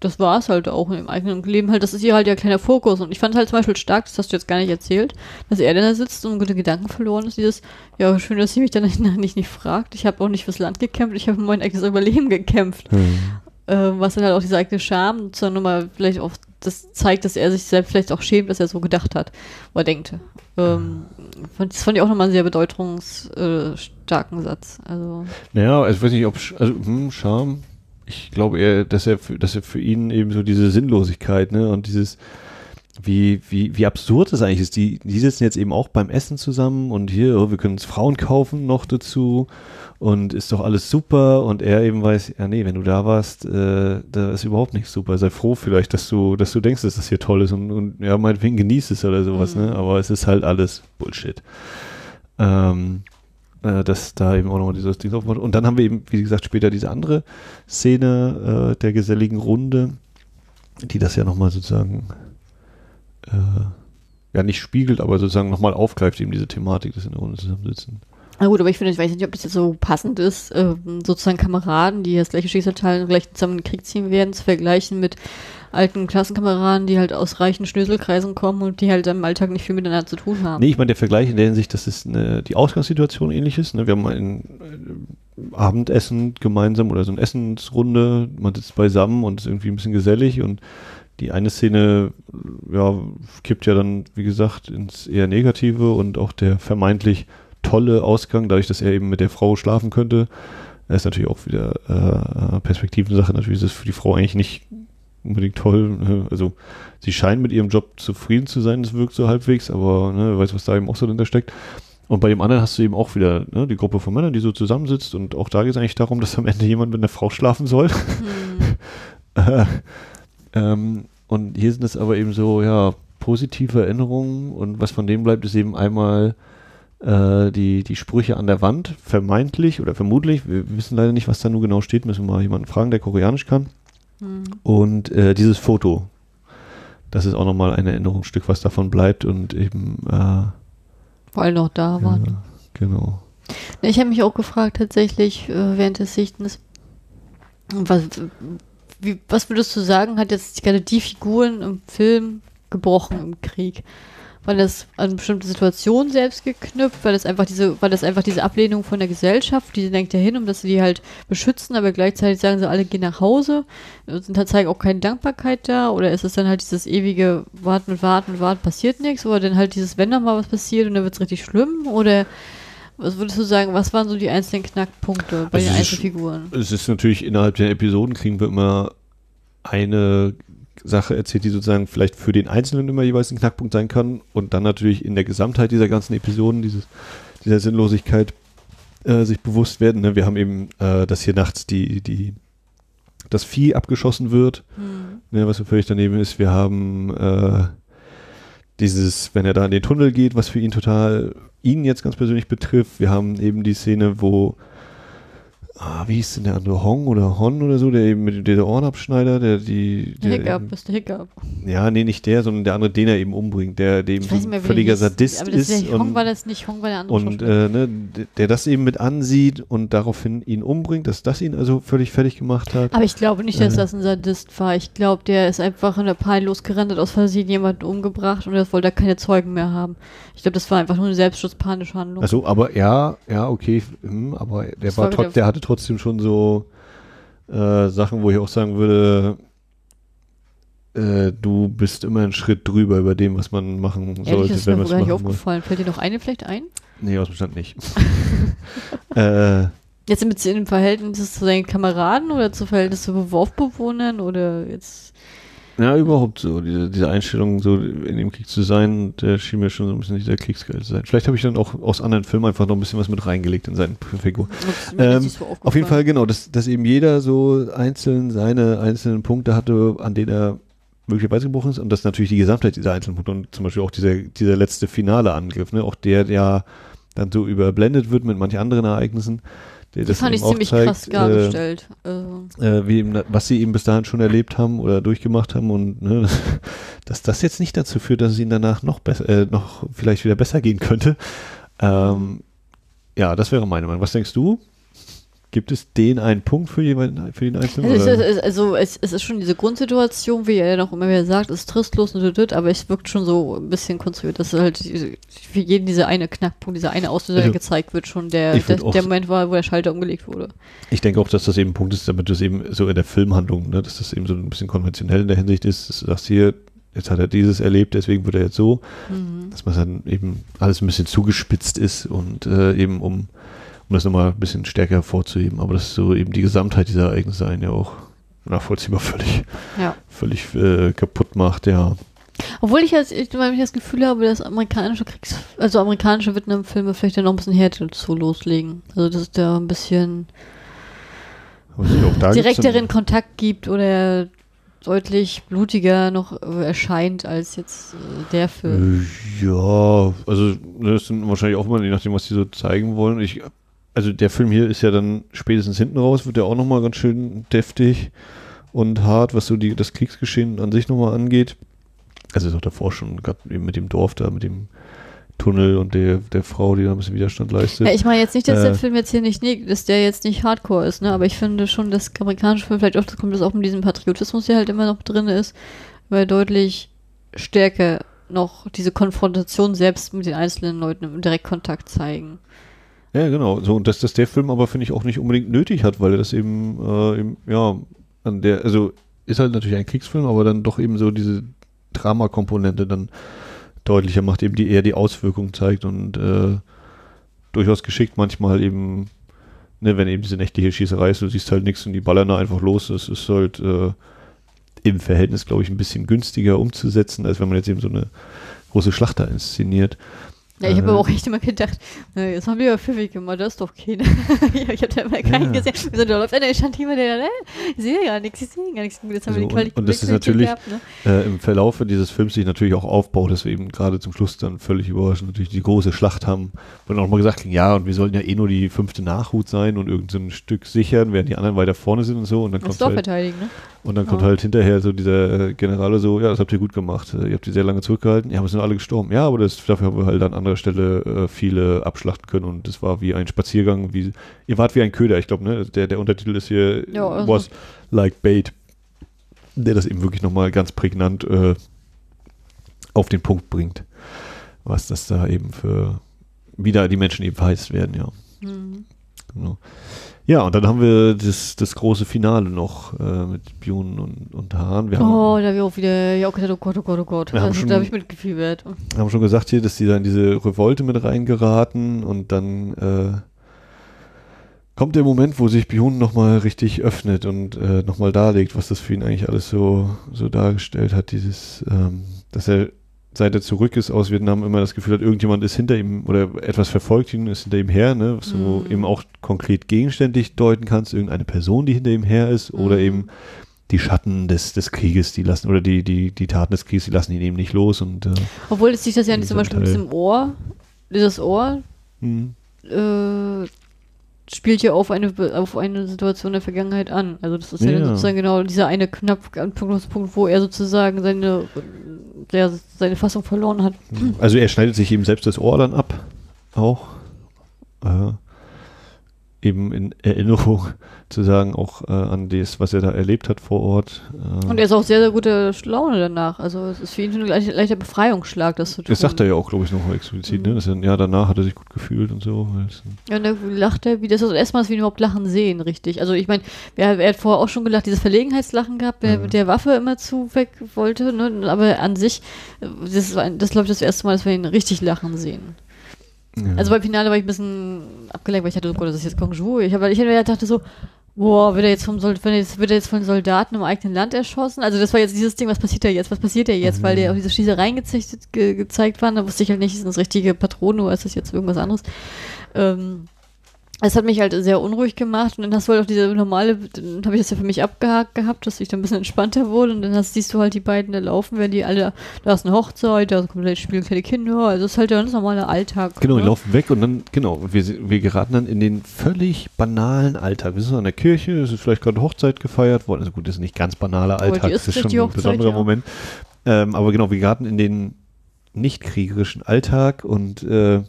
das war es halt auch im eigenen Leben halt, das ist hier halt ja kleiner Fokus. Und ich fand halt zum Beispiel stark, das hast du jetzt gar nicht erzählt, dass er da sitzt und den Gedanken verloren ist, dieses, ja schön, dass sie mich dann nicht, nicht, nicht fragt, ich habe auch nicht fürs Land gekämpft, ich habe für mein eigenes Überleben gekämpft. Äh, was dann halt auch diese eigene Scham sozusagen nochmal vielleicht auch das zeigt, dass er sich selbst vielleicht auch schämt, dass er so gedacht hat oder denkt. Ähm, das fand ich auch nochmal einen sehr bedeutungsstarken starken Satz. Also, Naja, also ich weiß nicht, ob, Sch- also, hm, Scham, ich glaube eher, dass er, für, dass er für ihn eben so diese Sinnlosigkeit, ne, und dieses, wie, wie, wie absurd das eigentlich ist. Die, die sitzen jetzt eben auch beim Essen zusammen und hier, oh, wir können uns Frauen kaufen noch dazu und ist doch alles super und er eben weiß, ja nee, wenn du da warst, äh, da ist überhaupt nichts super. Sei froh vielleicht, dass du, dass du denkst, dass das hier toll ist und, und ja, meinetwegen genieß es oder sowas, Mhm. ne, aber es ist halt alles Bullshit. Ähm, äh, dass da eben auch nochmal dieses Ding aufmacht. Und dann haben wir eben, wie gesagt, später diese andere Szene äh, der geselligen Runde, die das ja nochmal sozusagen äh, ja nicht spiegelt, aber sozusagen nochmal aufgreift, eben diese Thematik, dass in der Runde zusammensitzen. na gut, aber ich finde, ich weiß nicht, ob das jetzt so passend ist, ähm, sozusagen Kameraden, die das gleiche Schicksal teilen und gleich zusammen in den Krieg ziehen werden, zu vergleichen mit alten Klassenkameraden, die halt aus reichen Schnöselkreisen kommen und die halt im Alltag nicht viel miteinander zu tun haben. Nee, ich meine, der Vergleich in der Hinsicht, dass es eine, die Ausgangssituation ähnlich ist. Ne? Wir haben einen, Abendessen gemeinsam oder so eine Essensrunde, man sitzt beisammen und ist irgendwie ein bisschen gesellig und die eine Szene, ja, kippt ja dann, wie gesagt, ins eher Negative und auch der vermeintlich tolle Ausgang, dadurch, dass er eben mit der Frau schlafen könnte, ist natürlich auch wieder äh, Perspektivensache. Natürlich ist es für die Frau eigentlich nicht unbedingt toll. Ne? Also sie scheint mit ihrem Job zufrieden zu sein, das wirkt so halbwegs, aber ne, wer weiß, was da eben auch so dahinter steckt. Und bei dem anderen hast du eben auch wieder ne, die Gruppe von Männern, die so zusammensitzt und auch da geht es eigentlich darum, dass am Ende jemand mit einer Frau schlafen soll. Hm. ähm, und hier sind es aber eben so, ja, positive Erinnerungen und was von dem bleibt, ist eben einmal äh, die, die Sprüche an der Wand, vermeintlich oder vermutlich, wir wissen leider nicht, was da nur genau steht, müssen wir mal jemanden fragen, der Koreanisch kann. Mhm. Und äh, dieses Foto, das ist auch nochmal ein Erinnerungsstück, was davon bleibt und eben äh, weil noch da waren. Ja, genau. Ich habe mich auch gefragt tatsächlich äh, während des Sichtens, was, wie, was würdest du sagen, hat jetzt gerade die Figuren im Film gebrochen im Krieg? Weil es an bestimmte Situationen selbst geknüpft, weil es einfach diese, weil das einfach diese Ablehnung von der Gesellschaft, die denkt ja hin, um dass sie die halt beschützen, aber gleichzeitig sagen sie alle gehen nach Hause, sind halt zeigen auch keine Dankbarkeit da, oder ist es dann halt dieses ewige Warten und Warten und Warten, passiert nichts, oder dann halt dieses, wenn da mal was passiert und dann wird es richtig schlimm, oder was würdest du sagen, was waren so die einzelnen Knackpunkte bei also den Einzelfiguren? Es ist natürlich innerhalb der Episoden kriegen wir immer eine Sache erzählt, die sozusagen vielleicht für den Einzelnen immer jeweils ein Knackpunkt sein kann und dann natürlich in der Gesamtheit dieser ganzen Episoden, dieses, dieser Sinnlosigkeit äh, sich bewusst werden. Ne? Wir haben eben, äh, dass hier nachts die, die, das Vieh abgeschossen wird, mhm. ne, was völlig daneben ist. Wir haben äh, dieses, wenn er da in den Tunnel geht, was für ihn total ihn jetzt ganz persönlich betrifft. Wir haben eben die Szene, wo ah, wie hieß denn der andere, Hong oder Hon oder so, der eben mit dem Ohrenabschneider, der die. Der Hiccup, ist der Hiccup. Ja, nee, nicht der, sondern der andere, den er eben umbringt, der, der eben so ein völliger Sadist aber das ist. Der Hong war das nicht, Hong war der andere. Und äh, ne, der das eben mit ansieht und daraufhin ihn umbringt, dass das ihn also völlig fertig gemacht hat. Aber ich glaube nicht, dass äh. das ein Sadist war. Ich glaube, der ist einfach in der Pein losgerannt, hat aus Versehen jemanden umgebracht und das wollte er keine Zeugen mehr haben. Ich glaube, das war einfach nur eine selbstschutzpanische Handlung. Also, aber ja, ja, okay, hm, aber der war, war der hatte trotzdem schon so äh, Sachen, wo ich auch sagen würde, äh, du bist immer einen Schritt drüber über dem, was man machen Ehrlich, sollte. Das ist mir gar nicht aufgefallen. Fällt dir noch eine vielleicht ein? Nee, aus dem Stand nicht. äh, jetzt mit in dem Verhältnis zu seinen Kameraden oder zu Verhältnis zu Wurfbewohnern oder jetzt ja, überhaupt so. Diese, diese Einstellung, so in dem Krieg zu sein, der schien mir schon so ein bisschen nicht der Kriegsgeil zu sein. Vielleicht habe ich dann auch aus anderen Filmen einfach noch ein bisschen was mit reingelegt in seine Figur. Ähm, auf jeden Fall, genau, dass, dass eben jeder so einzeln seine einzelnen Punkte hatte, an denen er möglicherweise gebrochen ist und das natürlich die Gesamtheit dieser einzelnen Punkte und zum Beispiel auch dieser, dieser letzte finale Angriff, ne, auch der, der dann so überblendet wird mit manchen anderen Ereignissen der das fand ich ziemlich zeigt, krass dargestellt. Äh, also. äh, wie eben, was sie eben bis dahin schon erlebt haben oder durchgemacht haben und ne, dass das jetzt nicht dazu führt, dass es ihnen danach noch besser, äh, noch vielleicht wieder besser gehen könnte. Ähm, ja, das wäre meine Meinung. Was denkst du? Gibt es den einen Punkt für, jemanden, für den Einzelnen? Also, es, ist, also es, es, ist schon diese Grundsituation, wie er noch immer wieder sagt, ist tristlos und aber es wirkt schon so ein bisschen konstruiert, dass halt für jeden dieser eine Knackpunkt, dieser eine Auslöser also, gezeigt wird, schon der, der, der, Moment war, wo der Schalter umgelegt wurde. Ich denke auch, dass das eben ein Punkt ist, damit das eben so in der Filmhandlung, ne, dass das eben so ein bisschen konventionell in der Hinsicht ist, dass du sagst hier, jetzt hat er dieses erlebt, deswegen wird er jetzt so, mhm. dass man dann eben alles ein bisschen zugespitzt ist und äh, eben um um das nochmal ein bisschen stärker hervorzuheben. Aber das ist so eben die Gesamtheit dieser Ereignisse einen ja auch nachvollziehbar völlig, ja. völlig äh, kaputt macht, ja. Obwohl ich jetzt ich, weil ich das Gefühl habe, dass amerikanische Kriegs-, also amerikanische Vietnam-Filme vielleicht ja noch ein bisschen härter zu loslegen. Also, dass es da ein bisschen direkteren Kontakt gibt oder deutlich blutiger noch erscheint als jetzt äh, der Film. Ja, also das sind wahrscheinlich auch immer, je nachdem, was die so zeigen wollen. Ich also der Film hier ist ja dann spätestens hinten raus, wird ja auch nochmal ganz schön deftig und hart, was so die, das Kriegsgeschehen an sich nochmal angeht. Also ist auch davor schon, gerade eben mit dem Dorf da, mit dem Tunnel und der, der Frau, die da ein bisschen Widerstand leistet. Ja, ich meine jetzt nicht, dass äh, der Film jetzt hier nicht, dass der jetzt nicht hardcore ist, ne, aber ich finde schon, dass amerikanische Film vielleicht oft kommt das auch mit diesem Patriotismus, der halt immer noch drin ist, weil deutlich stärker noch diese Konfrontation selbst mit den einzelnen Leuten im Direktkontakt zeigen. Ja, genau. So, und dass das der Film aber, finde ich, auch nicht unbedingt nötig hat, weil er das eben, äh, eben, ja, an der, also ist halt natürlich ein Kriegsfilm, aber dann doch eben so diese Dramakomponente dann deutlicher macht, eben die eher die Auswirkungen zeigt und äh, durchaus geschickt manchmal eben, ne, wenn eben diese nächtliche Schießerei ist, du siehst halt nichts und die ballern da einfach los. Das ist halt äh, im Verhältnis, glaube ich, ein bisschen günstiger umzusetzen, als wenn man jetzt eben so eine große Schlacht da inszeniert. Ja, ich habe aber auch echt immer gedacht, na, jetzt haben wir ja pfiffig gemacht, das ist doch keiner. ich habe da immer keinen Ja. gesehen. Wieso, da läuft einer, stand jemand, der, ne? Ich sehe ja nichts, ich sehe gar nichts. Jetzt haben wir Also, die Qualität und das ist natürlich- gehabt, ne? äh, im Verlaufe dieses Films sich natürlich auch aufbaut, dass wir eben gerade zum Schluss dann völlig überraschend natürlich die große Schlacht haben. Und dann auch mal gesagt, ja, und wir sollten ja eh nur die fünfte Nachhut sein und irgendein so ein Stück sichern, während die anderen weiter vorne sind und so. Und dann Das kommt Dorf halt, verteidigen, ne? und dann kommt Ja. halt hinterher so dieser äh, Generale so, ja, das habt ihr gut gemacht. Äh, Ihr habt die sehr lange zurückgehalten. Ja, aber es sind alle gestorben. Ja, aber das, dafür haben wir halt an anderer Stelle äh, viele abschlachten können und das war wie ein Spaziergang, wie ihr wart wie ein Köder. Ich glaube, ne, der, der Untertitel ist hier Ja, also- was like bait, der das eben wirklich nochmal ganz prägnant äh, auf den Punkt bringt, was das da eben für wieder die Menschen eben verheizt werden, ja. Mhm. Genau. Ja, und dann haben wir das, das große Finale noch äh, mit Björn und, und Hahn. Wir haben, Oh, da habe ich auch wieder, ja, auch gedacht, oh Gott, oh Gott, oh Gott. Wir haben Also, schon- da habe ich mitgefiebert. haben schon gesagt hier, dass die da in diese Revolte mit reingeraten und dann äh, kommt der Moment, wo sich Björn nochmal richtig öffnet und äh, nochmal darlegt, was das für ihn eigentlich alles so, so dargestellt hat. Dieses, ähm, dass er seit er zurück ist aus Vietnam immer das Gefühl hat, irgendjemand ist hinter ihm oder etwas verfolgt ihn, ist hinter ihm her, ne? was du Mhm. eben auch konkret gegenständlich deuten kannst, irgendeine Person, die hinter ihm her ist oder Mhm. eben die Schatten des, des Krieges, die lassen, oder die, die, die Taten des Krieges, die lassen ihn eben nicht los und äh, Obwohl es sich das ja nicht zum Beispiel mit Teil. diesem Ohr, dieses Ohr, hm. äh, spielt ja auf eine, auf eine Situation der Vergangenheit an. Also das ist ja, Ja. sozusagen genau dieser eine knapp Punkt, wo er sozusagen seine, der, seine Fassung verloren hat. Also er schneidet sich eben selbst das Ohr dann ab, auch. Äh, eben in Erinnerung zu sagen, auch äh, an das, was er da erlebt hat vor Ort. Äh, Und er ist auch sehr, sehr gute Laune danach. Also es ist für ihn schon ein leicht- leichter Befreiungsschlag, das zu tun. das sagt er ja auch, glaube ich, noch explizit, Mhm. ne? Dass er, ja, danach hat er sich gut gefühlt und so. Ja, und dann lacht er, wie das ist das erste Mal, dass wir ihn überhaupt lachen sehen, richtig. Also ich meine, er, er hat vorher auch schon gelacht, dieses Verlegenheitslachen gehabt, der Mhm. mit der Waffe immer zu weg wollte, ne? aber an sich, äh, das war, das glaube ich das erste Mal, dass wir ihn richtig lachen sehen. Ja. Also beim Finale war ich ein bisschen abgelenkt, weil ich dachte, oh Gott, das ist jetzt Kung Fu. Ich, hab, weil ich mir dachte so, boah, wird er jetzt vom Sold wird er jetzt, wird er jetzt von Soldaten im eigenen Land erschossen? Also das war jetzt dieses Ding, was passiert da jetzt? Was passiert da jetzt? Mhm. Weil der auch diese Schießereien ge, gezeigt waren, da wusste ich halt nicht, ist das richtige Patronen oder ist das jetzt irgendwas anderes? Ähm, es hat mich halt sehr unruhig gemacht und dann hast du halt auch diese normale, dann habe ich das ja für mich abgehakt gehabt, dass ich dann ein bisschen entspannter wurde und dann hast, siehst du halt die beiden da laufen, wenn die alle, da ist eine Hochzeit, da kommen vielleicht spielen kleine Kinder, also es ist halt der ganz normale Alltag. Genau, die ne? laufen weg und dann, genau, wir, wir geraten dann in den völlig banalen Alltag. Wir sind an der Kirche, es ist vielleicht gerade Hochzeit gefeiert worden. Also gut, das ist nicht ganz banaler die Alltag, ist das ist schon die ein Hochzeit, besonderer ja. Moment. Ähm, aber genau, wir geraten in den nicht kriegerischen Alltag und äh,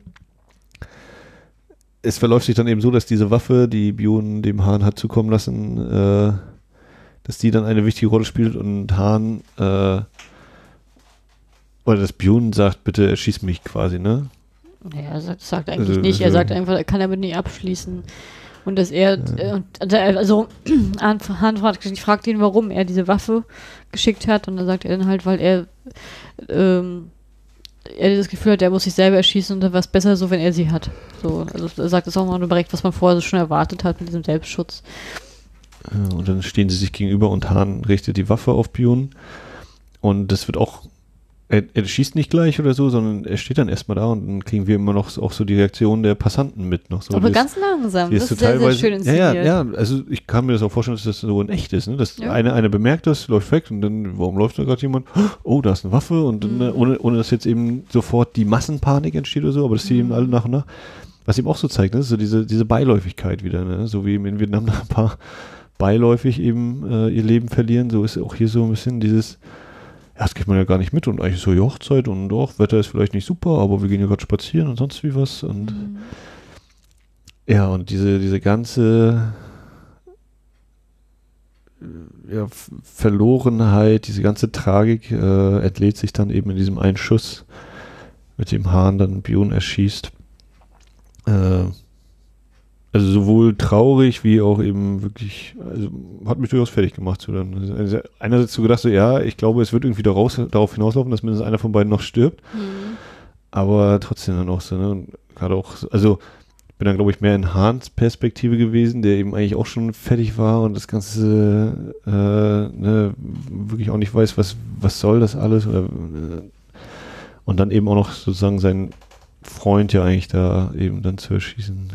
es verläuft sich dann eben so, dass diese Waffe, die Bjorn dem Hahn hat zukommen lassen, äh, dass die dann eine wichtige Rolle spielt und Hahn äh, oder dass Bjorn sagt, bitte erschieß mich quasi, ne? Naja, er sagt, sagt eigentlich Also- nicht. Er also- sagt einfach, er kann damit nicht abschließen. Und dass er, äh, und, also, Hahn Hahn fragt, fragt ihn, warum er diese Waffe geschickt hat. Und dann sagt er dann halt, weil er, ähm, er das Gefühl hat, er muss sich selber erschießen und dann war es besser so, wenn er sie hat. So, also er sagt es auch mal direkt, was man vorher so schon erwartet hat mit diesem Selbstschutz. Und dann stehen sie sich gegenüber und Hahn richtet die Waffe auf Bjorn. Und das wird auch, er, er schießt nicht gleich oder so, sondern er steht dann erstmal da und dann kriegen wir immer noch so- auch so die Reaktion der Passanten mit. Noch so Aber dieses- ganz langsam. Das ist sehr, sehr schön inszeniert. ja, ja, also ich kann mir das auch vorstellen, dass das so in echt ist. Ne? Dass Ja. eine, eine bemerkt das, läuft weg und dann, warum läuft da gerade jemand? Oh, da ist eine Waffe und dann, Mhm. ohne, ohne dass jetzt eben sofort die Massenpanik entsteht oder so, aber dass die eben Mhm. alle nach und nach, was eben auch so zeigt, ne? so diese, diese Beiläufigkeit wieder, ne? so wie eben in Vietnam da ein paar beiläufig eben äh, ihr Leben verlieren, so ist auch hier so ein bisschen dieses, das kriegt man ja gar nicht mit und eigentlich so die Hochzeit und doch, Wetter ist vielleicht nicht super, aber wir gehen ja gerade spazieren und sonst wie was und Mhm. ja, und diese, diese ganze äh, ja, Verlorenheit, diese ganze Tragik äh, entlädt sich dann eben in diesem einen Schuss, mit dem Hahn dann Bjorn erschießt. Äh, also sowohl traurig wie auch eben wirklich, also hat mich durchaus fertig gemacht. So dann. Also einerseits so gedacht, so ja, ich glaube, es wird irgendwie daraus, darauf hinauslaufen, dass mindestens einer von beiden noch stirbt. Mhm. Aber trotzdem dann auch so, ne? Und Gerade auch, also ich bin dann, glaube ich, mehr in Hahns Perspektive gewesen, der eben eigentlich auch schon fertig war und das Ganze äh, ne, wirklich auch nicht weiß, was, was soll das alles. Oder, äh, und dann eben auch noch sozusagen sein Freund ja eigentlich da eben dann zu erschießen.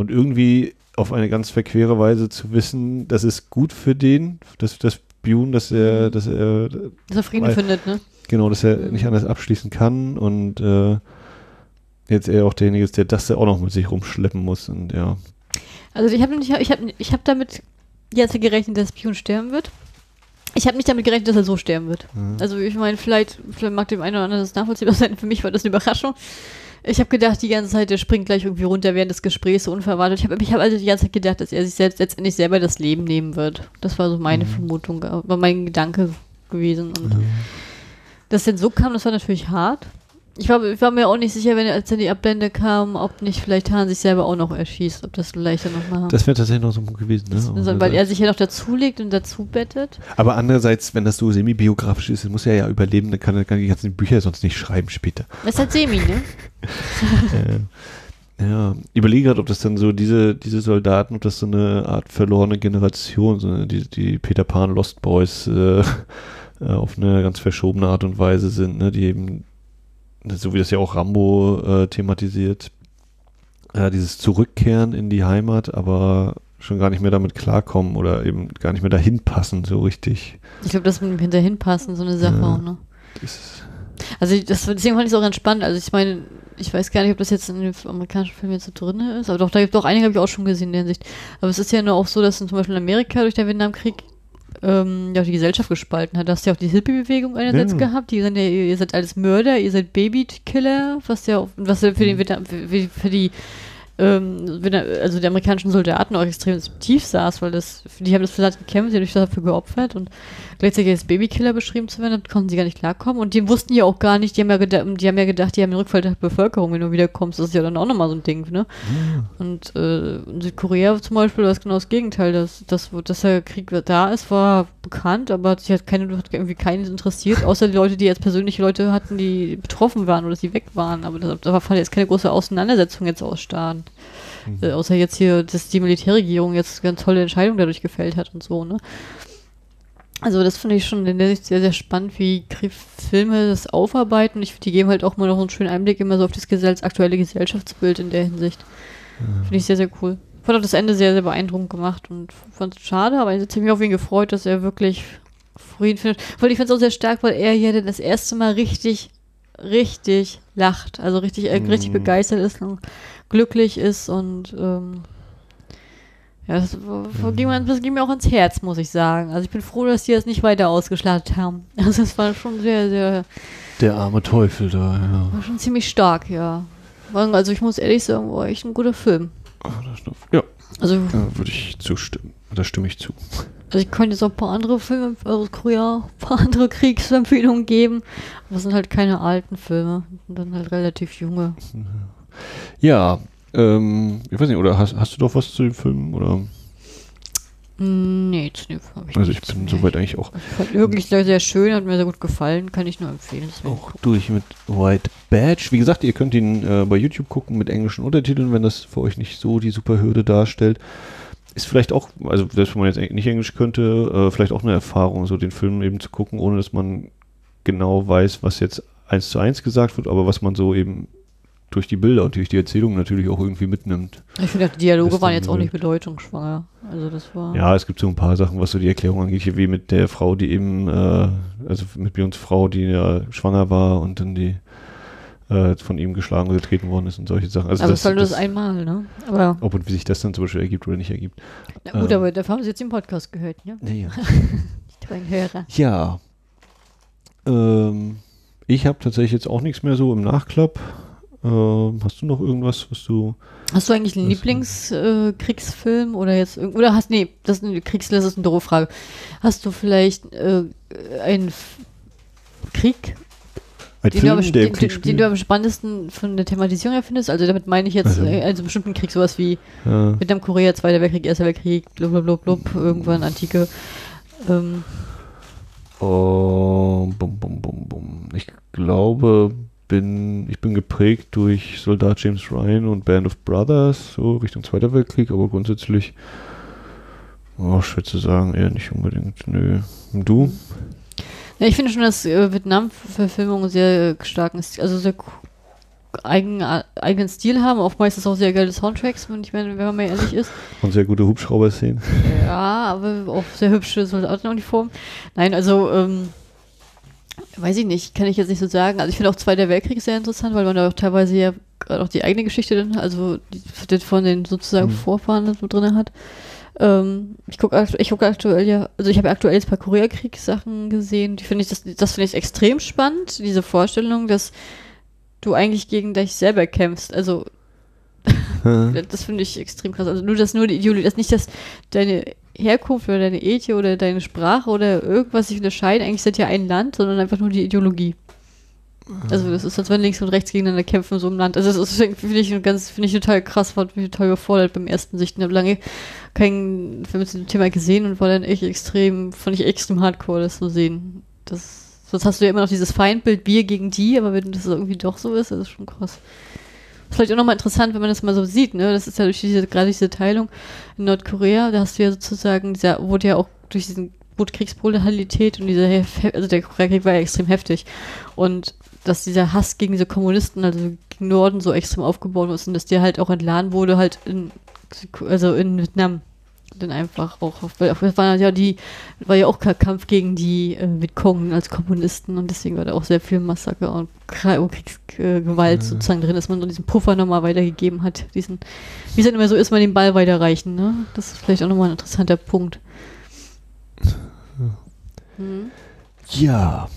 Und irgendwie auf eine ganz verquere Weise zu wissen, das ist gut für den, dass das Bune, dass er, dass er, Dass er Frieden Weil- findet, ne? genau, dass er Mhm. nicht anders abschließen kann und äh, jetzt er auch derjenige ist, der das auch noch mit sich rumschleppen muss und ja. Also ich habe nicht, ich habe, ich habe damit jetzt gerechnet, dass Pion sterben wird. Ich habe nicht damit gerechnet, dass er so sterben wird. Mhm. Also ich meine, vielleicht, vielleicht mag dem einen oder anderen das nachvollziehbar sein. Für mich war das eine Überraschung. Ich habe gedacht, die ganze Zeit, der springt gleich irgendwie runter während des Gesprächs, so unverwartet. Ich habe ich hab also die ganze Zeit gedacht, dass er sich selbst letztendlich selber das Leben nehmen wird. Das war so meine Mhm. Vermutung, äh, war mein Gedanke gewesen. Und Ja. dass denn so kam, das war natürlich hart. Ich war, ich war mir auch nicht sicher, wenn als dann die Abblende kam, ob nicht vielleicht Hahn sich selber auch noch erschießt, ob das vielleicht dann noch mal. Das wäre tatsächlich noch so gewesen, ne? so, weil er sich ja noch dazulegt und dazu bettet. Aber andererseits, wenn das so semi-biografisch ist, dann muss er ja überleben, dann kann er kann er die ganzen Bücher sonst nicht schreiben später. Das ist halt Semi, ne? äh, ja, überlege gerade, ob das dann so diese, diese Soldaten, ob das so eine Art verlorene Generation, so eine, die, die Peter Pan Lost Boys äh, äh, auf eine ganz verschobene Art und Weise sind, ne, die eben, so wie das ja auch Rambo äh, thematisiert, äh, dieses Zurückkehren in die Heimat, aber schon gar nicht mehr damit klarkommen oder eben gar nicht mehr dahin passen, so richtig. Ich glaube, das mit dem Hinterhin passen, so eine Sache Ja. auch, ne? Das, Also das, deswegen fand ich es auch entspannt. Also ich meine, ich weiß gar nicht, ob das jetzt in dem amerikanischen Film jetzt so drin ist, aber doch, da gibt es auch einige, habe ich auch schon gesehen in der Hinsicht. Aber es ist ja nur auch so, dass zum Beispiel in Amerika durch den Vietnamkrieg ähm, ja auch die Gesellschaft gespalten hat. Da hast du ja auch die Hippie-Bewegung einerseits Ja. gehabt, die sind ja, ihr seid alles Mörder, ihr seid Babykiller, was ja was ja für, den Vietnam, für, für die ähm, also die amerikanischen Soldaten auch extrem tief saß, weil das, die haben das für das gekämpft, die haben sich dafür geopfert und gleichzeitig als Babykiller beschrieben zu werden, dann konnten sie gar nicht klarkommen und die wussten ja auch gar nicht, die haben ja, gedacht, die haben ja gedacht, die haben den Rückfall der Bevölkerung, wenn du wiederkommst, das ist ja dann auch nochmal so ein Ding, ne? Und äh, in Südkorea zum Beispiel war es genau das Gegenteil, dass, dass, dass der Krieg da ist, war bekannt, aber sich hat keine, hat irgendwie keines interessiert, außer die Leute, die jetzt persönliche Leute hatten, die betroffen waren oder die weg waren, aber da, da fand jetzt keine große Auseinandersetzung jetzt ausstehen. Äh, außer jetzt hier, dass die Militärregierung jetzt ganz tolle Entscheidungen dadurch gefällt hat und so, ne? Also das finde ich schon in der Hinsicht sehr, sehr spannend, wie Filme das aufarbeiten. Ich finde, die geben halt auch mal noch einen schönen Einblick immer so auf das gesell aktuelle Gesellschaftsbild in der Hinsicht. Finde ich sehr, sehr cool. Ich fand auch das Ende sehr, sehr beeindruckend gemacht und fand es schade, aber ich habe mich auf ihn gefreut, dass er wirklich Frieden findet. Weil ich fand es auch sehr stark, weil er hier das erste Mal richtig, richtig lacht. Also richtig, äh, richtig Mhm. begeistert ist und glücklich ist und ähm, ja, das, das, ging mir, das ging mir auch ins Herz, muss ich sagen. Also ich bin froh, dass die das nicht weiter ausgeschlachtet haben. Also es war schon sehr, sehr, der arme Teufel da, ja. war schon ziemlich stark, ja. Also ich muss ehrlich sagen, war echt ein guter Film. Ah, Ja, Also, da würde ich zustimmen. Da stimme ich zu. also ich könnte jetzt auch ein paar andere Filme aus Korea, ein paar andere Kriegsempfehlungen geben. Aber es sind halt keine alten Filme. Und dann halt relativ junge. Ja, ähm, ich weiß nicht, oder hast, hast du doch was zu dem Film? Oder? Nee, zu dem Film habe ich Also ich bin soweit eigentlich auch, Ich fand wirklich sehr, sehr schön, hat mir sehr gut gefallen, kann ich nur empfehlen. Auch durch mit White Badge. Wie gesagt, ihr könnt ihn äh, bei YouTube gucken mit englischen Untertiteln, wenn das für euch nicht so die super Hürde darstellt. Ist vielleicht auch, also selbst wenn man jetzt nicht Englisch könnte, äh, vielleicht auch eine Erfahrung, so den Film eben zu gucken, ohne dass man genau weiß, was jetzt eins zu eins gesagt wird, aber was man so eben durch die Bilder und durch die Erzählung natürlich auch irgendwie mitnimmt. Ich finde, die Dialoge Das waren jetzt auch nicht bedeutungsschwanger. Also das war. Ja, es gibt so ein paar Sachen, was so die Erklärung angeht, wie mit der Frau, die eben, äh, also mit Björns Frau, die ja schwanger war und dann die äh, von ihm geschlagen oder getreten worden ist und solche Sachen. Also aber das, es war nur das das, einmal, ne? Aber ob und wie sich das dann zum Beispiel ergibt oder nicht ergibt. na gut, ähm. aber dafür haben sie jetzt den Podcast gehört, ne? Ja. Die beiden Hörer. ja. Ähm, ich habe tatsächlich jetzt auch nichts mehr so im Nachklapp. Ähm, hast du noch irgendwas, was du. Hast du eigentlich einen Lieblingskriegsfilm äh, oder jetzt oder hast nee, das ist eine Kriegs das ist eine doofe Frage. Hast du vielleicht äh, einen F Krieg Ein Den, Film, du am, den, den, den du am spannendsten von der Thematisierung her findest. Also damit meine ich jetzt Also- äh, also bestimmten Krieg, sowas wie Ja. Vietnam, Korea, Zweiter Weltkrieg, Erster Weltkrieg, blub, blub, blub, blub, irgendwann Antike. Ähm, Oh, bum, bum, bum, bum. Ich glaube, bin, ich bin geprägt durch Soldat James Ryan und Band of Brothers, so Richtung Zweiter Weltkrieg, aber grundsätzlich, oh, schwer zu sagen, eher nicht unbedingt. Nö. Und du? ja, ich finde schon, dass äh, Vietnam-Verfilmungen sehr äh, starken, Stil- also sehr eigen, äh, eigenen Stil haben, auch meistens auch sehr geile Soundtracks, wenn, ich meine, wenn man mal ehrlich ist. Und sehr gute Hubschrauber-Szenen. Ja, aber auch sehr hübsche Soldatenuniformen. Nein, also, ähm, weiß ich nicht, kann ich jetzt nicht so sagen. Also ich finde auch Zweiter Weltkrieg sehr interessant, weil man da auch teilweise ja gerade auch die eigene Geschichte drin, also die, von den sozusagen Mhm. Vorfahren so drin hat. Ähm, ich gucke ich guck aktuell ja, also ich habe aktuell jetzt ein paar Koreakriegssachen gesehen, die finde ich, das, das finde ich extrem spannend, diese Vorstellung, dass du eigentlich gegen dich selber kämpfst. Also das finde ich extrem krass. Also nur, dass nur die Ideologie, dass nicht, dass deine Herkunft oder deine Ethie oder deine Sprache oder irgendwas sich unterscheiden, eigentlich seid ihr ein Land, sondern einfach nur die Ideologie. Also das ist, als wenn links und rechts gegeneinander kämpfen in so einem Land. Also das ist finde ich ganz, finde ich total krass, war total überfordert beim ersten Sichten. Ich habe lange keinen Film zu dem Thema gesehen und war dann echt extrem, fand ich extrem hardcore, das zu sehen. Das, sonst hast du ja immer noch dieses Feindbild wir gegen die, aber wenn das irgendwie doch so ist, das ist schon krass. Ist vielleicht auch nochmal interessant, wenn man das mal so sieht, ne? Das ist ja durch diese, gerade diese Teilung in Nordkorea, da hast du ja sozusagen, dieser, wurde ja auch durch diesen wurde Kriegsbrutalität und dieser, also der Koreakrieg war ja extrem heftig. Und dass dieser Hass gegen diese Kommunisten, also gegen Norden so extrem aufgebaut ist und dass der halt auch entladen wurde, halt in, also in Vietnam. Dann einfach auch, auf- weil das war ja die, war ja auch kein Kampf gegen die äh, Vietcong als Kommunisten und deswegen war da auch sehr viel Massaker und Kriegsgewalt Ja. sozusagen drin, dass man so diesen Puffer nochmal weitergegeben hat, diesen, wie es dann immer so ist, man den Ball weiterreichen, ne? Das ist vielleicht auch nochmal ein interessanter Punkt. Mhm. Ja,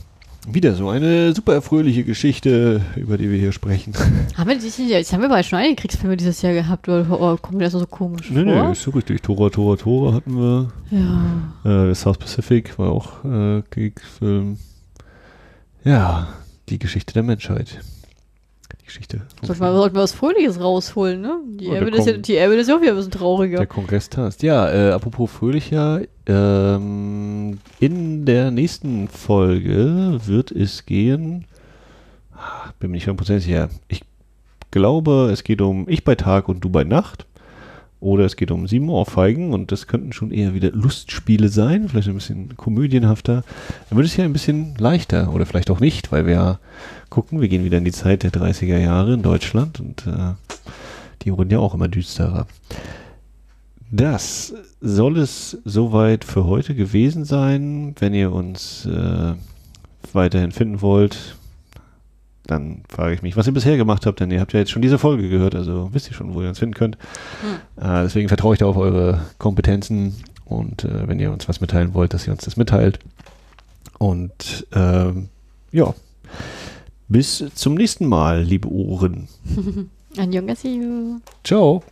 wieder so eine super fröhliche Geschichte, über die wir hier sprechen. Haben wir Jahr, jetzt haben wir aber schon einige Kriegsfilme dieses Jahr gehabt, oder oh, kommt mir das so komisch Nee, vor? nee, ist so richtig. Tora, Tora, Tora hatten wir. Ja. Äh, South Pacific war auch äh, Kriegsfilm. Ja, die Geschichte der Menschheit. Geschichte. Sollten wir, sollten wir was Fröhliches rausholen, ne? Die Oh, Erbe ist ja, die ist ja auch wieder ein bisschen trauriger. Der Kongresstast. Ja, äh, apropos fröhlicher, ähm, in der nächsten Folge wird es gehen, ah, bin mir nicht 100% sicher, ich glaube, es geht um Ich bei Tag und Du bei Nacht. Oder es geht um sieben Ohrfeigen und das könnten schon eher wieder Lustspiele sein, vielleicht ein bisschen komödienhafter. Dann wird es hier ein bisschen leichter oder vielleicht auch nicht, weil wir ja gucken, wir gehen wieder in die Zeit der 30er Jahre in Deutschland und äh, die wurden ja auch immer düsterer. Das soll es soweit für heute gewesen sein. Wenn ihr uns äh, weiterhin finden wollt, dann frage ich mich, was ihr bisher gemacht habt, denn ihr habt ja jetzt schon diese Folge gehört, also wisst ihr schon, wo ihr uns finden könnt. Äh, deswegen vertraue ich da auf eure Kompetenzen und äh, wenn ihr uns was mitteilen wollt, dass ihr uns das mitteilt. Und ähm, ja, bis zum nächsten Mal, liebe Ohren. Annyeonghaseyo. Ciao.